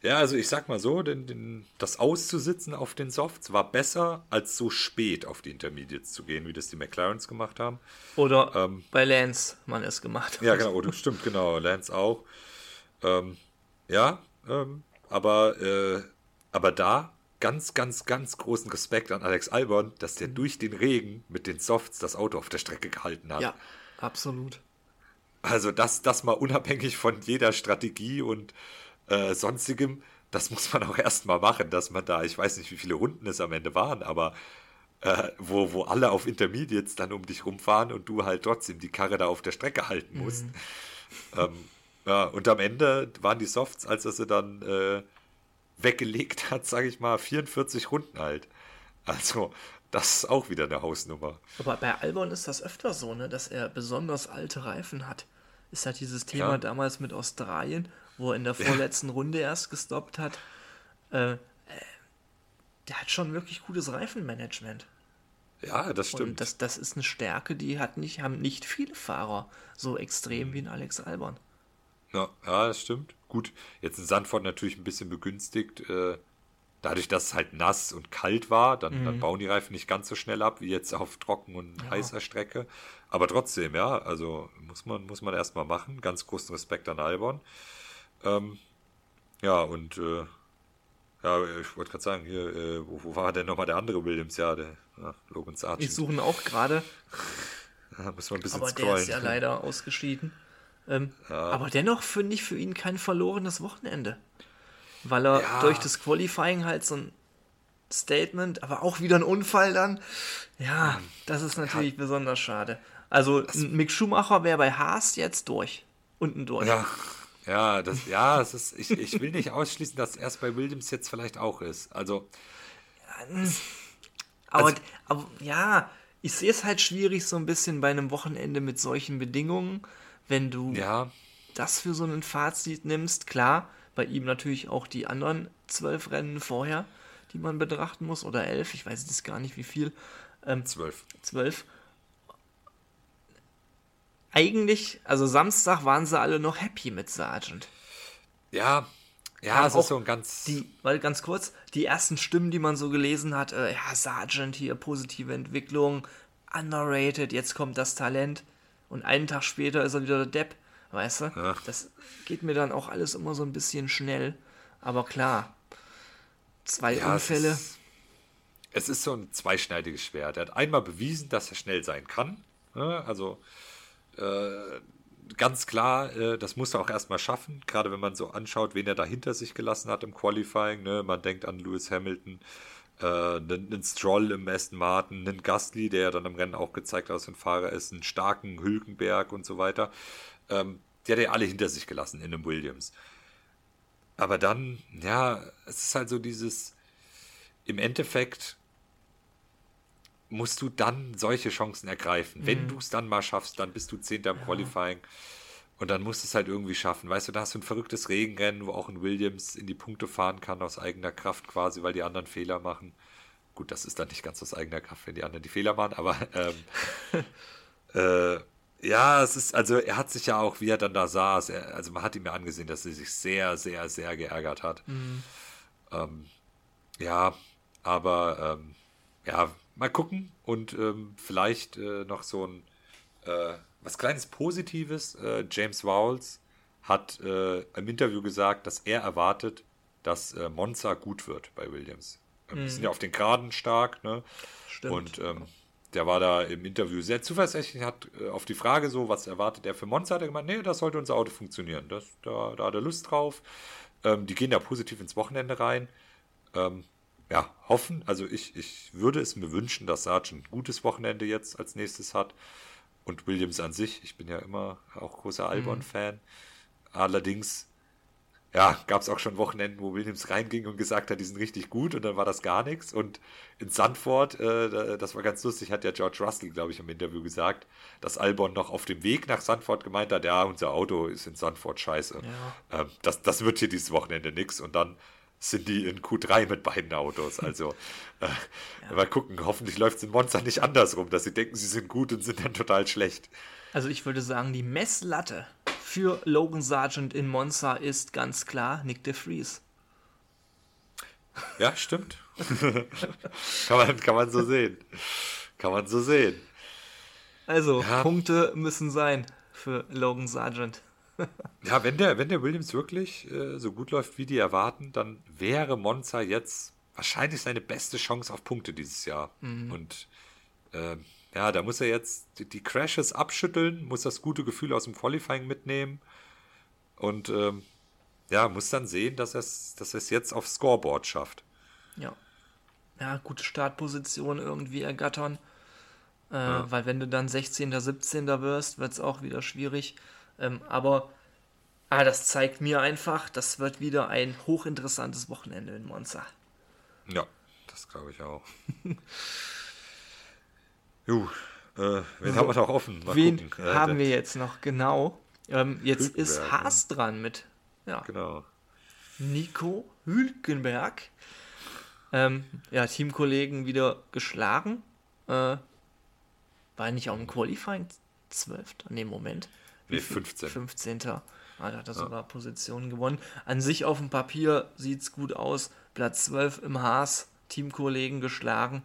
[SPEAKER 2] ja, also ich sag mal so, den, den, das Auszusitzen auf den Softs war besser, als so spät auf die Intermediates zu gehen, wie das die McLarens gemacht haben.
[SPEAKER 1] Oder ähm, bei Lance man es gemacht
[SPEAKER 2] hat. Ja, genau, oder, stimmt, genau, Lance auch. Ähm, ja, ähm, aber, äh, aber da ganz, ganz, ganz großen Respekt an Alex Albon, dass der durch den Regen mit den Softs das Auto auf der Strecke gehalten hat.
[SPEAKER 1] Ja, absolut.
[SPEAKER 2] Also das, das mal unabhängig von jeder Strategie und äh, sonstigem, das muss man auch erstmal machen, dass man da, ich weiß nicht, wie viele Runden es am Ende waren, aber äh, wo, wo alle auf Intermediates dann um dich rumfahren und du halt trotzdem die Karre da auf der Strecke halten musst. Mhm. Ähm, ja, und am Ende waren die Softs, als er sie dann äh, weggelegt hat, sage ich mal, 44 Runden halt. Also, das ist auch wieder eine Hausnummer.
[SPEAKER 1] Aber bei Albon ist das öfter so, ne, dass er besonders alte Reifen hat. Ist halt dieses Thema ja. damals mit Australien, wo er in der vorletzten. Runde erst gestoppt hat. Äh, äh, der hat schon wirklich gutes Reifenmanagement.
[SPEAKER 2] Ja, das stimmt. Und
[SPEAKER 1] das, das ist eine Stärke, die hat nicht, haben nicht viele Fahrer so extrem wie ein Alex Albon.
[SPEAKER 2] Ja, ja, das stimmt. Gut, jetzt in Sandford natürlich ein bisschen begünstigt. Äh, dadurch, dass es halt nass und kalt war, dann, mhm. dann, bauen die Reifen nicht ganz so schnell ab wie jetzt auf trocken und ja. heißer Strecke. Aber trotzdem, ja, also muss man, muss man erstmal machen. Ganz großen Respekt an Albon. Ähm, ja, und äh, ja, ich wollte gerade sagen, hier, äh, wo, wo, war denn nochmal der andere Williams? Ja, der ja, Logan Sargent.
[SPEAKER 1] Ich suche auch gerade. (laughs)
[SPEAKER 2] Da muss man ein bisschen
[SPEAKER 1] Aber
[SPEAKER 2] scrollen.
[SPEAKER 1] der ist ja leider ausgeschieden. Ähm, ja. Aber dennoch finde ich für ihn kein verlorenes Wochenende. Weil er ja. durch das Qualifying halt so ein Statement, aber auch wieder ein Unfall dann. Ja, das ist natürlich besonders schade. Also Mick Schumacher wäre bei Haas jetzt durch. Unten durch.
[SPEAKER 2] Ja, ja, das, ja, das ist, ich, ich will nicht ausschließen, dass es bei Williams jetzt vielleicht auch ist. Also.
[SPEAKER 1] aber, also, aber ja, ich sehe es halt schwierig, so ein bisschen bei einem Wochenende mit solchen Bedingungen wenn du
[SPEAKER 2] ja.
[SPEAKER 1] das für so ein Fazit nimmst. Klar, bei ihm natürlich auch die anderen zwölf Rennen vorher, die man betrachten muss, oder elf, ich weiß jetzt gar nicht wie viel.
[SPEAKER 2] Ähm, zwölf.
[SPEAKER 1] Zwölf. Eigentlich, also Samstag waren sie alle noch happy mit Sargent.
[SPEAKER 2] Ja, ja, es ist so ein ganz.
[SPEAKER 1] Die, weil ganz kurz, die ersten Stimmen, die man so gelesen hat, äh, ja, Sargent hier, positive Entwicklung, underrated, jetzt kommt das Talent und einen Tag später ist er wieder der Depp, weißt du? Ja. Das geht mir dann auch alles immer so ein bisschen schnell. Aber klar, zwei ja, Unfälle.
[SPEAKER 2] Es ist, es ist, so ein zweischneidiges Schwert. Er hat einmal bewiesen, dass er schnell sein kann. Also äh, ganz klar, äh, das muss er auch erstmal schaffen. Gerade wenn man so anschaut, wen er da hinter sich gelassen hat im Qualifying. Ne? Man denkt an Lewis Hamilton, äh, einen, einen Stroll im Aston Martin, einen Gastly, der ja dann im Rennen auch gezeigt hat, dass ein Fahrer ist, einen starken Hülkenberg und so weiter. Ähm, die hat er alle hinter sich gelassen in einem Williams. Aber dann, ja, es ist halt so dieses, im Endeffekt musst du dann solche Chancen ergreifen. Mhm. Wenn du es dann mal schaffst, dann bist du Zehnter im ja. Qualifying. Und dann musst du es halt irgendwie schaffen. Weißt du, da hast du ein verrücktes Regenrennen, wo auch ein Williams in die Punkte fahren kann aus eigener Kraft quasi, weil die anderen Fehler machen. Gut, das ist dann nicht ganz aus eigener Kraft, wenn die anderen die Fehler machen, aber (laughs) ähm, (laughs) äh, ja, es ist, also er hat sich ja auch, wie er dann da saß, er, also man hat ihm ja angesehen, dass er sich sehr, sehr, sehr geärgert hat. Mhm. Ähm, ja, aber ähm, ja, mal gucken und ähm, vielleicht äh, noch so ein äh, was kleines Positives, äh, James Vowles hat äh, im Interview gesagt, dass er erwartet, dass äh, Monza gut wird bei Williams. Ähm, Die sind ja auf den Geraden stark, ne?
[SPEAKER 1] Stimmt.
[SPEAKER 2] Und ähm, der war da im Interview sehr zuversichtlich, hat äh, auf die Frage so, was erwartet er für Monza, hat er gemeint, nee, das sollte unser Auto funktionieren. Das, da, da hat er Lust drauf. Ähm, die gehen da positiv ins Wochenende rein. Ähm, ja, hoffen, also ich, ich würde es mir wünschen, dass Sargent ein gutes Wochenende jetzt als nächstes hat. Und Williams an sich, ich bin ja immer auch großer Albon-Fan. Allerdings, ja, gab es auch schon Wochenenden, wo Williams reinging und gesagt hat, die sind richtig gut und dann war das gar nichts. Und in Sandford, äh, da- das war ganz lustig, hat ja George Russell, glaube ich, im Interview gesagt, dass Albon noch auf dem Weg nach Sandford gemeint hat, ja, unser Auto ist in Sandford scheiße.
[SPEAKER 1] Ja.
[SPEAKER 2] Ähm, das, das wird hier dieses Wochenende nix. Und dann sind die in Q3 mit beiden Autos. Also äh, mal gucken, hoffentlich läuft es in Monza nicht andersrum, dass sie denken, sie sind gut und sind dann total schlecht.
[SPEAKER 1] Also ich würde sagen, die Messlatte für Logan Sargent in Monza ist ganz klar Nick de Vries.
[SPEAKER 2] Ja, stimmt. (laughs) kann, man, kann man so sehen. Kann man so sehen.
[SPEAKER 1] Also,
[SPEAKER 2] Ja.
[SPEAKER 1] Punkte müssen sein für Logan Sargent.
[SPEAKER 2] Ja, wenn der, wenn der Williams wirklich äh, so gut läuft, wie die erwarten, dann wäre Monza jetzt wahrscheinlich seine beste Chance auf Punkte dieses Jahr. Und ähm, ja, da muss er jetzt die, die Crashes abschütteln, muss das gute Gefühl aus dem Qualifying mitnehmen und ähm, ja, muss dann sehen, dass er es dass er's jetzt aufs Scoreboard schafft.
[SPEAKER 1] Ja. Ja, gute Startposition irgendwie ergattern. Äh, Weil wenn du dann 16., 17. wirst, wird es auch wieder schwierig. Ähm, aber ah, das zeigt mir einfach, das wird wieder ein hochinteressantes Wochenende in Monza.
[SPEAKER 2] Ja, das glaube ich auch. (laughs) Juh, äh, wen haben wir noch offen? Mal
[SPEAKER 1] Wen
[SPEAKER 2] gucken. Äh,
[SPEAKER 1] haben
[SPEAKER 2] der-
[SPEAKER 1] wir jetzt noch genau? Ähm, jetzt ist
[SPEAKER 2] Hülkenberg,
[SPEAKER 1] Haas dran mit ja,
[SPEAKER 2] Genau.
[SPEAKER 1] Nico Hülkenberg. Ähm, ja, Teamkollegen wieder geschlagen. Äh, war nicht auch im Qualifying 12. an dem Moment.
[SPEAKER 2] Nee, 15.
[SPEAKER 1] 15. Ah, da hat er sogar Positionen gewonnen. An sich auf dem Papier sieht es gut aus. Platz 12 im Haas, Teamkollegen geschlagen.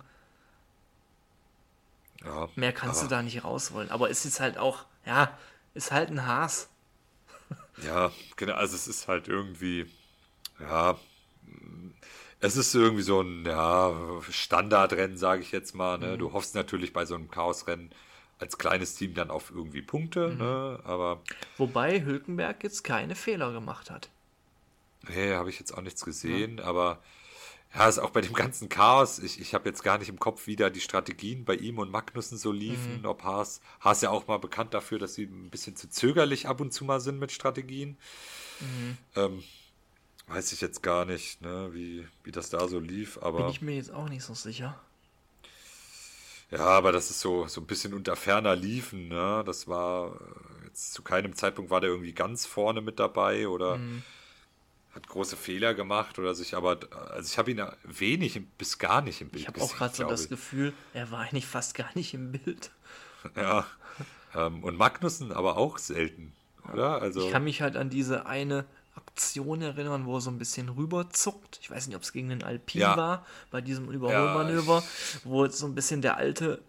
[SPEAKER 2] Ja,
[SPEAKER 1] Mehr kannst
[SPEAKER 2] aber-
[SPEAKER 1] du da nicht rausholen. Aber es ist halt auch, ja, ist halt ein Haas. (laughs)
[SPEAKER 2] Ja, genau, also es ist halt irgendwie, ja, es ist irgendwie so ein, ja, Standardrennen, sage ich jetzt mal, ne? Du hoffst natürlich bei so einem Chaosrennen als kleines Team dann auf irgendwie Punkte, ne? Aber
[SPEAKER 1] Wobei Hülkenberg jetzt keine Fehler gemacht hat.
[SPEAKER 2] nee, habe ich jetzt auch nichts gesehen, aber ja, ist auch bei dem ganzen Chaos, ich, ich habe jetzt gar nicht im Kopf, wie da die Strategien bei ihm und Magnussen so liefen, ob Haas, Haas ja auch mal bekannt dafür, dass sie ein bisschen zu zögerlich ab und zu mal sind mit Strategien. Ähm, weiß ich jetzt gar nicht, ne, wie, wie das da so lief,
[SPEAKER 1] Bin
[SPEAKER 2] aber
[SPEAKER 1] ich mir jetzt auch nicht so sicher.
[SPEAKER 2] Ja, aber das ist so, so ein bisschen unter ferner liefen, ne? Das war äh, jetzt zu keinem Zeitpunkt war der irgendwie ganz vorne mit dabei oder
[SPEAKER 1] Mhm.
[SPEAKER 2] hat große Fehler gemacht oder sich aber, also ich habe ihn wenig bis gar nicht im Bild
[SPEAKER 1] Ich habe auch gerade so das
[SPEAKER 2] ich.
[SPEAKER 1] Gefühl, er war eigentlich fast gar nicht im Bild. (laughs)
[SPEAKER 2] Ja. Ähm, und Magnussen aber auch selten, oder? Also,
[SPEAKER 1] Ich kann mich halt an diese eine Aktion erinnern, wo er so ein bisschen rüberzuckt. Ich weiß nicht, ob es gegen den Alpin
[SPEAKER 2] Ja.
[SPEAKER 1] war, bei diesem Überholmanöver, wo jetzt so ein bisschen der alte,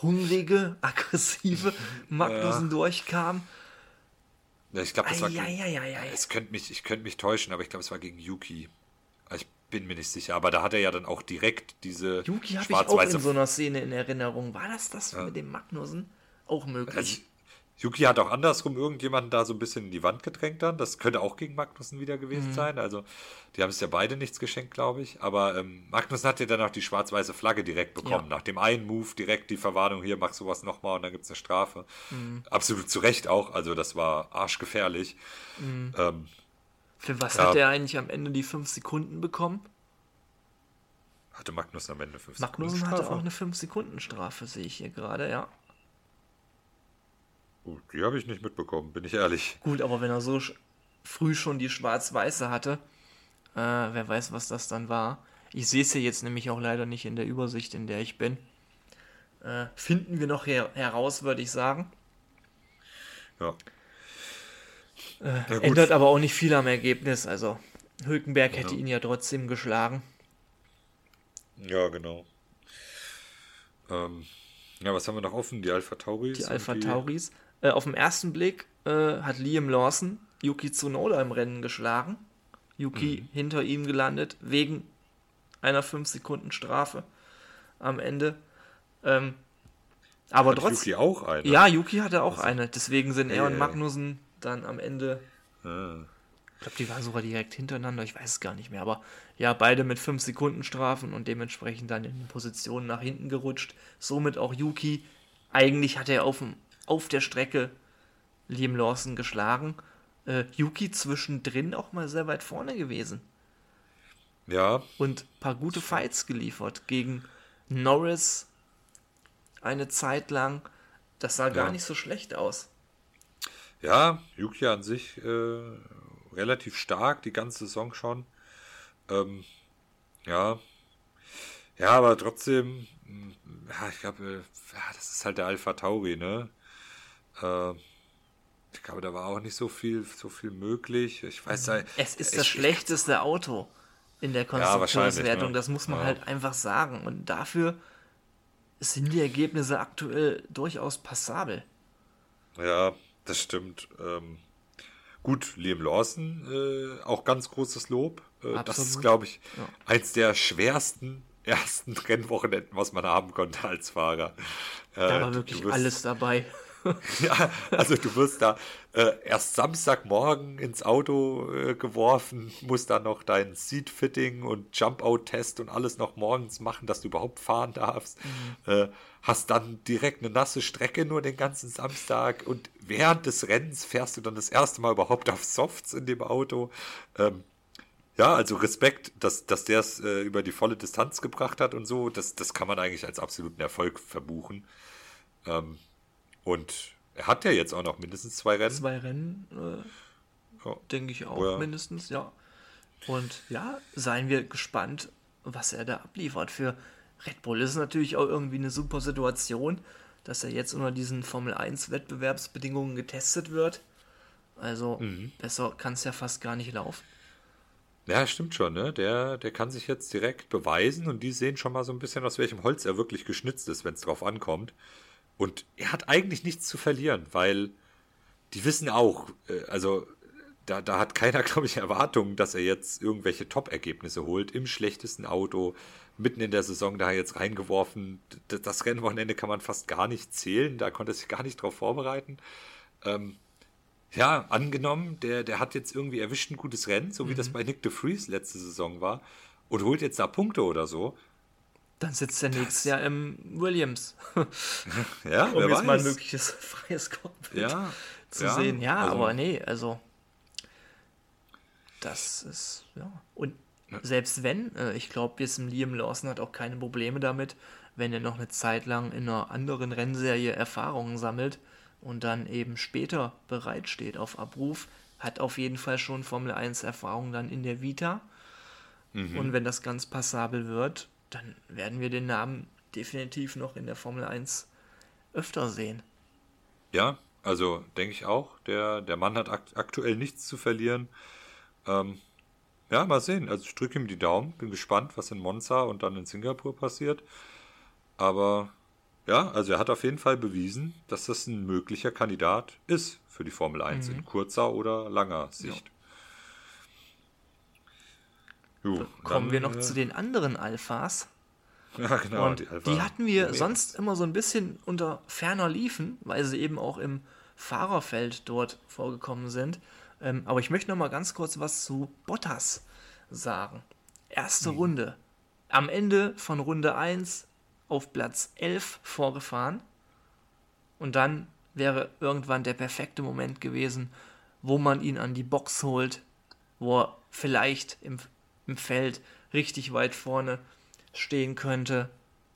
[SPEAKER 1] hungrige, (laughs) aggressive (laughs) Magnussen durchkam.
[SPEAKER 2] ja, ich glaube, das war es könnte mich, ich könnte mich täuschen, aber ich glaube, es war gegen Yuki. Ich bin mir nicht sicher, aber da hat er ja dann auch direkt diese
[SPEAKER 1] Yuki habe ich auch in so einer Szene in Erinnerung. War das das mit dem Magnussen? Auch möglich.
[SPEAKER 2] Also, Yuki hat auch andersrum irgendjemanden da so ein bisschen in die Wand gedrängt dann. Das könnte auch gegen Magnussen wieder gewesen
[SPEAKER 1] Mhm.
[SPEAKER 2] sein. Also, die haben es ja beide nichts geschenkt, glaube ich. Aber ähm, Magnussen hat ja dann auch die schwarz-weiße Flagge direkt bekommen.
[SPEAKER 1] Ja.
[SPEAKER 2] Nach dem einen Move direkt die Verwarnung, hier, mach sowas nochmal und dann gibt es eine Strafe.
[SPEAKER 1] Mhm.
[SPEAKER 2] Absolut zu Recht auch. Also, das war arschgefährlich.
[SPEAKER 1] Mhm.
[SPEAKER 2] Ähm,
[SPEAKER 1] Für was
[SPEAKER 2] Ja.
[SPEAKER 1] hat er eigentlich am Ende die 5 Sekunden bekommen?
[SPEAKER 2] hatte Magnussen am Ende 5
[SPEAKER 1] Magnussen
[SPEAKER 2] Sekunden
[SPEAKER 1] hatte
[SPEAKER 2] Strafe.
[SPEAKER 1] auch eine 5-Sekunden-Strafe, sehe ich hier gerade, ja.
[SPEAKER 2] Gut, die habe ich nicht mitbekommen, bin ich ehrlich.
[SPEAKER 1] Gut, aber wenn er so früh schon die schwarz-weiße hatte, äh, wer weiß, was das dann war. Ich sehe es hier jetzt nämlich auch leider nicht in der Übersicht, in der ich bin. Äh, finden wir noch her heraus, würde ich sagen.
[SPEAKER 2] Ja.
[SPEAKER 1] Äh, ändert aber auch nicht viel am Ergebnis. Also Hülkenberg hätte ihn ja trotzdem geschlagen.
[SPEAKER 2] Ja, genau. Ähm, ja, was haben wir noch offen? Die Alpha Tauris.
[SPEAKER 1] Die Alpha Tauris. Äh, auf den ersten Blick äh, hat Liam Lawson Yuki Tsunoda im Rennen geschlagen. Yuki
[SPEAKER 2] Mhm.
[SPEAKER 1] hinter ihm gelandet, wegen einer 5 Sekunden Strafe am Ende. Ähm, aber
[SPEAKER 2] Hat
[SPEAKER 1] trotzdem.
[SPEAKER 2] Yuki auch eine?
[SPEAKER 1] Ja, Yuki hatte auch
[SPEAKER 2] Also-
[SPEAKER 1] eine. Deswegen sind er und
[SPEAKER 2] Ey.
[SPEAKER 1] Magnussen dann am Ende.
[SPEAKER 2] Ah.
[SPEAKER 1] Ich glaube, die waren sogar direkt hintereinander. Ich weiß es gar nicht mehr. Aber ja, beide mit 5 Sekunden Strafen und dementsprechend dann in Positionen nach hinten gerutscht. Somit auch Yuki. Eigentlich hat er auf, dem- auf der Strecke Liam Lawson geschlagen. Äh, Yuki zwischendrin auch mal sehr weit vorne gewesen.
[SPEAKER 2] Ja,
[SPEAKER 1] und ein paar gute Fights geliefert gegen Norris eine Zeit lang. Das sah gar
[SPEAKER 2] Ja.
[SPEAKER 1] nicht so schlecht aus.
[SPEAKER 2] ja, Yuki an sich äh, relativ stark, die ganze Saison schon. Ähm, ja. Ja, aber trotzdem, mh, ja, ich glaube, äh, ja, das ist halt der Alpha Tauri, ne? Äh, ich glaube, da war auch nicht so viel, so viel möglich. Ich weiß ja,
[SPEAKER 1] Es ist
[SPEAKER 2] ich-
[SPEAKER 1] das schlechteste Auto in der Konstruktionswertung,
[SPEAKER 2] wahrscheinlich, ne?
[SPEAKER 1] das muss man
[SPEAKER 2] Ja.
[SPEAKER 1] halt einfach sagen. Und dafür sind die Ergebnisse aktuell durchaus passabel.
[SPEAKER 2] Ja, das stimmt. Ähm, gut, Liam Lawson, äh, auch ganz großes Lob. Äh, das ist, glaube ich,
[SPEAKER 1] Ja.
[SPEAKER 2] eins der schwersten (laughs) ersten Rennwochenenden, was man haben konnte als Fahrer. Äh,
[SPEAKER 1] Da war wirklich
[SPEAKER 2] wirst-
[SPEAKER 1] alles dabei. (laughs)
[SPEAKER 2] Ja, also du wirst da äh, erst Samstagmorgen ins Auto äh, geworfen, musst dann noch dein Seat-Fitting und Jump-Out-Test und alles noch morgens machen, dass du überhaupt fahren darfst. Äh, hast dann direkt eine nasse Strecke nur den ganzen Samstag und während des Rennens fährst du dann das erste Mal überhaupt auf Softs in dem Auto. Ähm, ja, also Respekt, dass, dass der es äh, über die volle Distanz gebracht hat und so, das, das kann man eigentlich als absoluten Erfolg verbuchen. Ähm, und er hat ja jetzt auch noch mindestens zwei Rennen.
[SPEAKER 1] Zwei Rennen, äh,
[SPEAKER 2] Ja.
[SPEAKER 1] denke ich auch
[SPEAKER 2] Wo er-
[SPEAKER 1] mindestens, ja. Und ja, seien wir gespannt, was er da abliefert. Für Red Bull ist es natürlich auch irgendwie eine super Situation, dass er jetzt unter diesen Formel 1 Wettbewerbsbedingungen getestet wird. Also
[SPEAKER 2] Mhm.
[SPEAKER 1] besser kann es ja fast gar nicht laufen.
[SPEAKER 2] Ja, stimmt schon, ne? Der, der kann sich jetzt direkt beweisen und die sehen schon mal so ein bisschen, aus welchem Holz er wirklich geschnitzt ist, wenn es drauf ankommt. Und er hat eigentlich nichts zu verlieren, weil die wissen auch, äh, also da, da hat keiner, (laughs) glaube ich, Erwartungen, dass er jetzt irgendwelche Top-Ergebnisse holt im schlechtesten Auto, mitten in der Saison da jetzt reingeworfen. Das Rennwochenende kann man fast gar nicht zählen, da konnte er sich gar nicht drauf vorbereiten. Ähm, ja, angenommen, der, der hat jetzt irgendwie erwischt ein gutes Rennen, so wie das bei Nick de Vries letzte Saison war, und holt jetzt da Punkte oder so.
[SPEAKER 1] Dann sitzt er nächstes Jahr im Williams, (laughs)
[SPEAKER 2] Ja,
[SPEAKER 1] um
[SPEAKER 2] wer
[SPEAKER 1] jetzt mal ein
[SPEAKER 2] weiß.
[SPEAKER 1] mögliches (laughs) freies Cockpit
[SPEAKER 2] Ja,
[SPEAKER 1] zu
[SPEAKER 2] ja,
[SPEAKER 1] sehen. Ja,
[SPEAKER 2] also-
[SPEAKER 1] aber nee, also das ist, ja. Und selbst wenn, äh, ich glaube, jetzt im Liam Lawson hat auch keine Probleme damit, wenn er noch eine Zeit lang in einer anderen Rennserie Erfahrungen sammelt und dann eben später bereitsteht auf Abruf, hat auf jeden Fall schon Formel 1 Erfahrung dann in der Vita.
[SPEAKER 2] Mhm.
[SPEAKER 1] Und wenn das ganz passabel wird, dann werden wir den Namen definitiv noch in der Formel 1 öfter sehen.
[SPEAKER 2] Ja, also denke ich auch. Der, der Mann hat akt aktuell nichts zu verlieren. Ähm, ja, mal sehen. Also ich drücke ihm die Daumen. Bin gespannt, was in Monza und dann in Singapur passiert. Aber ja, also er hat auf jeden Fall bewiesen, dass das ein möglicher Kandidat ist für die Formel 1 in kurzer oder langer Sicht. Jo,
[SPEAKER 1] Kommen
[SPEAKER 2] dann,
[SPEAKER 1] wir noch
[SPEAKER 2] äh,
[SPEAKER 1] zu den anderen Alphas. (laughs)
[SPEAKER 2] Ja, genau.
[SPEAKER 1] und die,
[SPEAKER 2] Alpha
[SPEAKER 1] hatten wir
[SPEAKER 2] Romeos.
[SPEAKER 1] sonst immer so ein bisschen unter ferner Liefen, weil sie eben auch im Fahrerfeld dort vorgekommen sind. Ähm, aber ich möchte noch mal ganz kurz was zu Bottas sagen. Erste
[SPEAKER 2] Hm.
[SPEAKER 1] Runde. Am Ende von Runde 1 auf Platz 11 vorgefahren. Und dann wäre irgendwann der perfekte Moment gewesen, wo man ihn an die Box holt, wo er vielleicht im, im Feld richtig weit vorne stehen könnte.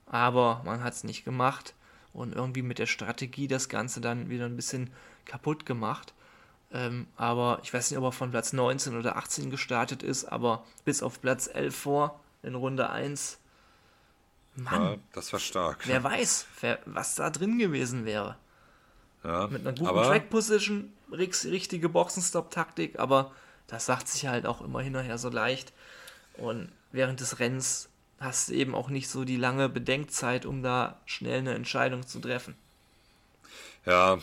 [SPEAKER 1] Aber man hat es nicht gemacht und irgendwie mit der Strategie das Ganze dann wieder ein bisschen kaputt gemacht. Ähm, aber ich weiß nicht, ob er von Platz 19 oder 18 gestartet ist, aber bis auf Platz 11 vor in Runde 1. Mann,
[SPEAKER 2] Ja, das war stark.
[SPEAKER 1] wer weiß, wer, was da drin gewesen wäre.
[SPEAKER 2] Ja,
[SPEAKER 1] Mit einer guten
[SPEAKER 2] aber,
[SPEAKER 1] Track Position, rix- richtige Boxenstopp-Taktik, aber das sagt sich halt auch immer hinterher so leicht. Und während des Rennens hast du eben auch nicht so die lange Bedenkzeit, um da schnell eine Entscheidung zu treffen.
[SPEAKER 2] Ja,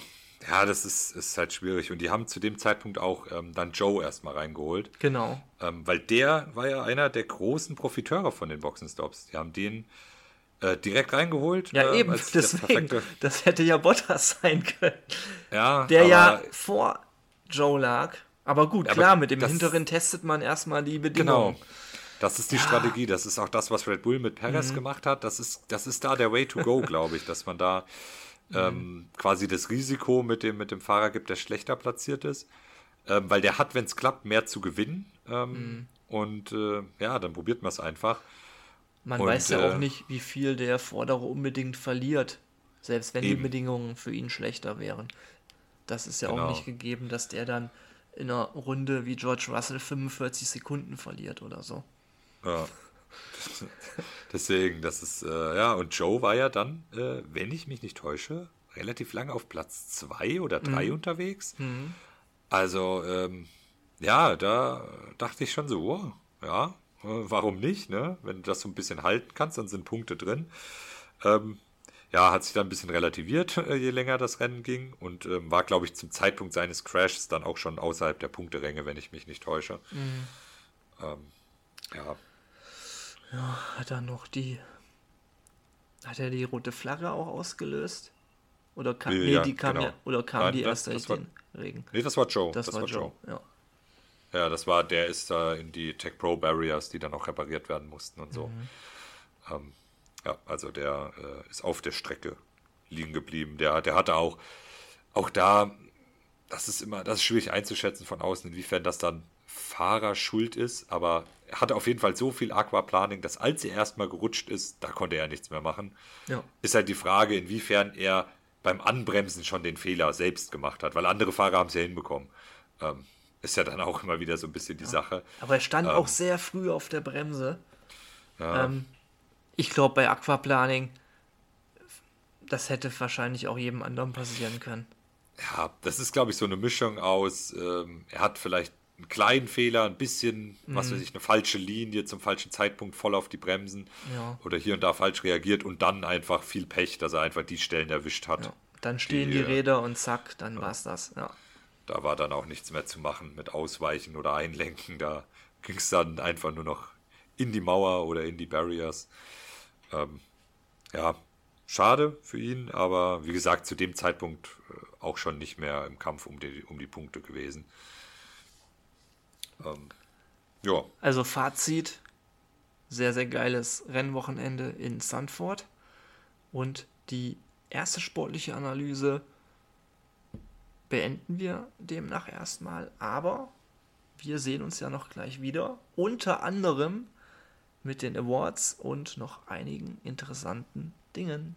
[SPEAKER 2] Ja, das ist, ist halt schwierig. Und die haben zu dem Zeitpunkt auch ähm, dann Joe erstmal reingeholt.
[SPEAKER 1] Genau.
[SPEAKER 2] Ähm, weil der war ja einer der großen Profiteure von den Boxenstops. Die haben den äh, direkt reingeholt.
[SPEAKER 1] Ja,
[SPEAKER 2] ähm,
[SPEAKER 1] eben, (laughs) deswegen. Das hätte ja Bottas (laughs) sein können.
[SPEAKER 2] Ja,
[SPEAKER 1] Der
[SPEAKER 2] aber,
[SPEAKER 1] ja vor Joe lag. Aber gut,
[SPEAKER 2] Ja, aber
[SPEAKER 1] klar, mit dem hinteren testet man erstmal die
[SPEAKER 2] Genau. Das ist die Strategie. Das ist auch das, was Red Bull mit Perez
[SPEAKER 1] Mhm.
[SPEAKER 2] gemacht hat. Das ist, das ist da der Way to go, (laughs) glaube ich, dass man da
[SPEAKER 1] Mhm.
[SPEAKER 2] ähm, quasi das Risiko mit dem, mit dem Fahrer gibt, der schlechter platziert ist. Ähm, weil der hat, wenn es klappt, mehr zu gewinnen. Ähm,
[SPEAKER 1] Mhm.
[SPEAKER 2] Und äh, ja, dann probiert man es einfach.
[SPEAKER 1] Man
[SPEAKER 2] Und,
[SPEAKER 1] weiß ja
[SPEAKER 2] äh,
[SPEAKER 1] auch nicht, wie viel der Vordere unbedingt verliert. Selbst wenn die
[SPEAKER 2] Eben.
[SPEAKER 1] Bedingungen für ihn schlechter wären. Das ist ja
[SPEAKER 2] Genau.
[SPEAKER 1] auch nicht gegeben, dass der dann in einer Runde wie George Russell 45 Sekunden verliert oder so.
[SPEAKER 2] Ja. (laughs) Deswegen, das ist, äh, ja, und Joe war ja dann, äh, wenn ich mich nicht täusche, relativ lange auf Platz zwei oder drei unterwegs. Also, ähm, ja, da dachte ich schon so, wow, ja, äh, warum nicht, ne? Wenn du das so ein bisschen halten kannst, dann sind Punkte drin. Ähm, ja, hat sich dann ein bisschen relativiert, äh, (laughs) je länger das Rennen ging und ähm, war, glaube ich, zum Zeitpunkt seines Crashs dann auch schon außerhalb der Punkteränge, wenn ich mich nicht täusche. Ähm, ja,
[SPEAKER 1] Hat er noch die. Hat er die rote Flagge auch ausgelöst? Oder kam,
[SPEAKER 2] Ja,
[SPEAKER 1] nee,
[SPEAKER 2] ja,
[SPEAKER 1] die kam
[SPEAKER 2] genau.
[SPEAKER 1] ja, oder kam
[SPEAKER 2] Nein,
[SPEAKER 1] die
[SPEAKER 2] das-
[SPEAKER 1] erst durch
[SPEAKER 2] das war-
[SPEAKER 1] den Regen?
[SPEAKER 2] nee, das war Joe.
[SPEAKER 1] Das, war Joe. Ja.
[SPEAKER 2] Ja, das war, der ist da in die Tech Pro Barriers, die dann auch repariert werden mussten und so. Ähm, ja, also der äh, ist auf der Strecke liegen geblieben. Der, der hatte auch, auch da, das ist immer, das ist schwierig einzuschätzen von außen, inwiefern das dann Fahrer schuld ist, aber er hatte auf jeden Fall so viel Aquaplaning, dass als er erstmal gerutscht ist, da konnte er nichts mehr machen.
[SPEAKER 1] Ja.
[SPEAKER 2] Ist halt die Frage, inwiefern er beim Anbremsen schon den Fehler selbst gemacht hat, weil andere Fahrer haben es ja hinbekommen. Ähm, ist ja dann auch immer wieder so ein bisschen die Sache.
[SPEAKER 1] Aber er stand
[SPEAKER 2] Ähm.
[SPEAKER 1] auch sehr früh auf der Bremse.
[SPEAKER 2] Ja.
[SPEAKER 1] Ähm, ich glaube, bei Aquaplaning, das hätte wahrscheinlich auch jedem anderen passieren können.
[SPEAKER 2] Ja, das ist, glaube ich, so eine Mischung aus, ähm, er hat vielleicht einen kleinen Fehler, ein bisschen, was weiß ich, eine falsche Linie zum falschen Zeitpunkt voll auf die Bremsen
[SPEAKER 1] Ja.
[SPEAKER 2] oder hier und da falsch reagiert und dann einfach viel Pech, dass er einfach die Stellen erwischt hat.
[SPEAKER 1] Ja. Dann stehen die,
[SPEAKER 2] Die, äh,
[SPEAKER 1] Räder und zack, dann war's das. Ja.
[SPEAKER 2] Da war dann auch nichts mehr zu machen mit Ausweichen oder Einlenken. Da ging es dann einfach nur noch in die Mauer oder in die Barriers. Ähm, ja, schade für ihn, aber wie gesagt, zu dem Zeitpunkt äh, auch schon nicht mehr im Kampf um die, um die Punkte gewesen. Ähm, ja,
[SPEAKER 1] Also Fazit, sehr, sehr geiles Rennwochenende in Sandford. Und die erste sportliche Analyse beenden wir demnach erstmal. Aber wir sehen uns ja noch gleich wieder. Unter anderem mit den Awards und noch einigen interessanten Dingen.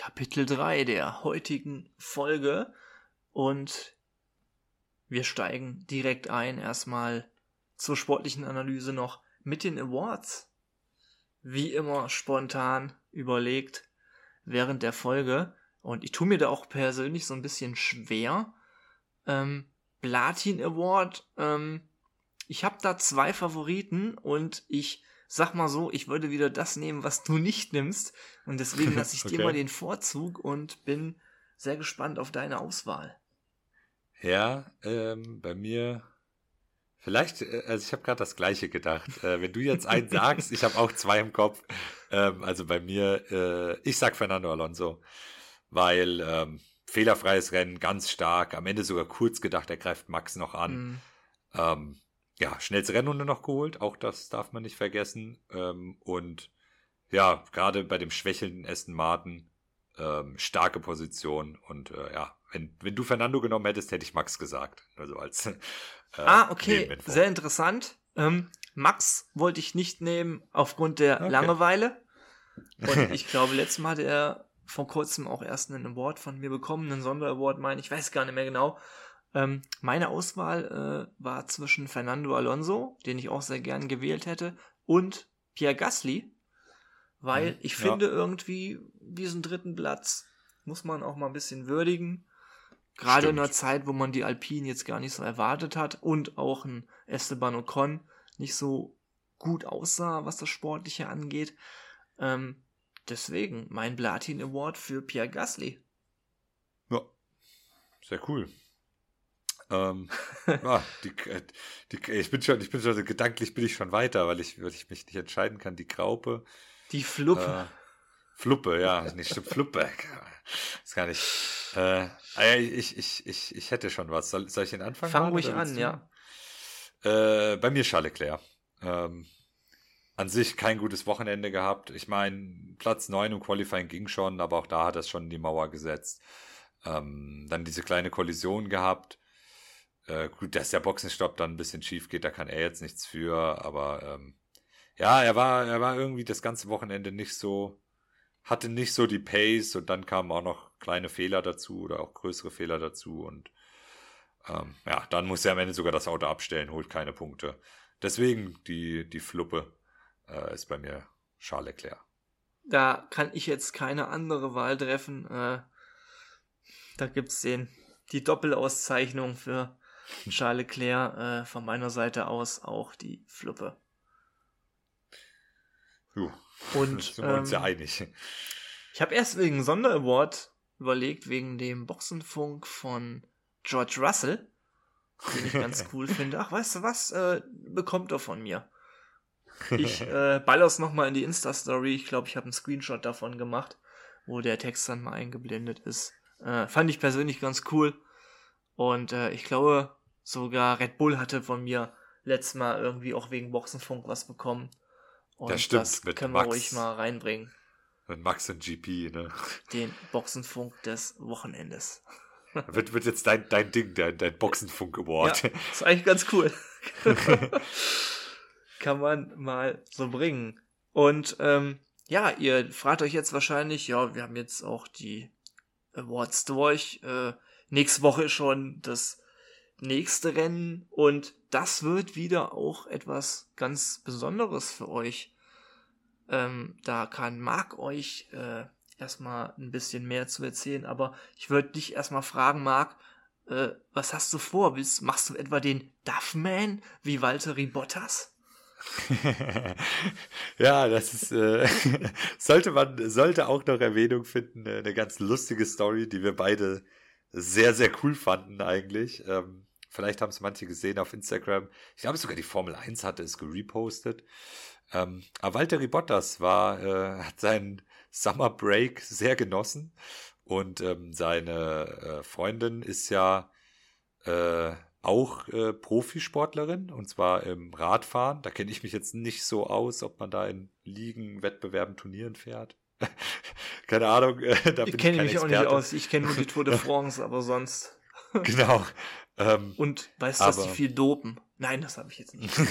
[SPEAKER 1] Kapitel 3 der heutigen Folge und wir steigen direkt ein erstmal zur sportlichen Analyse noch mit den Awards. Wie immer spontan überlegt während der Folge und ich tue mir da auch persönlich so ein bisschen schwer. Ähm, Platin Award, ähm, ich habe da zwei Favoriten und ich sag mal so, ich würde wieder das nehmen, was du nicht nimmst. Und deswegen (laughs) lasse ich dir
[SPEAKER 2] Okay.
[SPEAKER 1] mal den Vorzug und bin sehr gespannt auf deine Auswahl.
[SPEAKER 2] ja ähm, bei mir vielleicht, äh, also ich habe gerade das Gleiche gedacht. Äh, wenn du jetzt einen sagst, ich habe auch zwei im Kopf. Ähm, also bei mir, äh, ich sag Fernando Alonso, weil ähm, fehlerfreies Rennen, ganz stark, am Ende sogar kurz gedacht, er greift Max noch an.
[SPEAKER 1] Mhm.
[SPEAKER 2] Ähm, ja, schnellste Rennrunde noch geholt, auch das darf man nicht vergessen. Ähm, und ja, gerade bei dem schwächelnden Aston Martin, ähm, starke Position. Und äh, ja, wenn, wenn du Fernando genommen hättest, hätte ich Max gesagt. Also als (laughs) äh,
[SPEAKER 1] Ah, okay, sehr interessant. Ähm, Max wollte ich nicht nehmen aufgrund der
[SPEAKER 2] Okay.
[SPEAKER 1] Langeweile. Und (laughs) ich glaube, letztes Mal hat er vor kurzem auch erst einen Award von mir bekommen, einen Sonderaward, meine ich, weiß gar nicht mehr genau. Ähm, meine Auswahl äh, war zwischen Fernando Alonso, den ich auch sehr gern gewählt hätte, und Pierre Gasly, weil ich ja. finde irgendwie diesen dritten Platz muss man auch mal ein bisschen würdigen. Gerade Stimmt. in einer Zeit, wo man die Alpinen jetzt gar nicht so erwartet hat und auch ein Esteban Ocon nicht so gut aussah, was das Sportliche angeht. Ähm, deswegen mein Platin Award für Pierre Gasly.
[SPEAKER 2] Ja, sehr cool. Ähm, (laughs) ah, die, äh, die, ich bin schon, ich bin schon gedanklich bin ich schon weiter, weil ich, weil ich mich nicht entscheiden kann. Die Graupe.
[SPEAKER 1] Die Fluppe.
[SPEAKER 2] Äh, Fluppe, ja, nicht stimmt, Fluppe. (laughs) Ist gar nicht. Äh, ah ich, ich, ich, ich hätte schon was. Soll, soll ich den anfangen?
[SPEAKER 1] Fang ruhig an, ja.
[SPEAKER 2] Äh, bei mir Charles Leclerc. Ähm, an sich kein gutes Wochenende gehabt. Ich meine, Platz 9 im Qualifying ging schon, aber auch da hat er schon in die Mauer gesetzt. Ähm, dann diese kleine Kollision gehabt. Äh, gut, dass der Boxenstopp dann ein bisschen schief geht, da kann er jetzt nichts für, aber ähm, ja, er war, er war irgendwie das ganze Wochenende nicht so, hatte nicht so die Pace und dann kamen auch noch kleine Fehler dazu oder auch größere Fehler dazu und ähm, ja, dann muss er am Ende sogar das Auto abstellen, holt keine Punkte. Deswegen die, die Fluppe äh, ist bei mir Charles Leclerc.
[SPEAKER 1] Da kann ich jetzt keine andere Wahl treffen. Äh, da gibt's den, die Doppelauszeichnung für Charles Leclerc äh, von meiner Seite aus auch die Fluppe.
[SPEAKER 2] Jo, Und (laughs) sind wir uns ja ähm, einig.
[SPEAKER 1] Ich habe erst wegen Sonderaward überlegt, wegen dem Boxenfunk von George Russell, den ich ganz (laughs) cool finde. Ach, weißt du was? Äh, bekommt er von mir. (laughs) Ich äh, baller's nochmal in die Insta-Story. Ich glaube, ich habe einen Screenshot davon gemacht, wo der Text dann mal eingeblendet ist. Äh, fand ich persönlich ganz cool. Und äh, ich glaube, sogar Red Bull hatte von mir letztes Mal irgendwie auch wegen Boxenfunk was bekommen. Und das stimmt. Das können wir Max, ruhig mal reinbringen.
[SPEAKER 2] Mit Max und GP, ne?
[SPEAKER 1] Den Boxenfunk des Wochenendes. (laughs)
[SPEAKER 2] Wird, wird jetzt dein, dein Ding, dein, dein Boxenfunk-Award.
[SPEAKER 1] Ja, ist eigentlich ganz cool. (laughs) Kann man mal so bringen. Und ähm, ja, ihr fragt euch jetzt wahrscheinlich, ja, wir haben jetzt auch die Awards durch. Äh, nächste Woche schon das nächste Rennen und das wird wieder auch etwas ganz Besonderes für euch. Ähm, da kann Marc euch äh, erstmal ein bisschen mehr zu erzählen, aber ich würde dich erstmal fragen, Marc, äh, was hast du vor? Willst, machst du etwa den Duffman wie Walter Bottas? (laughs)
[SPEAKER 2] ja, das ist, äh, (laughs) sollte man, sollte auch noch Erwähnung finden, äh, eine ganz lustige Story, die wir beide sehr, sehr cool fanden eigentlich. Ähm, vielleicht haben es manche gesehen auf Instagram. Ich glaube sogar die Formel 1 hatte es gerepostet. Ähm, aber Walter Bottas war, äh, hat seinen Summer Break sehr genossen und ähm, seine äh, Freundin ist ja äh, auch äh, Profisportlerin und zwar im Radfahren. Da kenne ich mich jetzt nicht so aus, ob man da in Ligen, Wettbewerben, Turnieren fährt. (laughs) Keine Ahnung.
[SPEAKER 1] Äh, da ich kenne mich Experte. auch nicht aus. Ich kenne nur die Tour de (laughs) France, aber sonst.
[SPEAKER 2] genau.
[SPEAKER 1] Ähm, und weißt du, dass die viel dopen? Nein, das habe ich jetzt nicht. (laughs)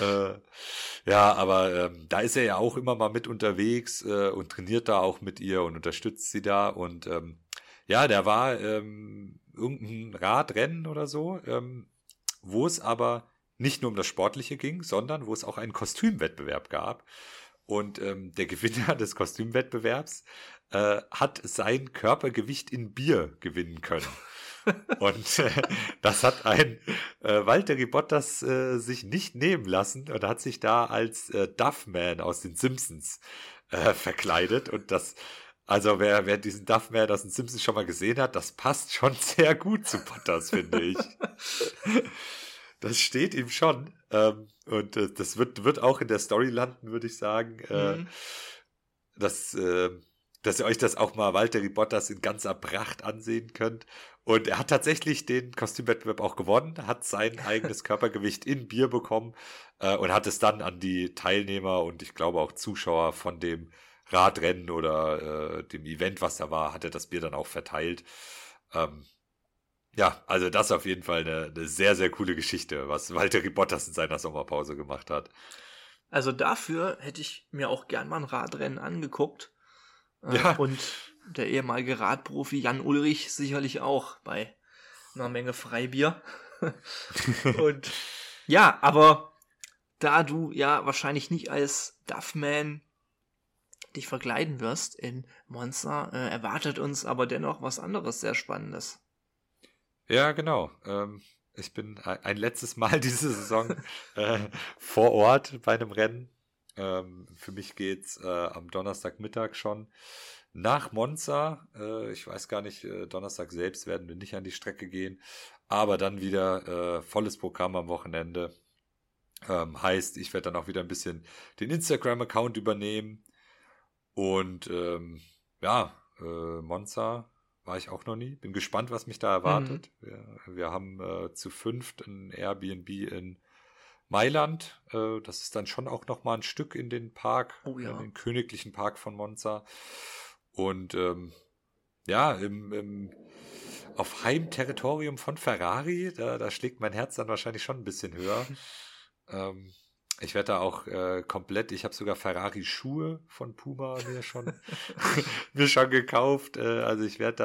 [SPEAKER 2] äh, ja, aber ähm, da ist er ja auch immer mal mit unterwegs äh, und trainiert da auch mit ihr und unterstützt sie da. Und ähm, ja, der war ähm, irgendein Radrennen oder so, ähm, wo es aber nicht nur um das Sportliche ging, sondern wo es auch einen Kostümwettbewerb gab. Und ähm, der Gewinner (laughs) des Kostümwettbewerbs äh, hat sein Körpergewicht in Bier gewinnen können. Und äh, das hat ein äh, Walter Bottas äh, sich nicht nehmen lassen und hat sich da als äh, Duffman aus den Simpsons äh, verkleidet. Und das, also wer, wer diesen Duffman aus den Simpsons schon mal gesehen hat, das passt schon (laughs) sehr gut zu Bottas, finde ich. das steht ihm schon. Ähm, und äh, das wird, wird auch in der Story landen, würde ich sagen. Äh, mhm. Das äh, dass ihr euch das auch mal Walter Bottas in ganzer Pracht ansehen könnt. Und er hat tatsächlich den Kostümwettbewerb auch gewonnen, hat sein (laughs) eigenes Körpergewicht in Bier bekommen äh, und hat es dann an die Teilnehmer und ich glaube auch Zuschauer von dem Radrennen oder äh, dem Event, was da war, hat er das Bier dann auch verteilt. Ähm, ja, also das ist auf jeden Fall eine, eine sehr, sehr coole Geschichte, was Walter Bottas in seiner Sommerpause gemacht hat.
[SPEAKER 1] Also dafür hätte ich mir auch gern mal ein Radrennen angeguckt. Äh,
[SPEAKER 2] Ja.
[SPEAKER 1] Und der ehemalige Radprofi Jan Ulrich sicherlich auch bei einer Menge Freibier. (laughs) und ja, aber da du ja wahrscheinlich nicht als Duffman dich verkleiden wirst in Monza, äh, erwartet uns aber dennoch was anderes sehr Spannendes.
[SPEAKER 2] Ja, genau. Ähm, ich bin ein, ein letztes Mal (laughs) diese Saison äh, vor Ort bei einem Rennen. Ähm, für mich geht's äh, am Donnerstagmittag schon nach Monza. Äh, ich weiß gar nicht, äh, Donnerstag selbst werden wir nicht an die Strecke gehen, aber dann wieder äh, volles Programm am Wochenende. Ähm, heißt, ich werde dann auch wieder ein bisschen den Instagram-Account übernehmen. Und ähm, ja, äh, Monza war ich auch noch nie. Bin gespannt, was mich da erwartet. Wir, wir haben äh, zu fünft ein Airbnb in Mailand. Äh, das ist dann schon auch noch mal ein Stück in den Park,
[SPEAKER 1] Oh ja.
[SPEAKER 2] in den königlichen Park von Monza. Und ähm, ja, im, im, auf Heimterritorium von Ferrari, da, da schlägt mein Herz dann wahrscheinlich schon ein bisschen höher. ähm, ich werde da auch äh, komplett, ich habe sogar Ferrari-Schuhe von Puma mir schon, (laughs) (laughs) mir schon gekauft. Äh, also ich werde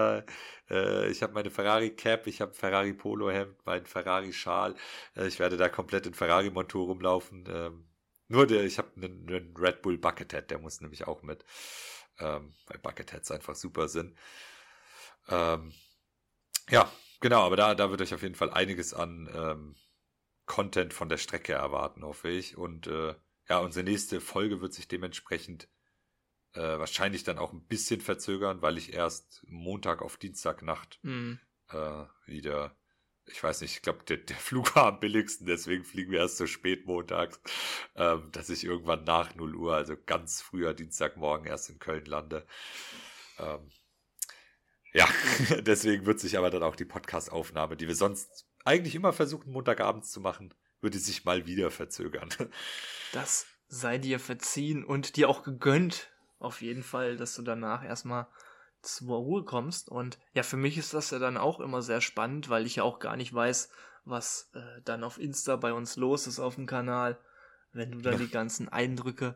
[SPEAKER 2] da, äh, ich habe meine Ferrari-Cap, ich habe Ferrari-Polo-Hemd, meinen Ferrari-Schal. Äh, ich werde da komplett in Ferrari-Montur rumlaufen. Ähm, nur der, ich habe einen, einen Red Bull Buckethead, der muss nämlich auch mit. Ähm, weil Bucketheads einfach super sind. Ähm, ja, genau, aber da, da wird euch auf jeden Fall einiges an ähm, Content von der Strecke erwarten, hoffe ich. Und äh, ja, unsere nächste Folge wird sich dementsprechend äh, wahrscheinlich dann auch ein bisschen verzögern, weil ich erst Montag auf Dienstagnacht
[SPEAKER 1] Hm.
[SPEAKER 2] äh, wieder, ich weiß nicht, ich glaube, der, der Flug war am billigsten, deswegen fliegen wir erst so spät montags, ähm, dass ich irgendwann nach 0 Uhr, also ganz früher Dienstagmorgen erst in Köln lande. Ähm, ja, (laughs) deswegen wird sich aber dann auch die Podcast-Aufnahme, die wir sonst eigentlich immer versuchen, Montagabends zu machen, würde sich mal wieder verzögern.
[SPEAKER 1] Das sei dir verziehen und dir auch gegönnt, auf jeden Fall, dass du danach erstmal zur Ruhe kommst. Und ja, für mich ist das ja dann auch immer sehr spannend, weil ich ja auch gar nicht weiß, was äh, dann auf Insta bei uns los ist auf dem Kanal, wenn du dann
[SPEAKER 2] Ja.
[SPEAKER 1] die ganzen Eindrücke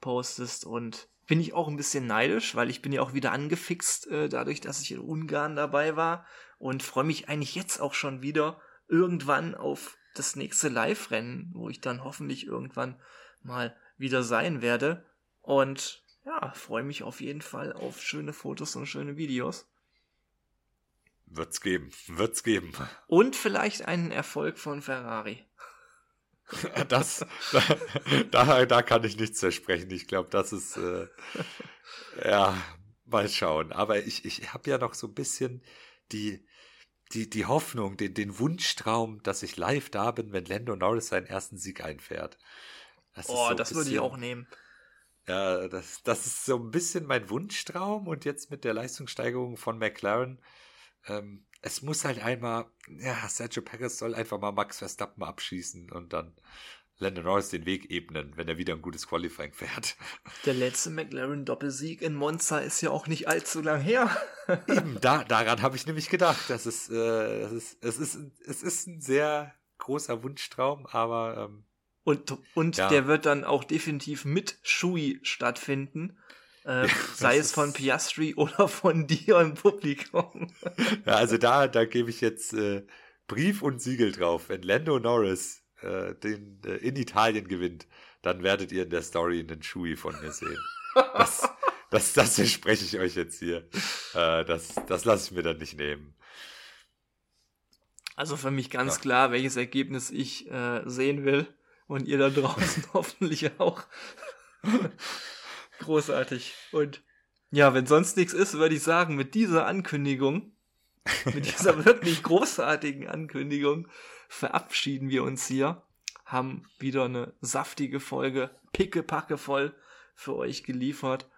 [SPEAKER 1] postest. Und bin ich auch ein bisschen neidisch, weil ich bin ja auch wieder angefixt, äh, dadurch, dass ich in Ungarn dabei war und freue mich eigentlich jetzt auch schon wieder irgendwann auf das nächste Live-Rennen, wo ich dann hoffentlich irgendwann mal wieder sein werde. Und ja, freue mich auf jeden Fall auf schöne Fotos und schöne Videos.
[SPEAKER 2] wird's geben, wird's geben. (laughs)
[SPEAKER 1] Und vielleicht einen Erfolg von Ferrari. (laughs)
[SPEAKER 2] Das, da, da, da kann ich nichts versprechen. Ich glaube, das ist, äh, ja, mal schauen. Aber ich, ich habe ja noch so ein bisschen die, die, die Hoffnung, den, den Wunschtraum, dass ich live da bin, wenn Lando Norris seinen ersten Sieg einfährt. Das
[SPEAKER 1] Oh,
[SPEAKER 2] so
[SPEAKER 1] das würde ich auch nehmen.
[SPEAKER 2] Ja, das, das ist so ein bisschen mein Wunschtraum und jetzt mit der Leistungssteigerung von McLaren, ähm, es muss halt einmal, ja, Sergio Perez soll einfach mal Max Verstappen abschießen und dann Lando Norris den Weg ebnen, wenn er wieder ein gutes Qualifying fährt. (laughs)
[SPEAKER 1] Der letzte McLaren-Doppelsieg in Monza ist ja auch nicht allzu lang her. (laughs)
[SPEAKER 2] Eben, da, daran habe ich nämlich gedacht, das ist, äh, das ist, es ist, es ist ein sehr großer Wunschtraum, aber ähm,
[SPEAKER 1] Und, und
[SPEAKER 2] Ja.
[SPEAKER 1] der wird dann auch definitiv mit Shui stattfinden. Äh, sei es von Piastri (laughs) oder von dir im Publikum.
[SPEAKER 2] Ja, also da, da gebe ich jetzt äh, Brief und Siegel drauf. Wenn Lando Norris äh, den äh, in Italien gewinnt, dann werdet ihr in der Story einen Shui von mir sehen. Das, das, das verspreche ich euch jetzt hier. Äh, das das lasse ich mir dann nicht nehmen.
[SPEAKER 1] Also für mich ganz
[SPEAKER 2] Ja.
[SPEAKER 1] klar, welches Ergebnis ich äh, sehen will. Und ihr da draußen (laughs) hoffentlich auch. Großartig. Und ja, wenn sonst nichts ist, würde ich sagen, mit dieser Ankündigung, mit (laughs) dieser wirklich großartigen Ankündigung, verabschieden wir uns hier. Haben wieder eine saftige Folge, pickepacke voll für euch geliefert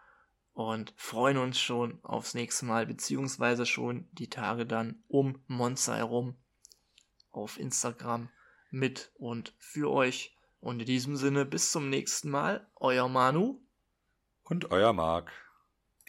[SPEAKER 1] und freuen uns schon aufs nächste Mal, beziehungsweise schon die Tage dann um Monza herum auf Instagram mit und für euch. Und in diesem Sinne bis zum nächsten Mal, euer Manu.
[SPEAKER 2] Und euer Marc.